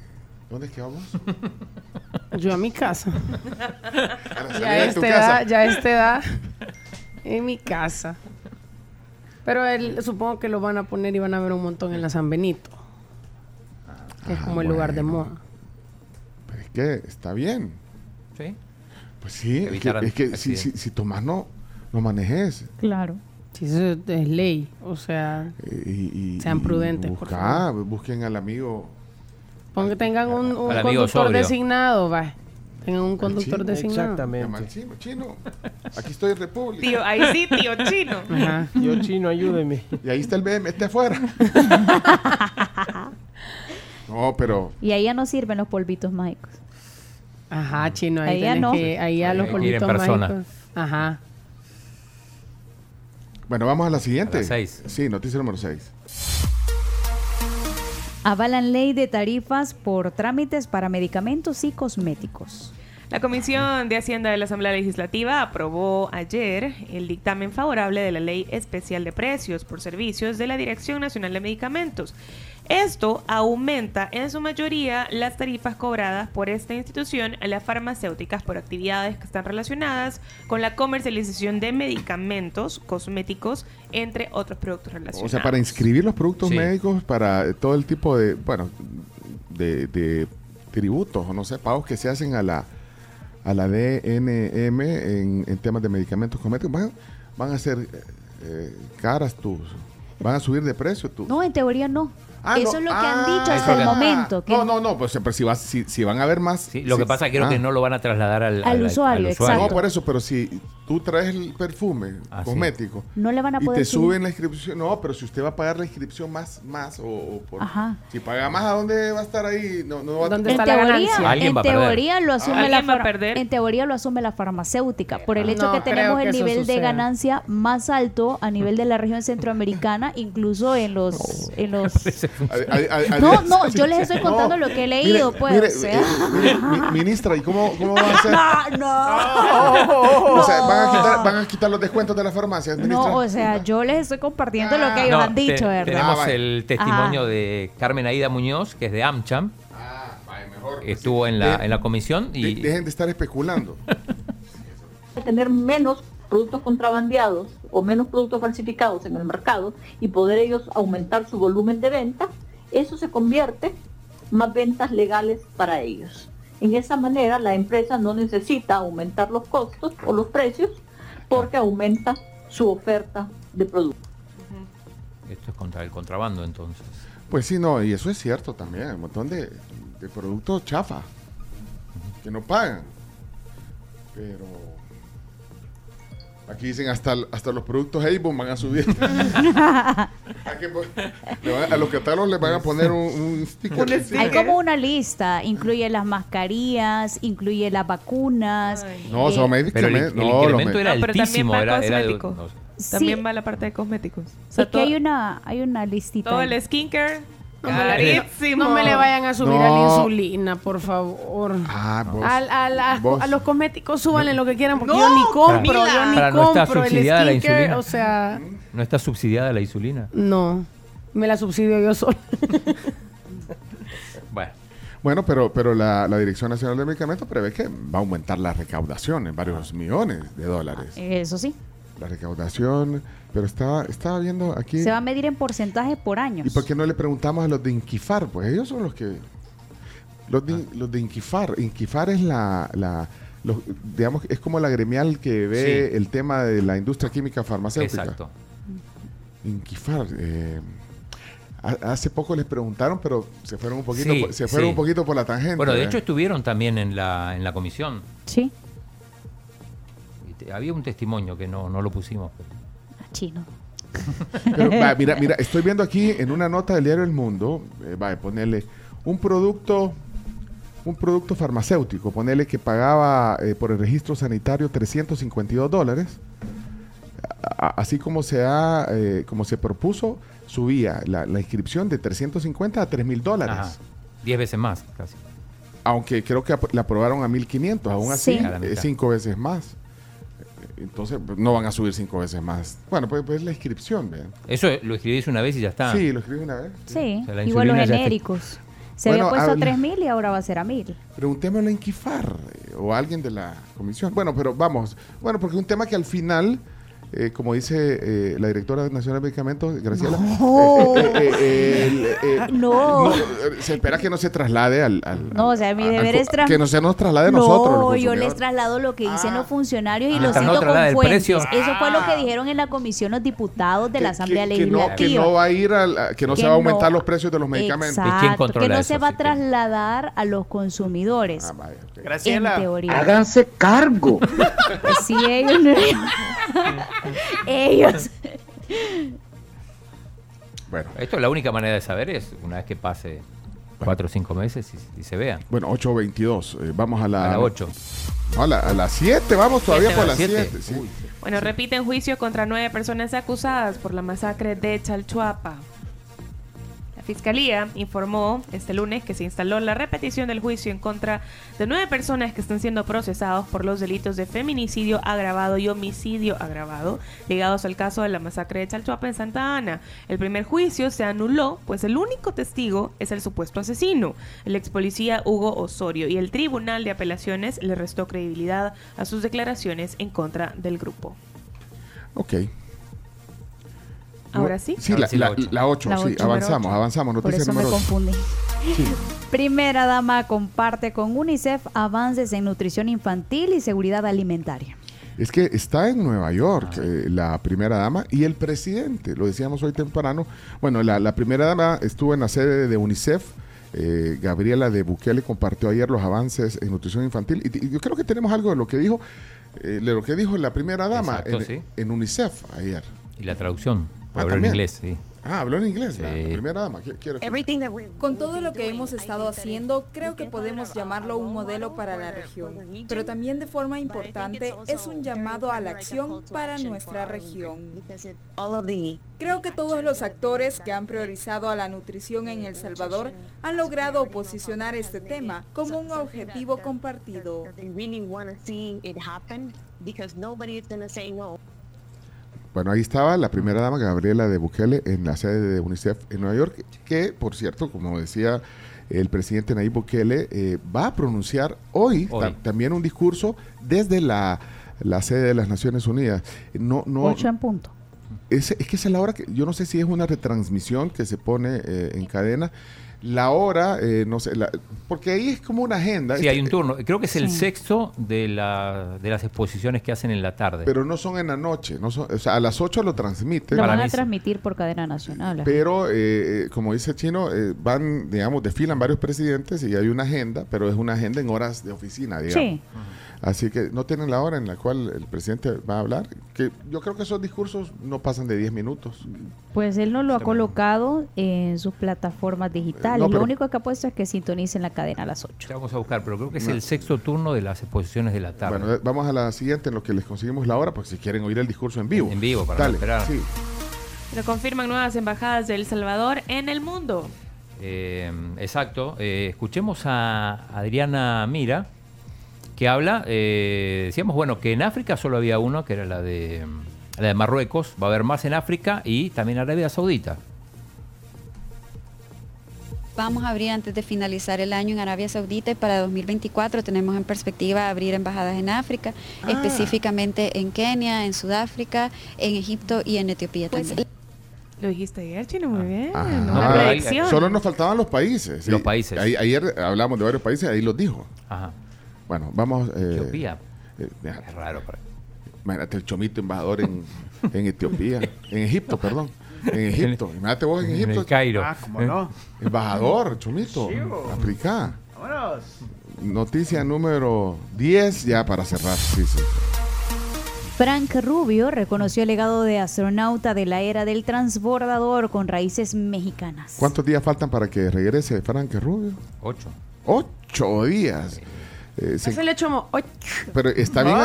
¿Dónde es que vamos? Yo a mi casa. A la salida ya de a tu esta casa. edad, ya a esta edad, en mi casa. Pero él, supongo que lo van a poner y van a ver un montón en la San Benito. Que es Ah, como el lugar de moda. Pero es que está bien. Sí. Pues sí, es que, Evitar es que si, si, si tomas no, no manejes. Claro. Sí, eso es ley. O sea, Y, y- Sean y prudentes, por busca- favor. busquen al amigo. pon que tengan un, un Al amigo conductor sobrio. designado, va. Tengan un conductor chino. designado. Al chino, chino. Aquí estoy en República. Tío, ahí sí, tío chino. Ajá. Yo chino, ayúdeme. Y ahí está el BM, este afuera. no, pero Y ahí ya no sirven los polvitos mágicos. Ajá, chino, ahí, Ahí ya no. que, ahí ya Ahí los polvitos persona. mágicos. Ajá. Bueno, vamos a la siguiente. A las seis. Sí, noticia número 6. Avalan ley de tarifas por trámites para medicamentos y cosméticos. La Comisión de Hacienda de la Asamblea Legislativa aprobó ayer el dictamen favorable de la Ley Especial de Precios por Servicios de la Dirección Nacional de Medicamentos. Esto aumenta en su mayoría las tarifas cobradas por esta institución a las farmacéuticas por actividades que están relacionadas con la comercialización de medicamentos, cosméticos, entre otros productos relacionados. O sea, para inscribir los productos Sí. médicos para todo el tipo de, bueno, de, de tributos o no sé, pagos que se hacen a la a la DNM en, en temas de medicamentos cosméticos, van, van a ser eh, caras tus, van a subir de precio tus. No, en teoría no. Ah, Eso no. es lo que Ah, han dicho eso hasta el momento. Que No, no, no, pues pero si, vas, si, si van a haber más. Sí, lo que pasa es que creo que no lo van a trasladar al, Al usuario, exacto. No, por eso, pero si tú traes el perfume Ah, sí. cosmético No le van a y poder te subir. suben la inscripción, no, pero si usted va a pagar la inscripción más, más o, o por, Ajá. si paga más, ¿a dónde va a estar ahí? No, no va a ¿Dónde está la teoría, ganancia? Alguien en va a perder. teoría lo asume ¿Alguien la va a far- perder? en teoría lo asume la farmacéutica por el hecho No que tenemos el nivel de ganancia más alto a nivel de la región centroamericana, incluso en los en los No, no, yo les estoy contando lo que he leído, pues, mire, o sea. eh, mire, mi- ministra, ¿y cómo, cómo va a ser? No, no. O sea, ¿van a, quitar, van a quitar los descuentos de las farmacias? No, o sea, yo les estoy compartiendo lo que ellos No, han dicho, te- ¿verdad? Tenemos Ah, vale. el testimonio Ajá. de Carmen Aida Muñoz, que es de AmCham. Ah, vaya, mejor. Estuvo en la, De- en la comisión y de- dejen de estar especulando. tener menos productos contrabandeados o menos productos falsificados en el mercado y poder ellos aumentar su volumen de venta, eso se convierte más ventas legales para ellos. En esa manera la empresa no necesita aumentar los costos o los precios porque aumenta su oferta de productos. esto es contra el contrabando entonces. Pues sí, no, y eso es cierto también. Un montón de, de productos chafa que no pagan. Pero aquí dicen hasta, hasta los productos Avon van a subir. Que a, los catálogos les van a poner un, un sticker. Hay como una lista, incluye las mascarillas, incluye las vacunas. No, eh, son médicos. Pero el, el no, incremento era No, pero también va Era, cosmético. no, También Sí. va la parte de cosméticos. O Es que hay una, hay una listita. todo ahí. el skincare, No carísimo. no me le vayan a subir a la insulina, por favor. Ah, vos. Al- a, vos. a los cosméticos súbanle lo que quieran porque No, yo ni compro, Camila. yo ni Para no compro el subsidiada la skincare, insulina. o sea, no está subsidiada la insulina. no, me la subsidio yo sola. Bueno, Bueno, pero, pero la, la Dirección Nacional de Medicamentos prevé que va a aumentar la recaudación en varios millones de dólares. Eso sí. La recaudación, pero estaba, estaba viendo aquí. Se va a medir en porcentaje por años. ¿Y por qué no le preguntamos a los de Inquifar? Pues ellos son los que... Los de, los de Inquifar. Inquifar es la... la los- digamos, es como la gremial que ve Sí. el tema de la industria química farmacéutica. exacto. Inquifar. eh, ha- hace poco les preguntaron, pero se fueron un poquito, Sí, por- se fueron sí. un poquito por la tangente. Bueno, de ¿eh? hecho estuvieron también en la, en la comisión. Sí, había un testimonio que no, no lo pusimos. chino. Pero, va, mira, mira, estoy viendo aquí en una nota del diario El Mundo, eh, va a ponerle un producto, un producto farmacéutico, ponerle que pagaba eh, por el registro sanitario 352 dólares, A- así como se ha, eh, como se propuso, subía la, la inscripción de 350 a 3 mil dólares. Ajá. Diez veces más, casi. Aunque creo que ap- la aprobaron a 1500, aún así, Sí. Mitad. cinco veces más. Entonces, pues, no van a subir cinco veces más. Bueno, pues, pues la inscripción, vean. Eso lo escribís una vez y ya está. Sí, lo escribí una vez. Sí, O sea, la igual los genéricos. Se Bueno, había puesto a 3000 y ahora va a ser a 1000. Preguntémosle a Inquifar eh, o a alguien de la comisión. Bueno, pero vamos. Bueno, porque es un tema que al final, eh, como dice eh, la directora nacional de medicamentos, Graciela, No. eh, eh, eh, el, eh, No. eh, se espera que no se traslade al. al- No, o sea, mi al- deber al- es Que no se nos traslade a no, nosotros. los yo les traslado lo que dicen los funcionarios y Ah. lo Mientras no cito con fuentes. precio. Eso fue lo que dijeron en la comisión los diputados de la Asamblea que, que no, Legislativa. que no va a ir a- que no Que se va a aumentar no- los precios de los medicamentos. Exacto, que no se va a trasladar a los consumidores. Ah, Graciela. En teoría. Háganse cargo. Pues sí, ellos. ellos. Bueno. Esto la única manera de saber es una vez que pase cuatro o cinco meses y, y se vea. Bueno, 8.22. eh, vamos a la... A la 8. No, a la- a las 7, vamos todavía por las siete. 7. sí. Bueno, repiten juicio contra nueve personas acusadas por la masacre de Chalchuapa. Fiscalía informó este lunes que se instaló la repetición del juicio en contra de nueve personas que están siendo procesados por los delitos de feminicidio agravado y homicidio agravado ligados al caso de la masacre de Chalchuapa en Santa Ana. El primer juicio se anuló, pues el único testigo es el supuesto asesino, el ex policía Hugo Osorio, y el Tribunal de Apelaciones le restó credibilidad a sus declaraciones en contra del grupo. Ok. Ahora sí. Sí, la, la, la 8, La sí, ocho. avanzamos, Número avanzamos. Por Noticia eso me número ocho. confundí. Sí. Primera dama comparte con UNICEF avances en nutrición infantil y seguridad alimentaria. Es que está en Nueva York eh, la primera dama y el presidente, lo decíamos hoy temprano. Bueno, la, la primera dama estuvo en la sede de UNICEF. eh, Gabriela de Bukele compartió ayer los avances en nutrición infantil y, y yo creo que tenemos algo de lo que dijo, eh, de lo que dijo la primera dama Exacto, en, sí. en UNICEF ayer. Y la traducción. Ah, Habló en inglés, sí. Ah, habló en inglés, la, Sí. la primera dama. ¿Qué- quiere- Con todo lo que hemos estado haciendo, creo que podemos llamarlo un modelo para la región, pero también de forma importante es un llamado a la acción para nuestra región. Creo que todos los actores que han priorizado a la nutrición en El Salvador han logrado posicionar este tema como un objetivo compartido. Bueno, ahí estaba la primera dama, Gabriela de Bukele, en la sede de UNICEF en Nueva York, que, por cierto, como decía el presidente Nayib Bukele, eh, va a pronunciar hoy, Hoy. ta- también un discurso desde la, la sede de las Naciones Unidas. No, no, Ocho en punto. es, es que es la hora que yo no sé si es una retransmisión que se pone eh, en cadena. La hora, eh, no sé, la- porque ahí es como una agenda. Sí, Este- hay un turno. Creo que es el Sí. sexto de, la, de las exposiciones que hacen en la tarde. Pero no son en la noche, no son, o sea, a las 8 lo transmiten. Lo van a transmitir por cadena nacional. Pero, eh, eh, como dice Chino, eh, van, digamos, desfilan varios presidentes y hay una agenda, pero es una agenda en horas de oficina, digamos. Sí. Así que no tienen la hora en la cual el presidente va a hablar. Que yo creo que esos discursos no pasan de 10 minutos. Pues él no lo ha colocado en sus plataformas digitales. No, Lo único que ha puesto es que sintonicen la cadena a las 8. Ya vamos a buscar, pero creo que es No. el sexto turno de las exposiciones de la tarde. Bueno, vamos a la siguiente en lo que les conseguimos la hora, porque si quieren oír el discurso en vivo. En vivo, para no esperar. sí. Lo confirman nuevas embajadas de El Salvador en el mundo. Eh, exacto. Eh, escuchemos a Adriana Mira, que habla, eh, decíamos, bueno, que en África solo había uno, que era la de, la de Marruecos, va a haber más en África y también Arabia Saudita. Vamos a abrir antes de finalizar el año en Arabia Saudita y para 2024 tenemos en perspectiva abrir embajadas en África, Ah. específicamente en Kenia, en Sudáfrica, en Egipto y en Etiopía Pues, también. Lo dijiste ayer, Chino, muy bien. Ajá. Una Ah, predicción. Solo nos faltaban los países. Los países. Ahí- ayer hablamos de varios países, ahí los dijo. Ajá. Bueno, vamos. eh, Etiopía. eh, Es raro. para- Imagínate el chomito embajador en, en Etiopía, en Egipto, perdón. En Egipto. Imagínate vos en En Egipto. el Cairo. Ah, cómo no. Embajador, chomito. Chivo. Africá. Vámonos. Noticia número 10, ya para cerrar. Sí, sí. Frank Rubio reconoció el legado de astronauta de la era del transbordador con raíces mexicanas. ¿Cuántos días faltan para que regrese Frank Rubio? Ocho. Ocho días. Eh, se- Se le echó como ocho. pero está bien,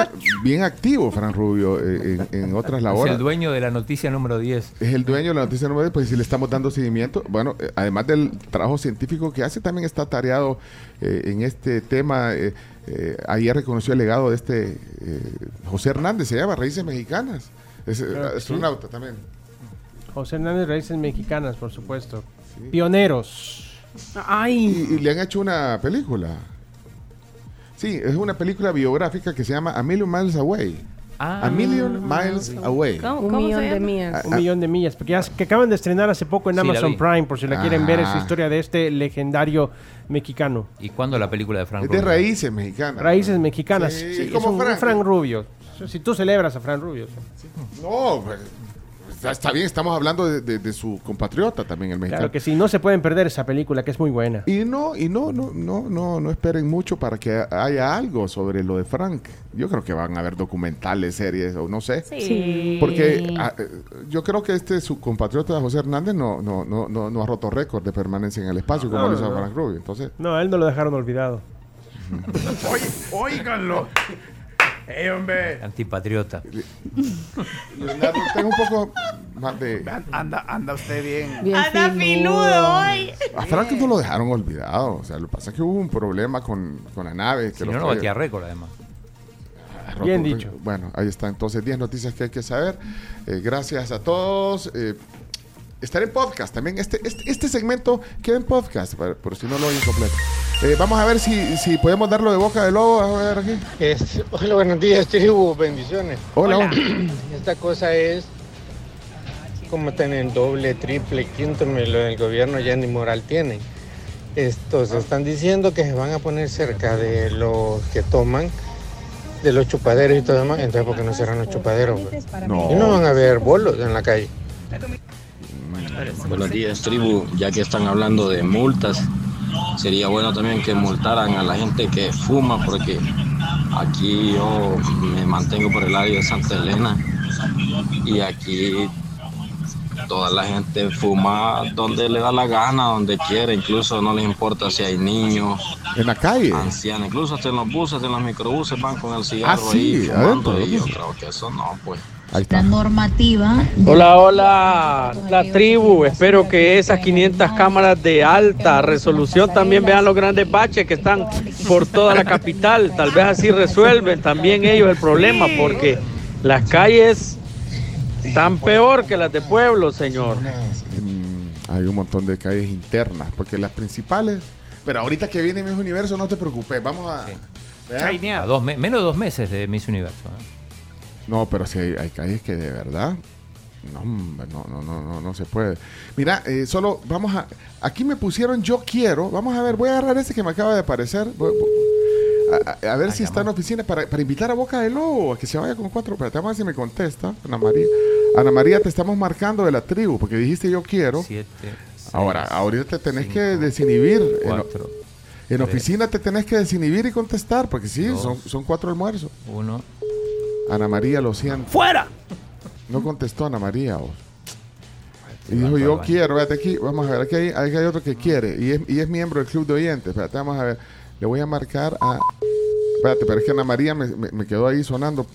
bien activo Frank Rubio eh, en, en otras Es labores. el dueño de la noticia número 10. Es el dueño de la noticia número 10, pues si le estamos dando seguimiento, bueno, eh, además del trabajo científico que hace, también está tareado eh, en este tema. eh, eh, ayer reconoció el legado de este eh, José Hernández, se llama Raíces Mexicanas. Es Claro sí. astronauta también. José Hernández, raíces mexicanas, por supuesto. Pioneros. Y, y le han hecho una película. Sí, es una película biográfica que se llama A Million Miles Away. Ah. A Million Miles Away. Un millón de millas. Un millón de millas. Porque que acaban de estrenar hace poco en Sí, Amazon. Prime, por si la quieren ver, es la Ah. historia de este legendario mexicano. ¿Y cuándo la película de Frank Es de Rubio? raíces mexicanas. Raíces mexicanas. Sí, Sí, como es un- un Frank. Frank Rubio. Si tú celebras a Frank Rubio. No, pues, está bien, estamos hablando de, de- de su compatriota también, el mexicano. Claro que sí, no se pueden perder esa película que es muy buena. Y no, y no, no, no, no, no esperen mucho para que haya algo sobre lo de Frank. Yo creo que van a haber documentales, series, o no sé. Sí. Porque ah, eh, yo creo que este su compatriota José Hernández no, no, no, no, no ha roto récord de permanencia en el espacio como No, lo hizo no. Frank Rubio. Entonces, No, a él no lo dejaron olvidado. Óiganlo. ¡Ey, hombre! Antipatriota. Leonardo, tengo un poco más de. Anda, anda usted bien. Bien Anda finudo hoy. A Frank no lo dejaron olvidado. O sea, lo que pasa es que hubo un problema con, con la nave. Que Si no, no batía récord, además. roto Bien dicho. Bueno, ahí está. Entonces, 10 noticias que hay que saber. Eh, gracias a todos. Eh, estaré en podcast también. Este, este, este segmento queda en podcast, por, por si no lo oyen completo. Eh, vamos a ver si, si podemos darlo de boca de lobo. A ver aquí. hola, buenos días, tribu, bendiciones. Hola. Hola. Esta cosa es como tener doble, triple, quinto, lo del gobierno ya ni moral tienen. Estos están diciendo que se van a poner cerca de los que toman, de los chupaderos y todo demás, entonces ¿por qué no serán los chupaderos? No. Y no van a haber bolos en la calle. Buenos días, tribu. Ya que están hablando de multas, sería bueno también que multaran a la gente que fuma, porque aquí yo me mantengo por el área de Santa Elena y aquí toda la gente fuma donde le da la gana, donde quiere, incluso no les importa si hay niños. En la calle. Ancianos, incluso hasta en los buses, en los microbuses van con el cigarro Ah, sí, ahí fumando adentro, y yo creo que eso no, pues. Está. normativa. Hola, hola, la tribu. Espero que esas 500 cámaras de alta resolución también vean los grandes baches que están por toda la capital. Tal vez así resuelven también ellos el problema, porque las calles están peor que las de pueblo, señor. Mm, hay un montón de calles internas, porque las principales. Pero ahorita que viene Miss Universo, no te preocupes. Vamos a. A dos me- menos de dos meses de Miss Universo. ¿eh? No, pero sí hay, hay calles que de verdad. No, no, no, no, no, no se puede. Mira, eh, solo vamos a. Aquí me pusieron yo quiero. Vamos a ver, voy a agarrar ese que me acaba de aparecer. Voy- voy- a, a- ver si está en oficina para, para invitar a Boca de Lobo a que se vaya con cuatro. Espérate, vamos a ver si me contesta. Ana María. Ana María, te estamos marcando de la tribu porque dijiste yo quiero. Siete, Ahora, ahorita te tenés que desinhibir. Cuatro, en oficina te tenés que desinhibir y contestar porque sí, dos, son, son cuatro almuerzos. Uno. Ana María, lo siento. ¡Fuera! No contestó Ana María. vos. Y dijo, yo quiero, véate aquí, vamos a ver, aquí hay, aquí hay otro que quiere y es, y es miembro del club de oyentes. Espérate, vamos a ver. Le voy a marcar a... Espérate, pero es que Ana María me, me- me quedó ahí sonando.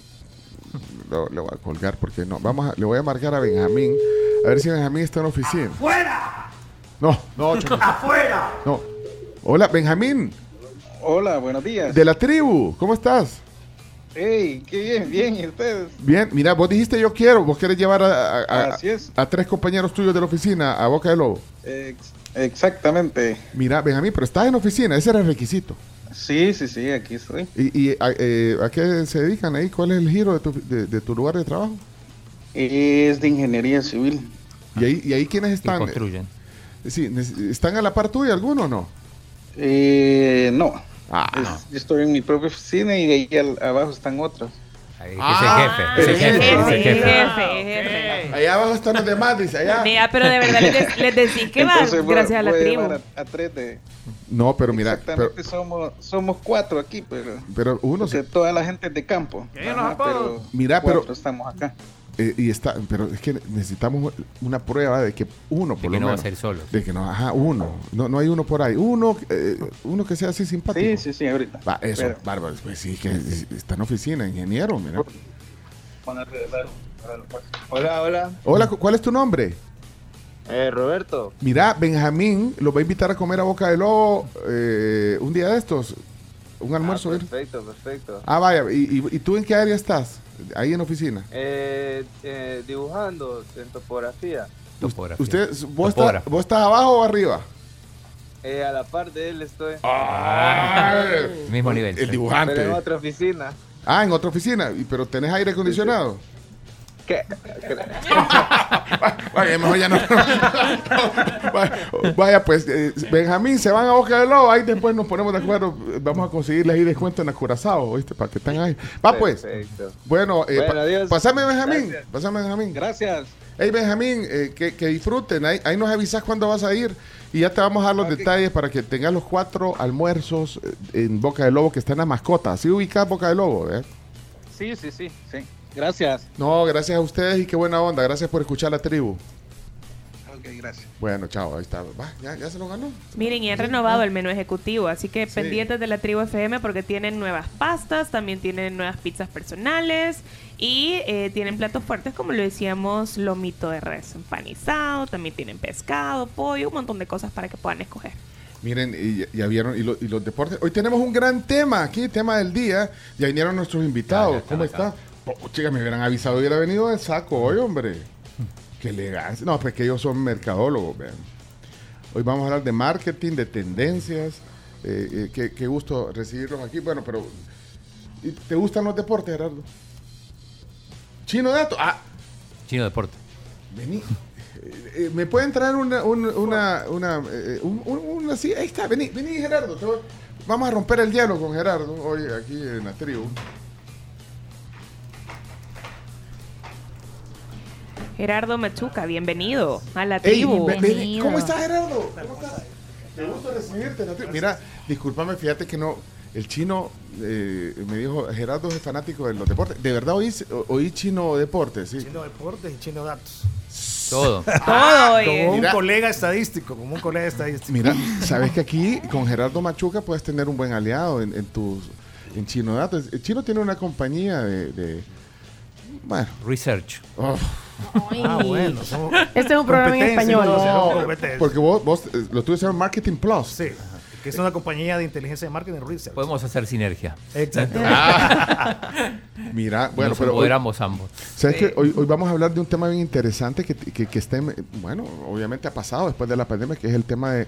Lo, le voy a colgar porque no. Vamos a- le voy a marcar a Benjamín. A ver si Benjamín está en la oficina. ¡Fuera! No, no. ¡Afuera! no. Hola, Benjamín, Hola, buenos días. de la tribu. ¿Cómo estás? Hey, qué bien, bien, ¿y ustedes? Bien, mira, vos dijiste yo quiero. Vos querés llevar a, a- a- Así es. a tres compañeros tuyos de la oficina a Boca de Lobo. Ex- exactamente. Mira, Benjamín, pero estás en oficina, ese era el requisito. Sí, sí, sí, aquí estoy. ¿Y, y a, eh, a qué se dedican ahí? ¿Cuál es el giro de tu, de, de tu lugar de trabajo? Es de ingeniería civil. ¿Y ahí, y ahí quiénes están? construyen. Sí, ¿están a la par tuya alguno o no? Eh, no. Ah, Es- Yo estoy en mi propia oficina y ahí al- abajo están otros. Ahí, Ah, ese jefe, ese pero jefe, ese ese jefe. jefe, jefe. Allá abajo están los demás, dice allá. Mira, pero de verdad les, les decís que va gracias a la tribu. A, a tres de... No, pero mira, pero, Exactamente, somos, somos cuatro aquí, pero... pero uno porque se... toda la gente es de campo. Ajá, pero Mira, pero- cuatro estamos acá. Eh, y está, pero es que necesitamos una prueba de que uno por De lo que no va a menos. ser solo. De que no, ajá, uno. No, no hay uno por ahí. Uno, eh, uno que sea así simpático. Sí, sí, sí, ahorita. Va, eso, Pero- bárbaro. Pues sí, que es- está en oficina, ingeniero, mira. Hola, hola. Hola, cu- ¿cuál es tu nombre? Eh, Roberto. Mira, Benjamín lo va a invitar a comer a Boca de Lobo eh, un día de estos. Un almuerzo. ¿eh? Perfecto, perfecto. Ah, vaya. ¿Y, y, y tú en qué área estás? Ahí en oficina. Eh, eh, dibujando en topografía. Topografía. ¿Usted, vos, estás, ¿Vos estás abajo o arriba? Eh, a la par de él estoy. Mismo nivel. El dibujante. Pero en otra oficina. Ah, en otra oficina. ¿Y- ¿Pero tenés aire acondicionado? ¿Qué? Vaya, mejor ya no. vaya, vaya, pues, eh, Benjamín, se van a Boca de Lobo. Ahí después nos ponemos de acuerdo. Vamos a conseguirles ahí descuento en Acurazao, ¿viste? Para que estén ahí. Va, pues. Perfecto. Bueno, eh, Bueno, pa- adiós. pásame, Benjamín. Gracias. Pásame, Benjamín. Gracias. Hey Benjamín, eh, que, que disfruten. Ahí, ahí nos avisas cuándo vas a ir. Y ya te vamos a dar los detalles para que tengas los cuatro almuerzos eh, en Boca de Lobo que están las mascotas. ¿Sí ubicas Boca de Lobo? eh? Sí, sí, sí, sí. Gracias. No, gracias a ustedes y qué buena onda. Gracias por escuchar la tribu. Ok, gracias. Bueno, chao, ahí está. Va, ya, ya se lo ganó. Miren, y han renovado el menú ejecutivo, así que pendientes de la tribu FM porque tienen nuevas pastas, también tienen nuevas pizzas personales y eh, tienen platos fuertes, como lo decíamos, lomito de res empanizado, también tienen pescado, pollo, un montón de cosas para que puedan escoger. Miren, y ya, vieron, y, lo- y los deportes. Hoy tenemos un gran tema aquí, tema del día. Ya vinieron nuestros invitados. ¿Cómo está? Chica, me hubieran avisado, hubiera venido de saco hoy, hombre. Qué elegancia. No, pues que ellos son mercadólogos, vean. Hoy vamos a hablar de marketing, de tendencias. Eh, eh, qué, qué gusto recibirlos aquí. Bueno, pero ¿y ¿te gustan los deportes, Gerardo? Chino Dato. Ah, Chino Deporte. Vení. Eh, ¿Me pueden traer una, un- una, una, un- una- sí, ahí está, vení, vení Gerardo. vamos a romper el hielo con Gerardo hoy aquí en la tribu. Gerardo Machuca, bienvenido a la tribu. ¿Cómo estás Gerardo? ¿Cómo estás? Me gusta recibirte en la tribu. Mira, discúlpame, fíjate que no, el chino eh, me dijo, Gerardo es fanático de los deportes. ¿De verdad oí, oí chino deportes? Sí. Chino Deportes y Chino Datos. Todo. Todo, oye. Como un Mira. colega estadístico, como un colega estadístico. Mira, sabes que aquí con Gerardo Machuca puedes tener un buen aliado en, en tus en Chino Datos. El Chino tiene una compañía de, de- bueno, Research. oh, Ah, bueno. somos Este es un programa en español. no, porque vos, vos eh, lo tuyos se llama Marketing Plus. Sí, que es una compañía de inteligencia de marketing research. Podemos hacer sinergia. Exacto. Mira, bueno, Nos pero hoy, ambos. ¿sabes qué? Hoy, hoy vamos a hablar de un tema bien interesante que, que, que está, en- bueno, obviamente ha pasado después de la pandemia, que es el tema de,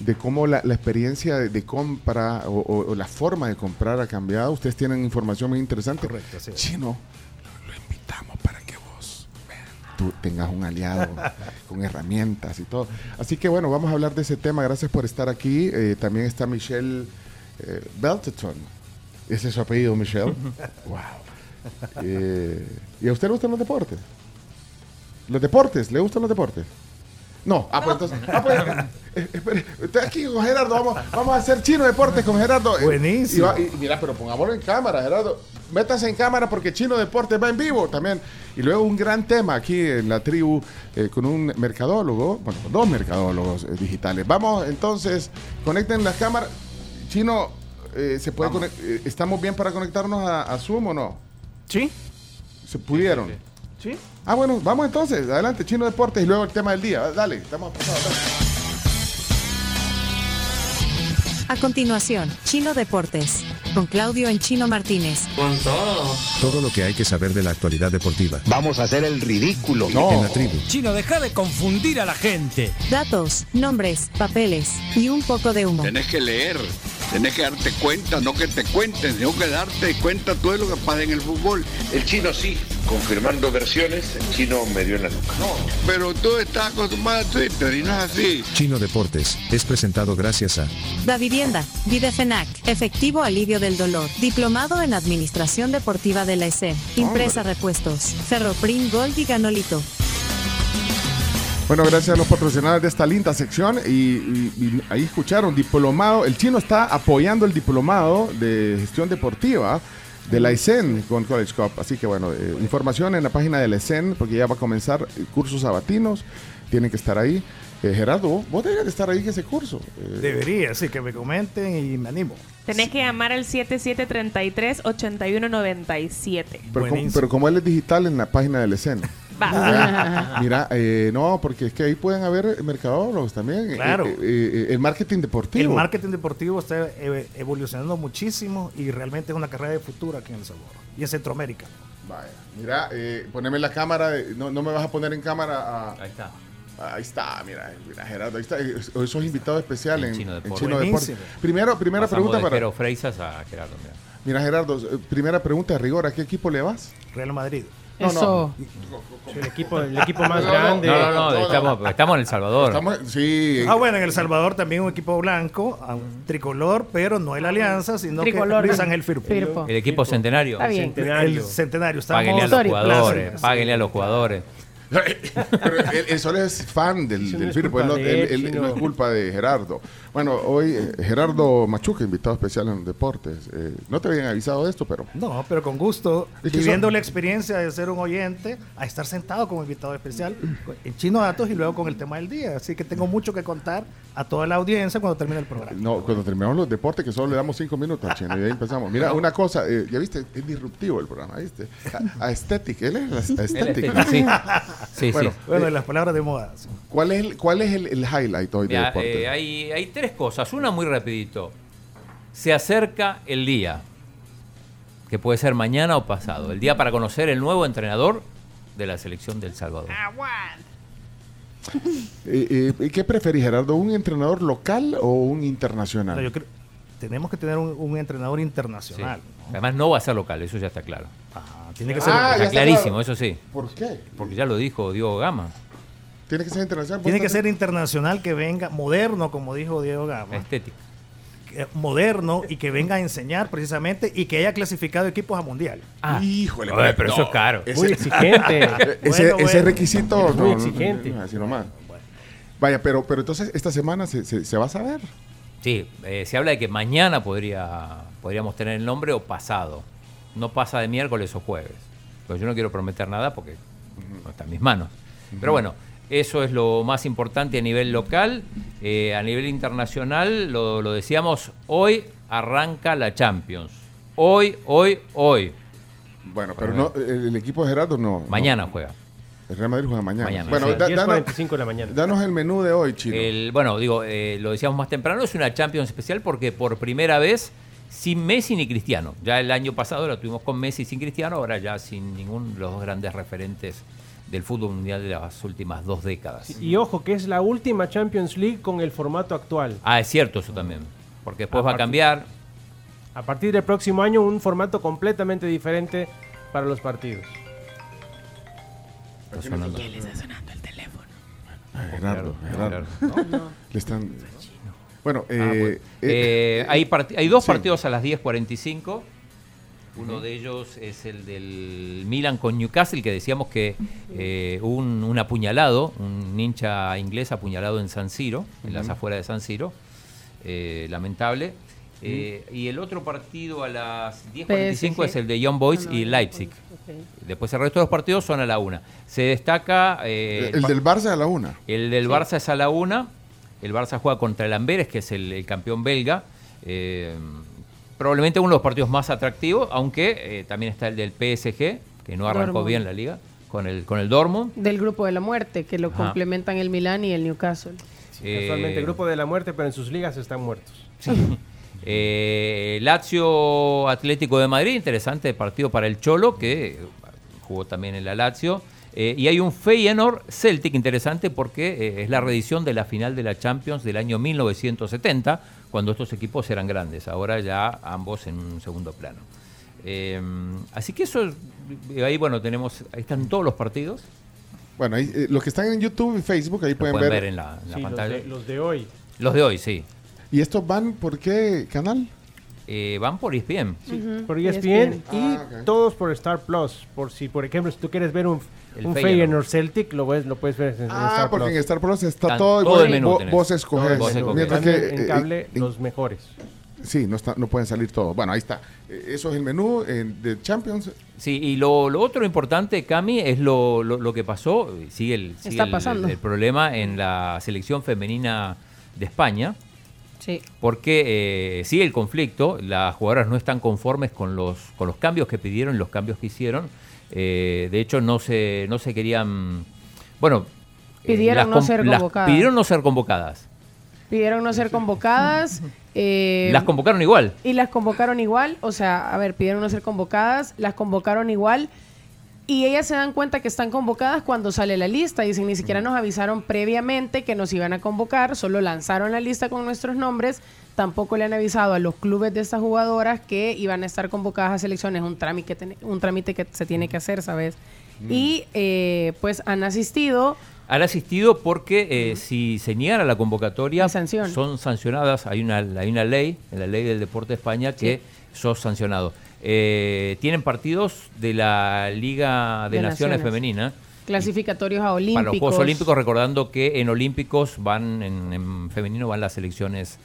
de cómo la, la experiencia de, de compra o, o- o la forma de comprar ha cambiado. Ustedes tienen información muy interesante. Correcto, es. Chino, tú tengas un aliado con herramientas y todo. Así que bueno, vamos a hablar de ese tema. Gracias por estar aquí. Eh, también está Michelle eh, Belteton. Ese es su apellido, Michelle. wow. Eh, ¿Y a usted le gustan los deportes? ¿Los deportes? ¿Le gustan los deportes? No, ah, pues entonces. Ah, pues, eh, espere, estoy aquí con Gerardo. Vamos, vamos a hacer chino deportes con Gerardo. Eh, Buenísimo. Y, va- y mira, pero pongámoslo en cámara, Gerardo. Métase en cámara porque Chino Deportes va en vivo también. Y luego un gran tema aquí en la tribu eh, con un mercadólogo, bueno, con dos mercadólogos eh, digitales. Vamos entonces, conecten las cámaras. Chino, eh, ¿se puede eh, ¿estamos bien para conectarnos a, a Zoom o no? Sí. ¿Se pudieron? Sí. Ah, bueno, vamos entonces. Adelante, Chino Deportes y luego el tema del día. Dale, estamos pasados. A continuación, Chino Deportes. Con Claudio en Chino Martínez. Con todo. Todo lo que hay que saber de la actualidad deportiva. Vamos a hacer el ridículo. En la tribu. Chino, deja de confundir a la gente. Datos, nombres, papeles y un poco de humo. Tenés que leer, tenés que darte cuenta, no que te cuenten, sino que darte cuenta todo lo que pasa en el fútbol. El chino sí, confirmando versiones, el chino me dio en la nuca. Pero tú estás acostumbrado a Twitter y no es así. Chino Deportes es presentado gracias a Da Vivienda, Videfenac, Efectivo Alivio del Dolor, Diplomado en Administración Deportiva de la ESE, Impresa Repuestos, Ferroprim Gold y Ganolito. Bueno, gracias a los patrocinadores de esta linda sección. Y, y- y ahí escucharon, diplomado. El chino está apoyando el diplomado de gestión deportiva de la ICEN con College Cup. Así que bueno, eh, información en la página de la ICEN, porque ya va a comenzar cursos sabatinos. Tienen que estar ahí. Eh, Gerardo, vos, vos deberías de estar ahí en ese curso. Eh, Debería, sí, que me comenten y me animo. Tenés que llamar al 7733-8197. pero, como, pero como él es digital en la página del ESEN. Va. Mira, eh, no, porque es que ahí pueden haber mercadólogos también. eh, Claro. eh, eh, el marketing deportivo. El marketing deportivo está evolucionando muchísimo y realmente es una carrera de futuro aquí en El Salvador y en Centroamérica. Vaya, mira, eh, poneme la cámara, no, no me vas a poner en cámara a... Ahí está. Ahí está, mira, mira Gerardo, ahí está. Hoy sos invitado especial en, En Chino Deportes. Chino Deportes. Primero, primera Pasamos pregunta de para... Jero Freisas a Gerardo. mira. Mira, Gerardo, primera pregunta de rigor, ¿a qué equipo le vas? Real Madrid. No, no. El equipo, el equipo más No, no, grande. No, no, no, estamos, estamos en El Salvador. Estamos- sí. Ah, bueno, en El Salvador también un equipo blanco, un tricolor, pero no el Alianza, sino Tricolor. que Luis Ángel Firpo. Firpo. El equipo centenario. Está bien. El centenario. Estamos Páguenle a los Histórico. jugadores. Páguenle a los jugadores. Pero él, él solo es fan del, Eso no del es Firpo, él culpa no, de él- él, él sino- no es culpa de Gerardo. Bueno, hoy eh, Gerardo Machuca, invitado especial en Deportes. Eh, no te habían avisado de esto, pero... No, pero con gusto, Es que viviendo son- la experiencia de ser un oyente, a estar sentado como invitado especial en Chino Datos y luego con el tema del día. Así que tengo mucho que contar a toda la audiencia cuando termine el programa. No, cuando terminamos los deportes, que solo le damos cinco minutos al chino y ahí empezamos. Mira, una cosa, eh, ya viste, es disruptivo el programa, ¿viste? A- Aesthetic, él es aesthetic. estética, sí. Sí, bueno, sí. Bueno, eh, las palabras de moda. ¿cuál es el, cuál es el, el highlight hoy de Mira, deportes? eh, hay, hay tres cosas. Una muy rapidito. Se acerca el día, que puede ser mañana o pasado. El día para conocer el nuevo entrenador de la selección del Salvador. Eh, eh, ¿Qué preferís, Gerardo? ¿Un entrenador local o un internacional? No, yo creo- tenemos que tener un, un entrenador Sí. internacional. Además no va a ser local, eso ya está claro. tiene que ser- Ah, ya está está clarísimo, claro. eso sí. ¿Por qué? Porque ya lo dijo Diego Gama. Tiene que ser internacional. Tiene que ¿Vos ser internacional, que venga moderno, como dijo Diego Gama. Estético. Moderno y que venga a enseñar precisamente y que haya clasificado equipos a mundial. Ah, Híjole, Oye, pero eso es caro. Ese, Muy exigente. ese, Bueno, ese bueno. requisito. Es muy no, exigente. no, así nomás. Vaya, pero, pero entonces esta semana se, se- se va a saber. Sí, eh, se habla de que mañana podría, podríamos tener el nombre o pasado. No pasa de miércoles o jueves. Pero yo no quiero prometer nada porque no está en mis manos. Pero bueno, eso es lo más importante a nivel local. Eh, a nivel internacional, lo, lo decíamos, hoy arranca la Champions. Hoy, hoy, hoy. Bueno, pero no, el, el equipo de Gerardo no. Mañana no. juega. El Real Madrid juega mañana. Mañana, bueno, sí. da- danos, 10.45 de la mañana. danos el menú de hoy, Chino. El, bueno, digo, eh, lo decíamos más temprano, es una Champions especial porque por primera vez sin Messi ni Cristiano. Ya el año pasado lo tuvimos con Messi sin Cristiano, ahora ya sin ninguno de los dos grandes referentes del fútbol mundial de las últimas dos décadas. Y ojo, que es la última Champions League con el formato actual. Ah, es cierto eso también, porque después A va a cambiar. A partir del próximo año, un formato completamente diferente para los partidos. Está sonando. Ah, Gerardo, Gerardo. Le están. Bueno, Ah, eh, bueno. eh, Eh, hay, part- hay dos sí. partidos a las 10.45. Uno de ellos es el del Milan con Newcastle, que decíamos que eh, un, un apuñalado, un hincha inglés apuñalado en San Siro, en las afueras de San Siro. Eh, lamentable. Eh, y el otro partido a las 10.45 es el de Young Boys y Leipzig. Después el resto de los partidos son a la una. Se destaca... eh, el del Barça a la una. el del Barça es a la una. El Barça juega contra el Amberes, que es el, el campeón belga. Probablemente uno de los partidos más atractivos, aunque eh, también está el del PSG, que no arrancó Dortmund. bien la liga, con el, con el Dortmund. Del grupo de la muerte, que lo Ajá. complementan el Milán y el Newcastle. Casualmente, Eh, el grupo de la muerte, pero en sus ligas están muertos. Eh, Lazio Atlético de Madrid, interesante partido para el Cholo, que jugó también en la Lazio. Eh, y hay un Feyenoord Celtic interesante porque eh, es la reedición de la final de la Champions del año 1970, cuando estos equipos eran grandes. Ahora ya ambos en un segundo plano. Eh, así que eso, eh, ahí bueno, tenemos, ahí están todos los partidos. Bueno, ahí, eh, los que están en YouTube y Facebook, ahí pueden, pueden ver. ver en la, en la Sí, los pantalla. de, los de hoy. Los de hoy, sí. ¿Y estos van por qué canal? Eh, van por ESPN. Ujú, Por ESPN y Ah, todos por Star Plus. Por si, por ejemplo, si tú quieres ver un, El un Feyenoord. Feyenoord Celtic, lo, ves, lo puedes ver en, en Ah, Star porque Plus. en Star Plus está Están todo. todo el menú vos, vos escoges. Vos escoges. Mientras que en, eh, cable en- los mejores. sí, no, está, no pueden salir todos. Bueno, ahí está. Eh, Eso es el menú eh, de Champions. Sí, y lo, lo otro importante, Cami, es lo, lo, lo que pasó, sigue, el, sigue Está el- pasando. el problema en la selección femenina de España, Sí. porque eh, sigue el conflicto, las jugadoras no están conformes con los, con los cambios que pidieron, los cambios que hicieron, Eh, de hecho no se, no se querían, bueno, Pidieron no ser convocadas. Pidieron no ser convocadas, Pidieron no ser convocadas. eh, las convocaron igual. Y las convocaron igual, o sea, a ver, pidieron no ser convocadas, las convocaron igual. Y ellas se dan cuenta que están convocadas cuando sale la lista. Dicen, ni siquiera nos avisaron previamente que nos iban a convocar, solo lanzaron la lista con nuestros nombres. Tampoco le han avisado a los clubes de estas jugadoras que iban a estar convocadas a selecciones. Un trámite, un trámite que se tiene que hacer, ¿sabes? Y eh, pues han asistido. Han asistido porque eh, si se niegan a la convocatoria sanción. son sancionadas. Hay una, hay una ley, en la ley del deporte de España, que sos sancionado. Eh, tienen partidos de la Liga de, De Naciones, Naciones. Femenina clasificatorios a Olímpicos. Para los Juegos Olímpicos, recordando que en Olímpicos van, en, en femenino van las selecciones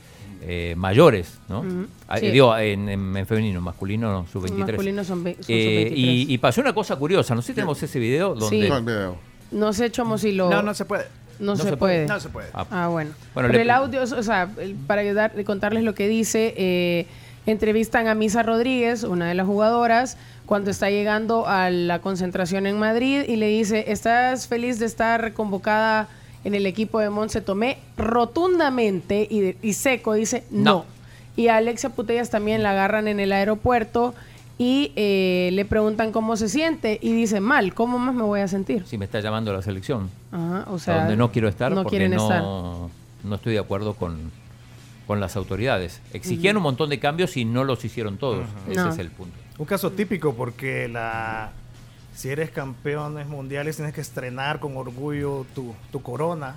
eh, mayores, ¿no? Ah, sí. digo, en, en- en femenino, masculino, no, sub-23. Masculino son Eh, sub-23. y, y pasó una cosa curiosa, no sé si tenemos ese video donde... Sí. No, sé, Chomo, si lo... No, no se puede. No, No se, se puede. puede. No se puede. Ah, Ah, bueno. Bueno, Pero le- el audio, o sea, para ayudar, contarles lo que dice, eh, entrevistan a Misa Rodríguez, una de las jugadoras, cuando está llegando a la concentración en Madrid y le dice, ¿estás feliz de estar convocada en el equipo de Monse Tomé? Rotundamente y, de- y seco dice, no. No. Y a Alexia Putellas también la agarran en el aeropuerto y eh, le preguntan cómo se siente y dice, mal, ¿cómo más me voy a sentir? Si me está llamando la selección. Ajá, o a sea, donde no quiero estar no porque quieren no, estar. no estoy de acuerdo con, con las autoridades. Exigían un montón de cambios y no los hicieron todos. Ese No. es el punto. Un caso típico porque la si eres campeones mundiales tienes que estrenar con orgullo tu, tu corona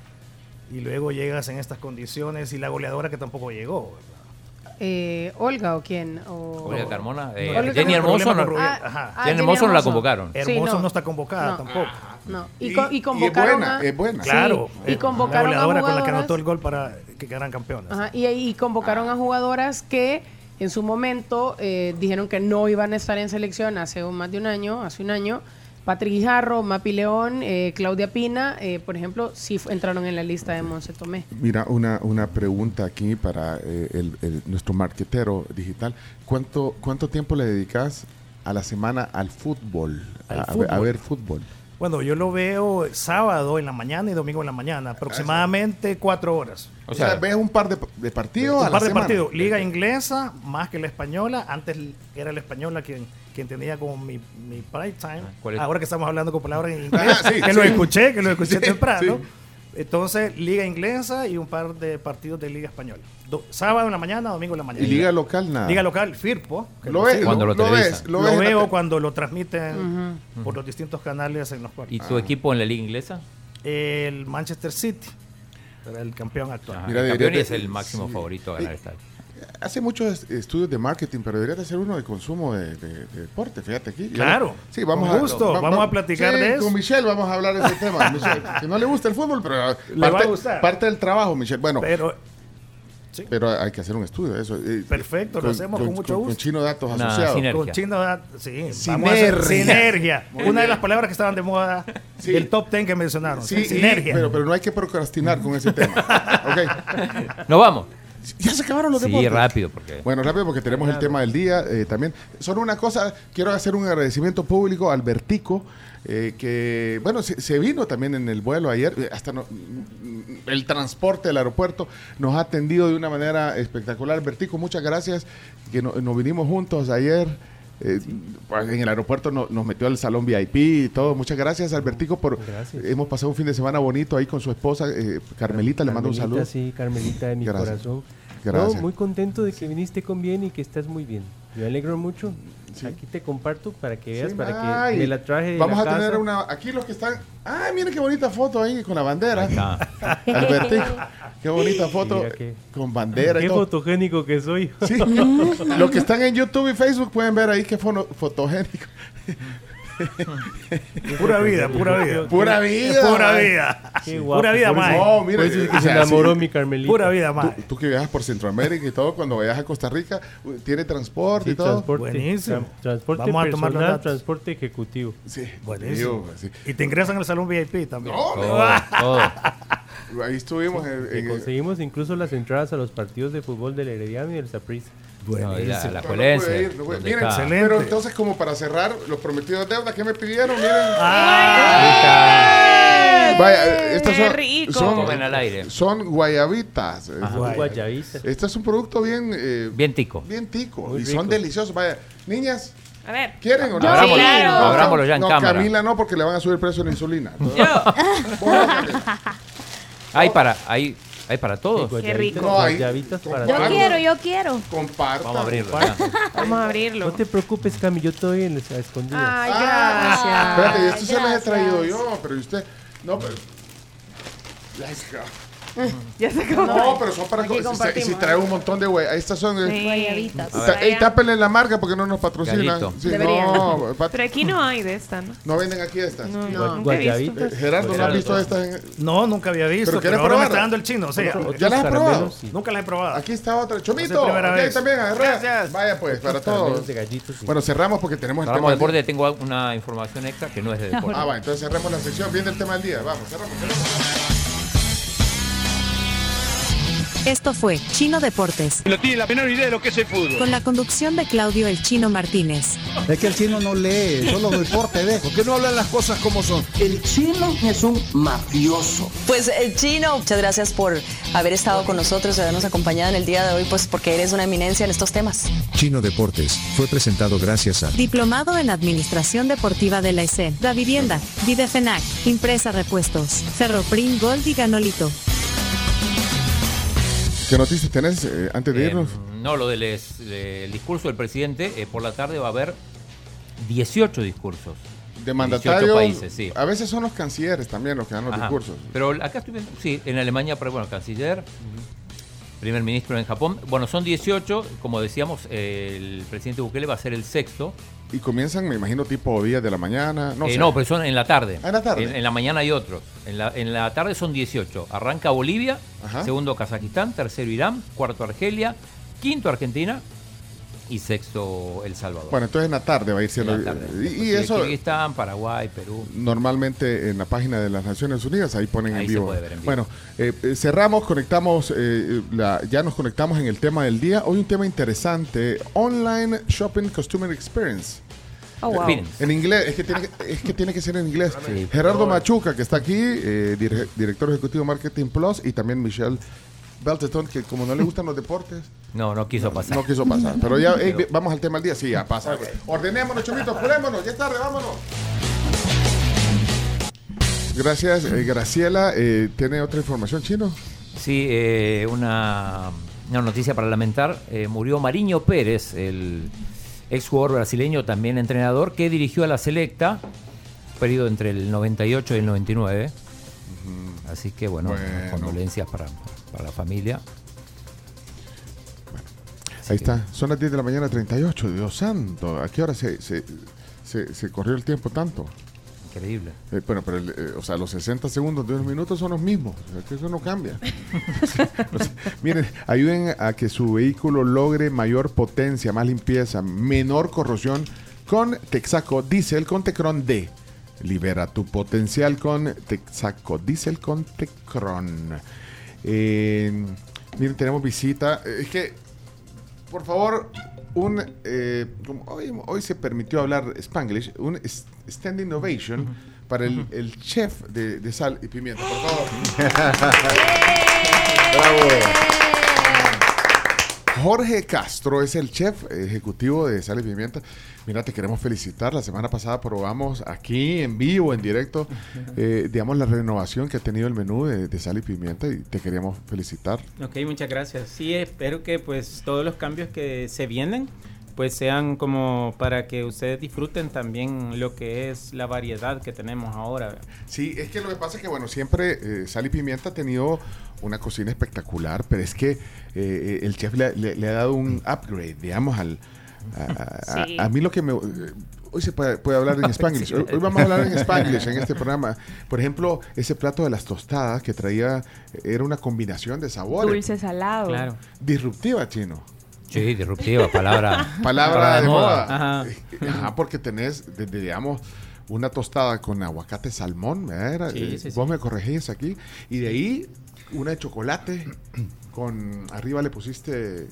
y luego llegas en estas condiciones y la goleadora que tampoco llegó. ¿verdad? Eh, ¿Olga o quién? O... Olga Carmona, eh, Olga Jenny Hermoso, no, Ah, ajá. ah, Jenny Jenny Hermoso no la Hermoso. convocaron. Sí, Hermoso no. no. está convocada No. tampoco. No. Y, Y- co- y y es convocaron buena, a... es buena. Sí, Claro. Y convocaron la a goleadora con la que jugadoras- anotó el gol para que quedaran campeonas. Ajá, y, y convocaron a jugadoras que en su momento eh, dijeron que no iban a estar en selección hace un- más de un año, hace un año. Patrick Guijarro, Mapi León, eh, Claudia Pina, eh, por ejemplo, sí entraron en la lista de Monse Tomé. Mira, una, una pregunta aquí para eh, el- el- nuestro marquetero digital. ¿Cuánto, ¿Cuánto tiempo le dedicas a la semana al fútbol? Al a, a ver- a fútbol. ver fútbol. Bueno, yo lo veo sábado en la mañana y domingo en la mañana, aproximadamente cuatro horas. O sea, ves un par de, de partidos a Un la par de semana. partidos. Liga inglesa más que la española. Antes era la española quien, quien tenía como mi, mi prime time. ¿cuál es? Ahora que estamos hablando con palabras en inglés, Ajá, sí, que sí. lo escuché, que lo escuché Sí, temprano. sí. Entonces, Liga inglesa y un par de partidos de Liga española. Do- sábado en la mañana, domingo en la mañana. Y liga local nada. Liga local, Firpo. que Lo sigo. Cuando lo lo ves, lo ves veo cuando lo transmiten por los distintos canales en los cuartos. ¿Y tu equipo en la liga inglesa? El Manchester City, el campeón actual. Ajá, Mira, el campeón es el máximo sí. favorito a ganar Eh, esta. Hace muchos es- estudios de marketing, pero debería de ser uno de consumo de, de- de deporte, fíjate aquí. Claro, Sí, vamos con a, gusto, va- vamos va- a platicar sí, de eso. Con Michelle vamos a hablar de ese tema. Michelle, que no le gusta el fútbol, pero Le va a gustar. parte del trabajo, Michelle. Bueno, Pero pero hay que hacer un estudio de eso. Perfecto, lo hacemos con mucho Con gusto. Chino Datos Asociados. sinergia. Con Chino, da- sí, Sinergia. a sinergia. Una de las palabras que estaban de moda Sí. del top 10 que mencionaron. Sí, sinergia. Pero, pero no hay que procrastinar con ese tema. ¿Ok? Nos vamos. Ya se acabaron los Sí, deportes. rápido, porque. Bueno, rápido porque tenemos el tema del día eh, también. Solo una cosa, quiero hacer un agradecimiento público al Vertico, eh, que, bueno, se, se vino también en el vuelo ayer, eh, hasta no- mm, el transporte del aeropuerto nos ha atendido de una manera espectacular. Vertico, muchas gracias, que no- nos vinimos juntos ayer. eh, pues, en el aeropuerto no- nos metió al salón VIP y todo. Muchas gracias, Albertico, por hemos pasado un fin de semana bonito ahí con su esposa eh, Carmelita. Le mando un saludo. Sí, Carmelita de mi Gracias. corazón. Gracias. No, muy contento de que viniste con bien y que estás muy bien. Me alegro mucho. Aquí te comparto para que veas, Sí, para que me la traje de Vamos la a tener una. Aquí los que están. ¡Ay, miren qué bonita foto ahí con la bandera! Albertico. Qué bonita foto qué- con bandera y Qué todo. fotogénico que soy. Sí. los que están en YouTube y Facebook pueden ver ahí qué fono- fotogénico. Pura vida, pura vida. Pura vida. Pura vida. Qué guapo. Pura vida, mae. No, mira, Por eso es que o se sea, enamoró sí. mi Carmelita. Pura vida, Tú, mae. tú que viajas por Centroamérica y todo, cuando vayas a Costa Rica, tiene transporte Sí, y todo. transporte, Buenísimo. tra- transporte Vamos a tomar los personal, datos. transporte ejecutivo. Sí, Buenísimo. sí. Y te ingresan al salón VIP también. No, Todo, todo. Ahí estuvimos en, en- conseguimos incluso las entradas a los partidos de fútbol del Herediano y del Saprissa. No, y la, la ir, no Miren, está. excelente. pero entonces como para cerrar los prometidos deudas que me pidieron, miren. Ah. Vaya, estas ¡Qué son, rico! son, al aire. son guayabitas. Este es un producto bien, eh, Bien tico. bien tico Muy y son deliciosos. Vaya, niñas, A ver. ¿quieren o no? Abrámoslo, sí. claro. No, abrámoslo ya en no, cámara. Camila no, porque le van a subir el precio de la insulina. Yo. Hay para, hay, hay para todos. Qué rico. No, Guayabitas para Yo quiero, yo quiero. Compartan. Vamos a abrirlo. Vamos a abrirlo. No te preocupes, Cami, yo estoy en las escondidas. Ay, Ah, gracias. Espérate, esto se los he traído yo, pero usted. No, pero. Let's go. Ya se No, acabó. pero son para Aquí si- si, trae un montón de güey. Estas son. eh, Sí. Guayabitas. y ta- Y tápenle la marca porque no nos patrocinan. Sí, no, pat- Pero aquí no hay de esta, ¿no? no venden aquí estas. No, no, nunca he visto. Eh, Gerardo, ¿no has visto estas? en- No, nunca había visto. ¿Pero Pero, quieres ahora me probar? está dando el chino. O sea, ¿Ya las has probado? Nunca las he probado. Aquí está otra. Chomito. vez. también. Gracias. Vaya pues, para todos. gallitos, sí. Bueno, cerramos porque tenemos el Hablamos tema deporte, tengo una información extra que no es de deporte. Ah, va, entonces cerramos la sección. Viene el tema del día. Vamos, cerramos. cerramos. Esto fue Chino Deportes, No tiene la menor idea de lo que es el fútbol. con la conducción de Claudio El Chino Martínez. Es que el chino no lee, solo deporte ve. ¿Por qué no hablan las cosas como son? El chino es un mafioso. Pues el chino, muchas gracias por haber estado con nosotros y habernos acompañado en el día de hoy, pues porque eres una eminencia en estos temas. Chino Deportes fue presentado gracias a Diplomado en Administración Deportiva de la ESEN, Da Vivienda, Videfenac, Impresa Repuestos, Ferroprim Gold y Ganolito. ¿Qué noticias tenés eh, antes de Eh, irnos? no, lo del es- discurso del presidente, eh, por la tarde va a haber 18 discursos. De 18 mandatarios. países, sí. A veces son los cancilleres también los que dan los Ajá. discursos. Pero acá estoy viendo, sí, en Alemania, pero bueno, canciller, primer ministro en Japón. Bueno, son 18, como decíamos, eh, el presidente Bukele va a ser el sexto. Y comienzan, me imagino, tipo 10 de la mañana. No, Eh, sé. no, pero son en la tarde. Ah, en la tarde. En, en la mañana hay otros. En la, en la tarde son 18. Arranca Bolivia, Ajá. segundo Kazajistán, tercero Irán, cuarto Argelia, quinto Argentina y sexto El Salvador. Bueno, entonces en la tarde va a ir siendo. En la tarde. Y, eso Kirguistán, Paraguay, Perú. normalmente en la página de las Naciones Unidas, ahí ponen Ahí en se vivo. puede ver en vivo. Bueno, eh, eh, cerramos, conectamos, eh, la- ya nos conectamos en el tema del día. Hoy un tema interesante, Online Shopping Customer Experience. Oh, wow. En inglés, es que tiene que, es que, tiene que ser en inglés. Gerardo Machuca, que está aquí, eh, dire- director ejecutivo de Marketing Plus, y también Michelle Belteton, que como no le gustan los deportes, No, no quiso pasar. no quiso pasar. Pero ya, ey, vamos al tema del día. Sí, ya pasa. Ordenémonos, chumitos, apurémonos. Ya es tarde, vámonos. Gracias, eh, Graciela. Eh, ¿Tiene otra información, Chino? Sí, eh, una, una noticia para lamentar. Eh, murió Mariño Pérez, el ex jugador brasileño, también entrenador, que dirigió a la Selecta, periodo entre el 98 y el 99. Así que, bueno, Bueno. condolencias para, para la familia. Ahí está. Son las 10 de la mañana, 38. Dios santo. ¿A qué hora se, se, se- se corrió el tiempo tanto? Increíble. Eh, bueno, pero el, eh, o sea, los 60 segundos de unos minutos son los mismos. O sea, que eso no cambia. O sea, miren, ayuden a que su vehículo logre mayor potencia, más limpieza, menor corrosión con Texaco Diesel con Tecron D. Libera tu potencial con Texaco Diesel con Tecron. Eh, miren, tenemos visita. Eh, Es que, por favor, un eh, como hoy, hoy se permitió hablar Spanglish, un standing ovation para el, el chef de, de sal y pimienta, por favor. Bravo. Jorge Castro es el chef ejecutivo de Sal y Pimienta. Mira, te queremos felicitar. La semana pasada probamos aquí en vivo, en directo, eh, digamos, la renovación que ha tenido el menú de, de Sal y Pimienta y te queríamos felicitar. Ok, muchas gracias. Sí, espero que pues todos los cambios que se vienen pues sean como para que ustedes disfruten también lo que es la variedad que tenemos ahora. Sí, es que lo que pasa es que, bueno, siempre eh, Sal y Pimienta ha tenido una cocina espectacular, pero es que eh, el chef le, le- le ha dado un upgrade, digamos, al... A, a- Sí. a mí lo que me... eh, Hoy se puede, puede hablar en Spanglish. Hoy, hoy vamos a hablar en Spanglish en este programa. Por ejemplo, ese plato de las tostadas que traía era una combinación de sabores. Dulce salado. Claro. Disruptiva, chino. Sí, disruptiva, palabra. Palabra de moda. Ajá. Ajá, porque tenés, desde, digamos, una tostada con aguacate salmón, ¿verdad? Era, Sí, eh, sí, vos sí. me corregís aquí. Y de ahí, una de chocolate con, arriba le pusiste...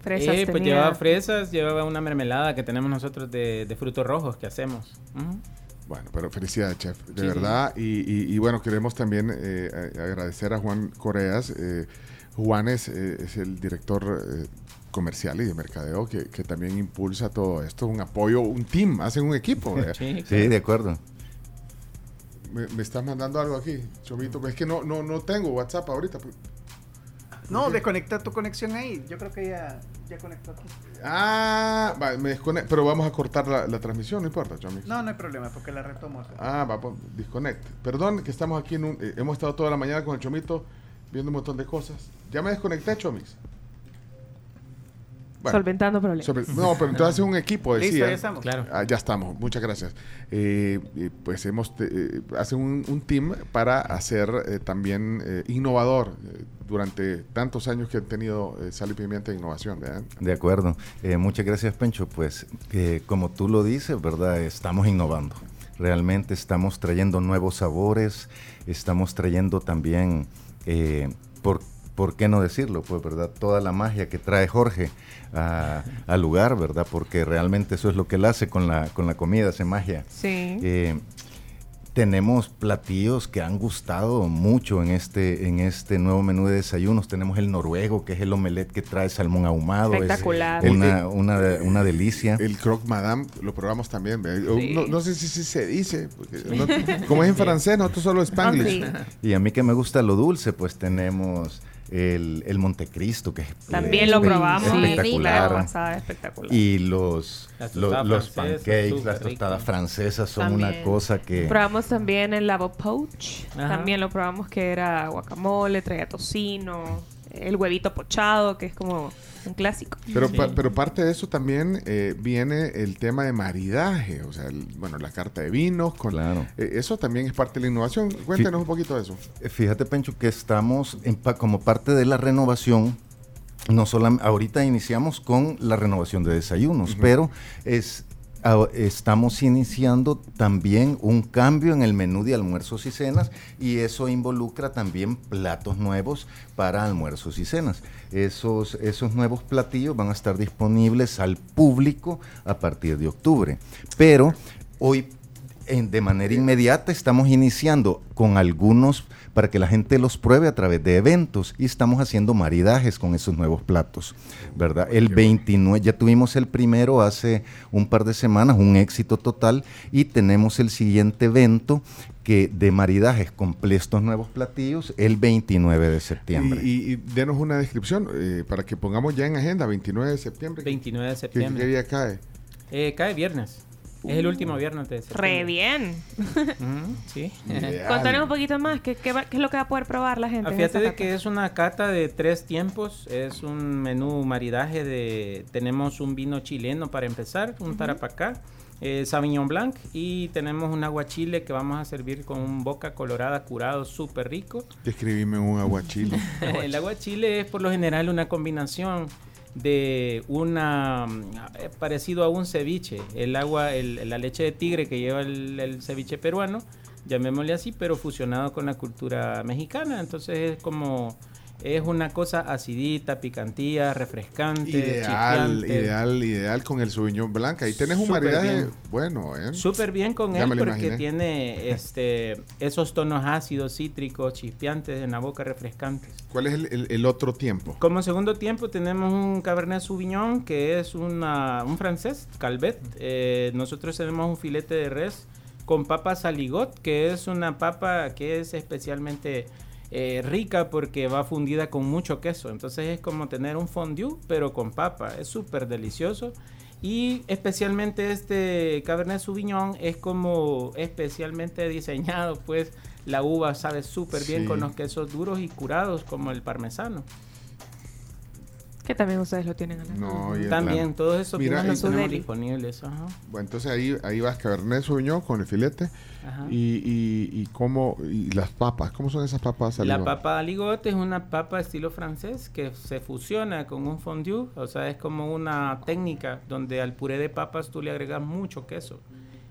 Fresas Eh, pues tenía. llevaba fresas, llevaba una mermelada que tenemos nosotros de, de frutos rojos que hacemos. Bueno, pero felicidades, chef, de Sí, verdad. Y, y- y bueno, queremos también eh, agradecer a Juan Coreas. Eh, Juan es, eh, es el director eh, comercial y de mercadeo que, que también impulsa todo esto, un apoyo, un team, hacen un equipo. Sí, Sí, de acuerdo. Me, me estás mandando algo aquí, Chomito. Es que no, no, no tengo WhatsApp ahorita. pues. No, desconecta tu conexión ahí. Yo creo que ya, ya conectó aquí. Ah, va, me desconect- pero vamos a cortar la, la transmisión, no importa, Chomix. No, no hay problema, porque la retomo acá. Ah, va, pues, disconnect. Perdón que estamos aquí en un... eh, hemos estado toda la mañana con el Chomito viendo un montón de cosas. Ya me desconecté, Chomix. Solventando problemas. Sobre- no, pero entonces es un equipo, decía. Listo, ya estamos. Claro. Ah, ya estamos, muchas gracias. Eh, eh, pues hemos, eh, hace un, un team para hacer eh, también eh, innovador eh, durante tantos años que han tenido eh, Sal y Pimienta de Innovación, ¿verdad? De acuerdo. Eh, muchas gracias, Pencho. Pues, eh, como tú lo dices, ¿verdad? Estamos innovando. Realmente estamos trayendo nuevos sabores, estamos trayendo también, eh, por, ¿por qué no decirlo? Pues, ¿verdad? Toda la magia que trae Jorge a- al lugar, ¿verdad? Porque realmente eso es lo que él hace con la, con la comida, hace magia. Sí. Eh, tenemos platillos que han gustado mucho en este, en este nuevo menú de desayunos. Tenemos el noruego, que es el omelette que trae salmón ahumado. Es Espectacular. una, una, una delicia. El croque madame lo probamos también. No, no sé si, si se dice, no- como es en francés, nosotros solo spanglish. Y a mí que me gusta lo dulce, pues tenemos el, el Montecristo, que es También lo espe- probamos. espectacular. Pasada, espectacular. Y los, lo- los pancakes, las tostadas francesas son una cosa que... Probamos también el lavo poach. Ajá. También lo probamos que era guacamole, traía tocino, el huevito pochado, que es como un clásico. Pero, pa- pero parte de eso también eh, viene el tema de maridaje, o sea, el- bueno, la carta de vinos. Con, eh, eso también es parte de la innovación. Cuéntanos un poquito de eso. Eh, Fíjate, Pencho, que estamos en pa- como parte de la renovación. No solamente ahorita iniciamos con la renovación de desayunos, pero es estamos iniciando también un cambio en el menú de almuerzos y cenas y eso involucra también platos nuevos para almuerzos y cenas. Esos, esos nuevos platillos van a estar disponibles al público a partir de octubre. Pero hoy en- de manera inmediata estamos iniciando con algunos para que la gente los pruebe a través de eventos y estamos haciendo maridajes con esos nuevos platos, ¿verdad? El 29, ya tuvimos el primero hace un par de semanas, un éxito total y tenemos el siguiente evento que de maridajes con estos nuevos platillos el 29 de septiembre. Y, y- y denos una descripción eh, para que pongamos ya en agenda, 29 de septiembre. 29 de ¿Qué- septiembre. ¿Qué día cae? Eh, cae viernes. Es el último viernes de septiembre. Re bien. Ujú, sí. Contanos un poquito más, ¿qué, qué, va- qué es lo que va a poder probar la gente? En Fíjate de que es una cata de tres tiempos, es un menú maridaje de, tenemos un vino chileno para empezar, un tarapacá, eh, Sauvignon Blanc y tenemos un aguachile que vamos a servir con un boca colorada curado súper rico. Describime un aguachile. El aguachile es por lo general una combinación de una eh, parecido a un ceviche, el agua, el- la leche de tigre que lleva el, el ceviche peruano, llamémosle así, pero fusionado con la cultura mexicana, entonces es como es una cosa acidita, picantía, refrescante, Ideal, chispeante. ideal, ideal con el Sauvignon Blanc. Ahí tenés un maridaje bien. bueno, ¿eh? Súper bien con Ya él porque imaginé. tiene este esos tonos ácidos, cítricos, chispeantes en la boca, refrescantes. ¿Cuál es el, el- el otro tiempo? Como segundo tiempo tenemos un Cabernet Sauvignon que es una- un francés, Calvet. Eh, nosotros tenemos un filete de res con papa saligot, que es una papa que es especialmente eh, rica porque va fundida con mucho queso. Entonces es como tener un fondue, pero con papa. Es súper delicioso. Y especialmente este Cabernet Sauvignon es como especialmente diseñado, pues la uva sabe súper bien Sí. con los quesos duros y curados como el parmesano. Que también ustedes lo tienen la No, y También, todos esos Mira, los tenemos disponibles. Ajá. Bueno, entonces ahí, ahí vas Cabernet Sauvignon con el filete. Ajá. Y, y, y cómo, y las papas, ¿cómo son esas papas? La Saliva? papa aligot es una papa estilo francés que se fusiona con un fondue, o sea, es como una técnica donde al puré de papas tú le agregas mucho queso.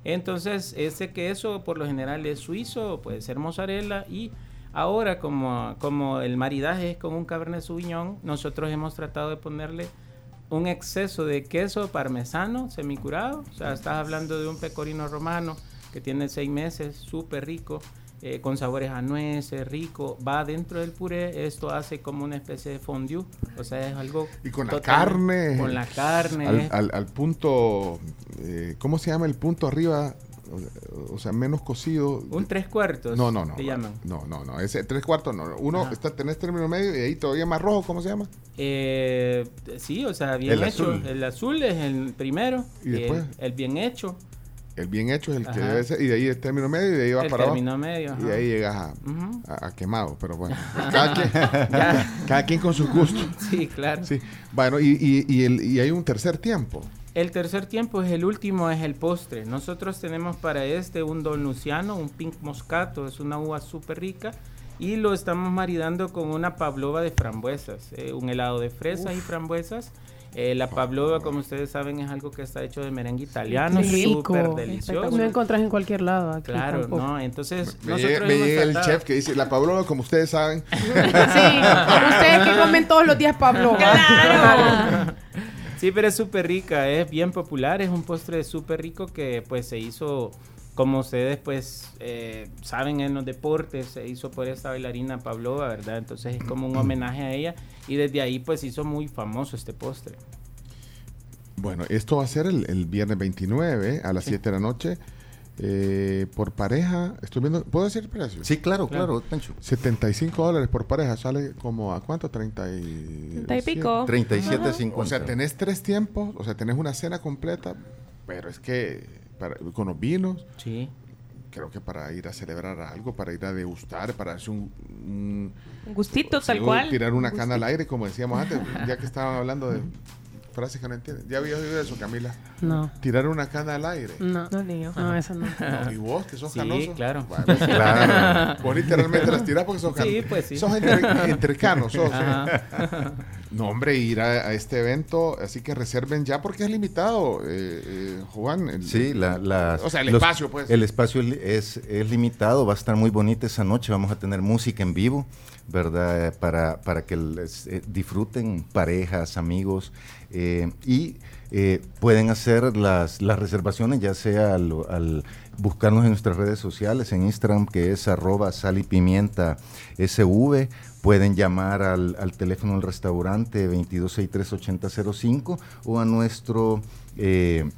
Entonces, ese queso por lo general es suizo, puede ser mozzarella y ahora como, como el maridaje es con un Cabernet Sauvignon, nosotros hemos tratado de ponerle un exceso de queso parmesano semicurado, o sea, estás hablando de un pecorino romano que tiene seis meses, súper rico, eh, con sabores a nueces, rico, va dentro del puré, esto hace como una especie de fondue, o sea, es algo... Y con la carne. Con la carne. Al, al- al punto, eh, ¿cómo se llama el punto arriba? O, sea, menos cocido. Un tres cuartos. No, no, no. Le llaman. No, no, no. Ese tres cuartos no. Uno Ajá. está, tenés término medio y ahí todavía más rojo, ¿cómo se llama? Eh, sí, o sea, bien El hecho. azul. El azul es el primero. ¿Y después? El, el bien hecho. El bien hecho es el que debe ser, y de ahí el término medio, y de ahí va El para abajo. término medio, Y de ahí llegas a, Ujú. a- a quemado, pero bueno. Cada quien, cada quien con sus gustos. Sí, claro. Sí. Bueno, y, y, y, el, y hay un tercer tiempo. El tercer tiempo es el último, es el postre. Nosotros tenemos para este un Don Luciano, un Pink Moscato, es una uva súper rica. Y lo estamos maridando con una pavlova de frambuesas, eh, un helado de fresas y frambuesas. Eh, la pavlova, como ustedes saben, es algo que está hecho de merengue italiano, súper delicioso. No encontrás en cualquier lado aquí Claro, tampoco. no, entonces Me nosotros llega, me hemos llega el chef que dice, la Pavlova, como ustedes saben. Sí, ustedes que comen todos los días Pablo. Sí, pero es súper rica, es bien popular, es un postre súper rico que pues se hizo, como ustedes pues eh, saben en los deportes, se hizo por esta bailarina Pavlova, ¿verdad? Entonces es como un homenaje a ella y desde ahí pues hizo muy famoso este postre. Bueno, esto va a ser el, el viernes 29 a las 7 de la noche. Eh, por pareja, estoy viendo, ¿puedo decir el precio? Sí, claro, claro, Pencho. 75 dólares por pareja, sale como a cuánto, 30 y... 30 y pico. 37.50. O sea, tenés tres tiempos, o sea, tenés una cena completa, pero es que para- con los vinos, Sí. creo que para ir a celebrar algo, para ir a degustar, para hacer un... un- Un gustito, tal cual. Tirar una Un cana al aire, como decíamos antes, ya que estaban hablando de frases que no entienden. ¿Ya había oído eso, Camila? No. Tirar una cana al aire. No, No, ni yo. no, eso no. No, ¿Y vos, que sos Sí, canoso? claro. Bueno, Claro. Vos literalmente las tirás porque sos Sí, canoso. pues sí. Sos entre, entrecanos, sos. Ajá. No, hombre, ir a, a este evento, así que reserven ya porque es limitado, eh, eh, Juan. el- Sí, la, la- O sea, el los- espacio, pues. El espacio es, es, es limitado, va a estar muy bonita esa noche, vamos a tener música en vivo, ¿verdad? Para, para que les, eh, disfruten parejas, amigos, eh, y eh, pueden hacer las, las reservaciones, ya sea al, buscarnos en nuestras redes sociales, en Instagram, que es arroba sal y pimienta SV, pueden llamar al, al teléfono del restaurante 2263-8005 o a nuestro... eh,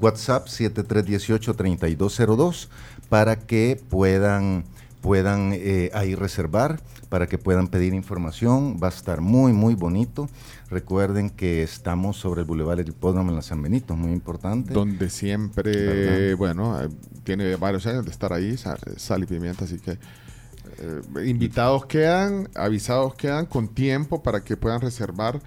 WhatsApp 7318-3202 para que puedan, puedan ahí reservar, para que puedan pedir información. Va a estar muy, muy bonito. Recuerden que estamos sobre el Boulevard del Hipódromo en la San Benito, muy importante. Donde siempre, ¿Verdad? bueno, eh, tiene varios años de estar ahí, sal, sal y pimienta, así que eh, invitados quedan, avisados quedan con tiempo para que puedan reservar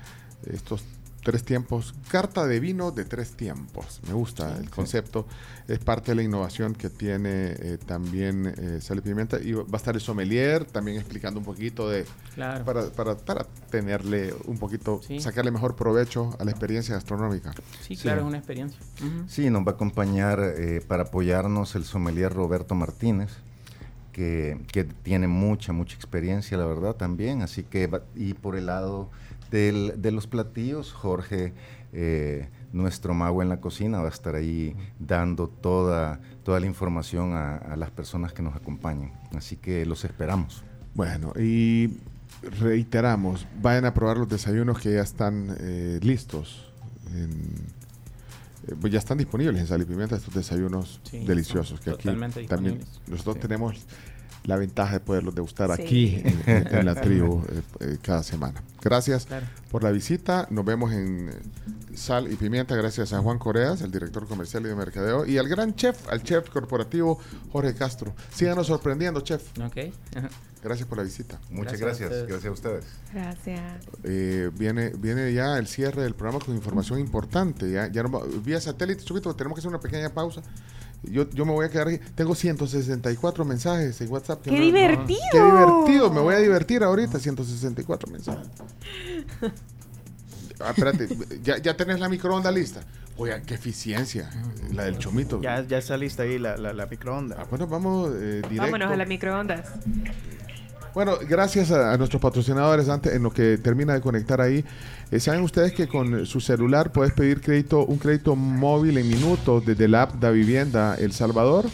estos tres tiempos. Carta de vino de tres tiempos. Me gusta el concepto. Es parte de la innovación que tiene eh, también eh, Sal y Pimienta. Y va a estar el sommelier también explicando un poquito de... Claro. Para, para, para tenerle un poquito, Sí. sacarle mejor provecho a la experiencia gastronómica. Sí, claro, es una experiencia. Sí, nos va a acompañar eh, para apoyarnos el sommelier Roberto Martínez, que, que tiene mucha, mucha experiencia, la verdad, también. Así que, va- y por el lado del- de los platillos, Jorge, eh, nuestro mago en la cocina, va a estar ahí dando toda, toda la información a, a las personas que nos acompañan. Así que los esperamos. Bueno, y reiteramos, vayan a probar los desayunos que ya están eh, listos. en- eh, pues ya están disponibles en Sal y Pimienta estos desayunos Sí, deliciosos que aquí también nosotros Sí. tenemos la ventaja de poderlos degustar Sí. aquí en, en- en la tribu eh, eh, cada semana. Gracias Claro. por la visita. Nos vemos en Sal y Pimienta gracias a Juan Coreas, el director comercial y de mercadeo, y al gran chef, al chef corporativo Jorge Castro. Síganos sorprendiendo, chef. Ok. Gracias por la visita. Muchas Gracias a gracias. ustedes. Gracias a ustedes. Gracias. Eh, viene, viene ya el cierre del programa con información importante. Ya, ya no va- vía satélite, Chubito, tenemos que hacer una pequeña pausa. Yo, yo me voy a quedar aquí. Tengo 164 mensajes en WhatsApp. que ¡Qué no- divertido! ¡Qué divertido! Me voy a divertir ahorita. 164 mensajes. Ah, espérate, ya, ya tenés la microonda lista. Oiga, qué eficiencia. La del chomito. Ya, ya está lista ahí la, la, la microonda. Ah, bueno, vamos eh, directo. Vámonos a las microondas. Bueno, gracias a, nuestros patrocinadores antes en lo que termina de conectar ahí. eh, Saben ustedes que con su celular puedes pedir crédito, un crédito móvil en minutos desde la app Da Vivienda El Salvador.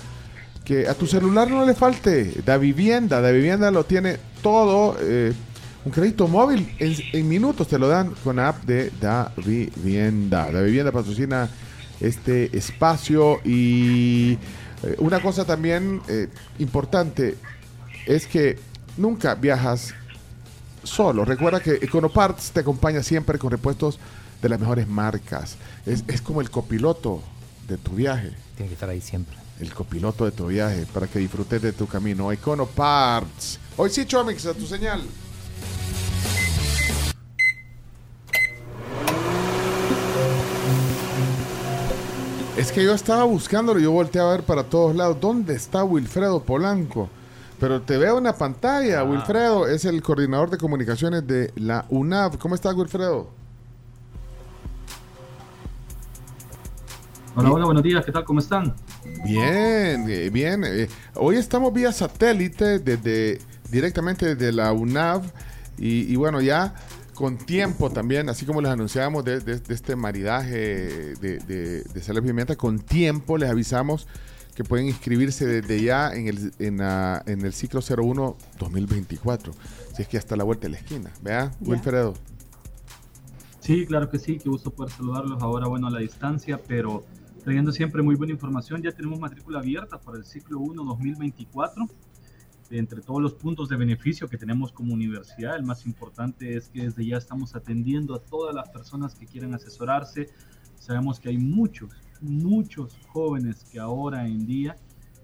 Que a tu celular no le falte Da Vivienda. Da Vivienda lo tiene todo. eh, un crédito móvil en, en minutos te lo dan con la app de Da Vivienda. Da Vivienda patrocina este espacio. Y eh, una cosa también eh, importante es que nunca viajas solo. Recuerda que Econoparts te acompaña siempre con repuestos de las mejores marcas. Es, es como el copiloto de tu viaje. Tiene que estar ahí siempre. El copiloto de tu viaje para que disfrutes de tu camino. Econoparts. Hoy sí, Chomix, a tu señal. Es que yo estaba buscándolo, yo volteé a ver para todos lados. ¿Dónde está Wilfredo Polanco? Pero te veo en la pantalla, Wilfredo. Es el coordinador de comunicaciones de la UNAV. ¿Cómo estás, Wilfredo? Hola, hola, buenos días, ¿qué tal? ¿Cómo están? Bien, eh, bien. eh, hoy estamos vía satélite desde directamente desde la UNAV y, y bueno, ya con tiempo también, así como les anunciábamos de, de- de este maridaje de, de, de Sal y Pimienta, con tiempo les avisamos que pueden inscribirse desde ya en el, en, la- en el ciclo 01 2024. Si es que hasta la vuelta de la esquina. Vea. Wilfredo. Sí, claro que sí, qué gusto poder saludarlos ahora, bueno, a la distancia, pero trayendo siempre muy buena información. Ya tenemos matrícula abierta para el ciclo 1 2024. De entre todos los puntos de beneficio que tenemos como universidad, el más importante es que desde ya estamos atendiendo a todas las personas que quieran asesorarse. Sabemos que hay muchos, muchos jóvenes que ahora en día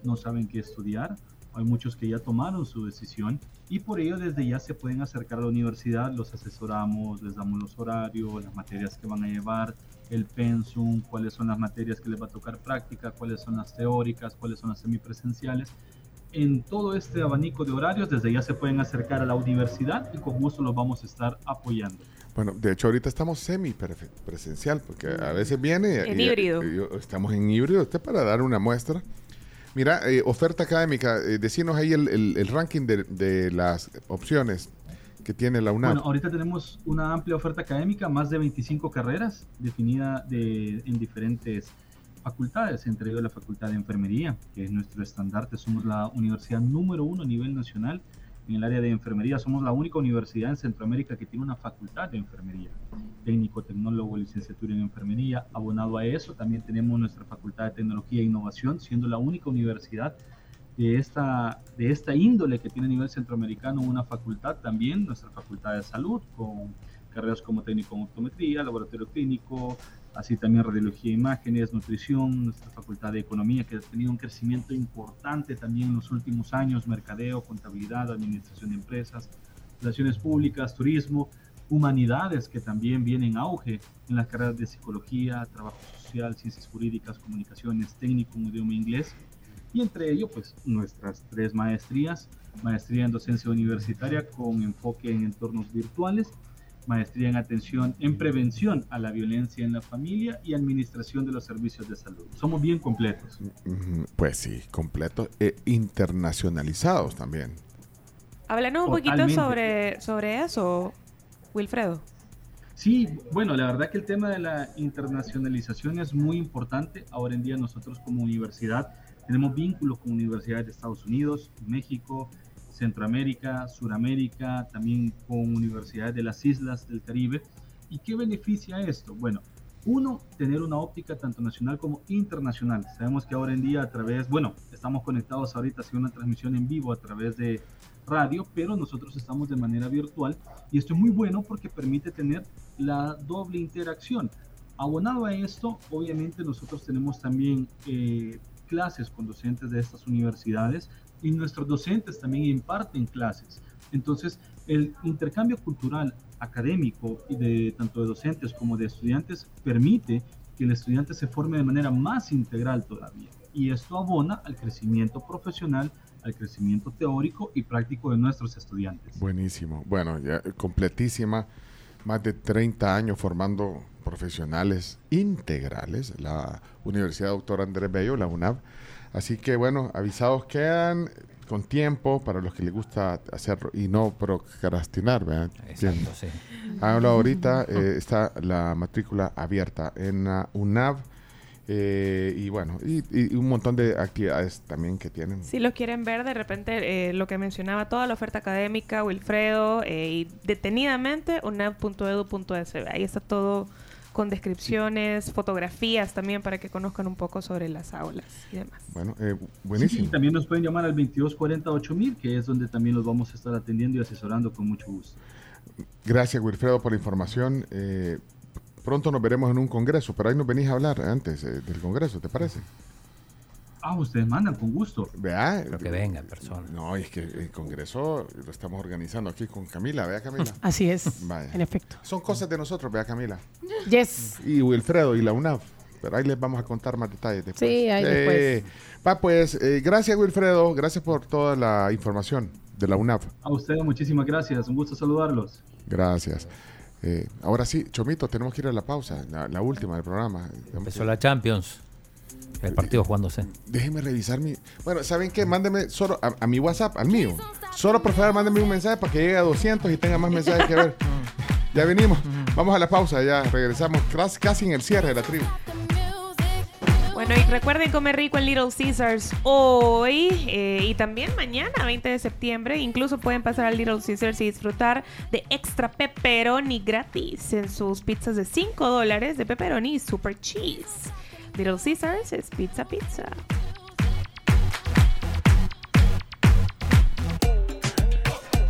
no saben qué estudiar. Hay muchos que ya tomaron su decisión y por ello desde ya se pueden acercar a la universidad, los asesoramos, les damos los horarios, las materias que van a llevar, el pensum, cuáles son las materias que les va a tocar práctica, cuáles son las teóricas, cuáles son las semipresenciales. En todo este abanico de horarios, desde ya se pueden acercar a la universidad y con gusto los vamos a estar apoyando. Bueno, de hecho ahorita estamos semi presencial porque a veces viene En y- híbrido. y- y- estamos en híbrido, este para dar una muestra. Mira, eh, oferta académica, eh, decinos ahí el, el- el ranking de, de las opciones que tiene la UNAM. Bueno, ahorita tenemos una amplia oferta académica, más de 25 carreras definida de, en diferentes facultades, entre ellas la Facultad de Enfermería, que es nuestro estandarte. Somos la universidad número uno a nivel nacional en el área de enfermería. Somos la única universidad en Centroamérica que tiene una facultad de enfermería. Técnico, tecnólogo, licenciatura en enfermería. Abonado a eso, también tenemos nuestra Facultad de Tecnología e Innovación, siendo la única universidad de esta, de esta índole que tiene a nivel centroamericano una facultad también, nuestra facultad de salud, con carreras como técnico en optometría, laboratorio clínico, así también radiología e imágenes, nutrición, nuestra facultad de economía que ha tenido un crecimiento importante también en los últimos años, mercadeo, contabilidad, administración de empresas, relaciones públicas, turismo, humanidades que también vienen en auge en las carreras de psicología, trabajo social, ciencias jurídicas, comunicaciones, técnico, un idioma inglés. Y entre ello pues nuestras tres maestrías, maestría en docencia universitaria con enfoque en entornos virtuales, maestría en atención en prevención a la violencia en la familia y administración de los servicios de salud. Somos bien completos. Pues sí, completo. E internacionalizados también. Háblanos un poquito sobre, sobre eso, Wilfredo. Sí, bueno, la verdad que el tema de la internacionalización es muy importante. Ahora en día nosotros como universidad tenemos vínculos con universidades de Estados Unidos, México, Centroamérica, Suramérica, también con universidades de las islas del Caribe. ¿Y qué beneficia esto? Bueno, uno, tener una óptica tanto nacional como internacional. Sabemos que ahora en día a través, bueno, estamos conectados ahorita haciendo una transmisión en vivo a través de radio, pero nosotros estamos de manera virtual y esto es muy bueno porque permite tener la doble interacción. Abonado a esto, obviamente nosotros tenemos también eh, clases con docentes de estas universidades y nuestros docentes también imparten clases. Entonces, el intercambio cultural académico y de tanto de docentes como de estudiantes permite que el estudiante se forme de manera más integral todavía. Y esto abona al crecimiento profesional, al crecimiento teórico y práctico de nuestros estudiantes. Buenísimo. Bueno, ya eh, completísima. Más de 30 años formando profesionales integrales. La Universidad Doctor Andrés Bello, la UNAV. Así que bueno, avisados quedan con tiempo para los que les gusta hacerlo y no procrastinar, ¿verdad? Exacto, sí. Hablo ahorita, eh, está la matrícula abierta en la UNAV eh, y bueno, y, y un montón de actividades también que tienen. Si los quieren ver, de repente, eh, lo que mencionaba, toda la oferta académica, Wilfredo, eh, y detenidamente, unab.edu.sb. Ahí está todo con descripciones, fotografías también para que conozcan un poco sobre las aulas y demás. Bueno, eh, Sí, buenísimo. y también nos pueden llamar al 2240-8000, que es donde también los vamos a estar atendiendo y asesorando con mucho gusto. Gracias, Wilfredo, por la información. Eh, pronto nos veremos en un congreso, pero ahí nos venís a hablar antes eh, del congreso, ¿te parece? Ah, ustedes mandan, con gusto. Vea. Pero que venga en persona. No, es que el congreso lo estamos organizando aquí con Camila, vea Camila. Así es, Vaya. en efecto. Son cosas de nosotros, vea Camila. Yes. Y Wilfredo y la UNAV. Pero ahí les vamos a contar más detalles después. Sí, ahí después. Va, pues, eh, gracias Wilfredo, gracias por toda la información de la UNAV. A ustedes muchísimas gracias, un gusto saludarlos. Gracias. Eh, ahora sí, Chomito, tenemos que ir a la pausa, la, la última del programa. Empezó la Champions. El partido jugándose. Déjenme revisar mi... Bueno, ¿saben qué? Mándenme solo a, a mi WhatsApp, al mío. Solo por favor, mándenme un mensaje para que llegue a 200 y tenga más mensajes que ver. ya venimos. Vamos a la pausa, ya regresamos casi, casi en el cierre de la tribu. Bueno, y recuerden comer rico en Little Caesars hoy eh, y también mañana, 20 de septiembre. Incluso pueden pasar al Little Caesars y disfrutar de extra pepperoni gratis en sus pizzas de 5 dólares de pepperoni y super cheese. Little Caesars es pizza pizza.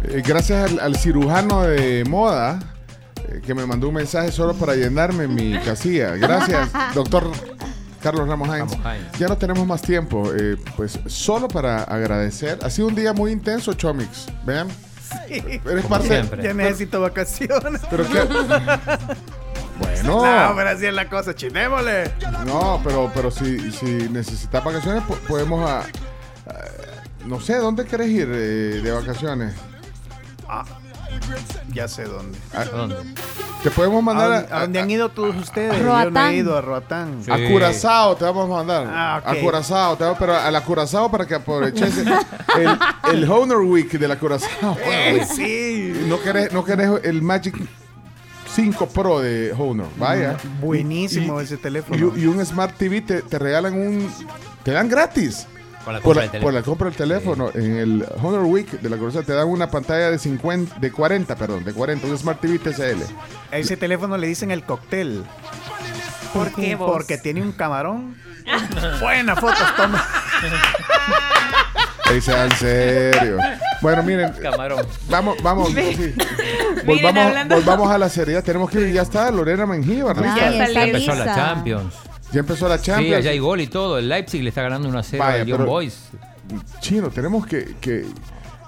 Eh, gracias al, al cirujano de moda eh, que me mandó un mensaje solo para llenarme mi casilla. Gracias, doctor Carlos Ramos Hines. Ramos Hines. Ya no tenemos más tiempo. eh, pues solo para agradecer. Ha sido un día muy intenso, Chomix. Vean. Eres parte. Ya necesito vacaciones. Pero qué- Bueno. No, pero así es la cosa, chinémosle. No, pero, pero si, si necesitas vacaciones, po- podemos a, a- no sé, ¿dónde querés ir eh, de vacaciones? Ah, ya sé dónde. ¿A Te podemos mandar ¿A, dónde- a dónde han ido todos ustedes? Yo no he ido a Roatán. A Curazao te vamos a mandar. Ah. A Curazao, te vamos- pero a la Curazao para que aproveches el, el Honor Week de la Curazao. Eh, sí. No querés, no querés el Magic 5 Pro de Honor. Vaya. Buenísimo Y- ese teléfono. Y, y un Smart TV te, te regalan un. Te dan gratis. Con la por, compra la, del por la compra del teléfono. En el Honor Week de la Curazao te dan una pantalla de 50, de 40, perdón, de 40, un Smart TV TCL. A ese teléfono le dicen el cóctel. ¿Por qué vos? Porque tiene un camarón. Buena foto, toma. Ey, sea en serio. Bueno, miren. Camarón. Vamos, vamos. Sí. Volvamos, hablando- volvamos a la seriedad. Tenemos que ir. Ya está Lorena Mengíbar. Ya, ¿lista? ya está Ya empezó la. Champions. Ya empezó la Sí, Champions. allá hay gol y todo. El Leipzig le está ganando 1 a 0 Vaya, al Young Boys. Chino, tenemos que, que,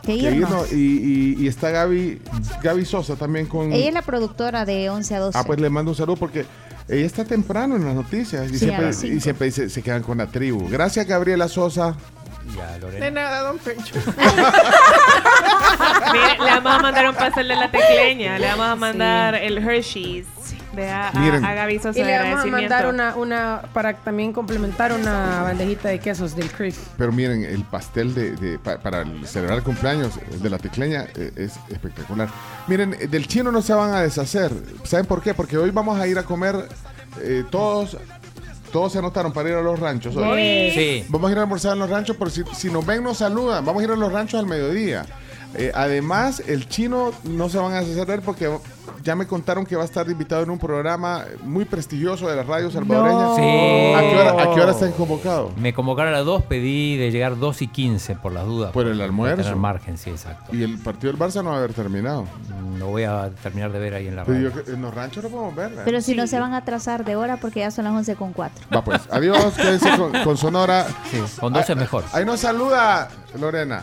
Que que irnos. Y, y- y está Gaby, Gaby Sosa también con. Ella es la productora de 11 a 12. Ah, pues le mando un saludo porque ella está temprano en las noticias y Sí, siempre, y siempre dice- se quedan con la tribu. Gracias, Gabriela Sosa. Ya, De Lorena. nada, don Pencho. Mire, le vamos a mandar un pastel de la tecleña, le vamos a mandar el Hershey's. Vea a, Miren. a Gaby Sosa Y de le vamos a mandar una, una, para también complementar una bandejita de quesos del Chris. Pero miren, el pastel de, de- pa- para el- celebrar el cumpleaños de la tecleña eh, es espectacular. Miren, eh, del chino no se van a deshacer. ¿Saben por qué? Porque hoy vamos a ir a comer eh, todos. Todos se anotaron para ir a los ranchos hoy. Sí. Vamos a ir a almorzar en los ranchos, por si, si nos ven, nos saludan. Vamos a ir a los ranchos al mediodía. Eh, además, el chino no se van a deshacer de él porque ya me contaron que va a estar invitado en un programa muy prestigioso de la radio salvadoreña. Sí. ¿A qué hora, a qué hora están convocados? Me convocaron a las 2, pedí de llegar 2 y 15 por las dudas. Por el almuerzo. tener margen, sí, exacto. Y el partido del Barça no va a haber terminado. Lo voy a terminar de ver ahí en la Pero radio. yo que- en los ranchos no podemos ver. ¿eh? Pero si no se van a atrasar de hora porque ya son las 11 con 4. Va pues, adiós, quédense con, con Sonora. Sí, con 12 es mejor. Ahí nos saluda Lorena.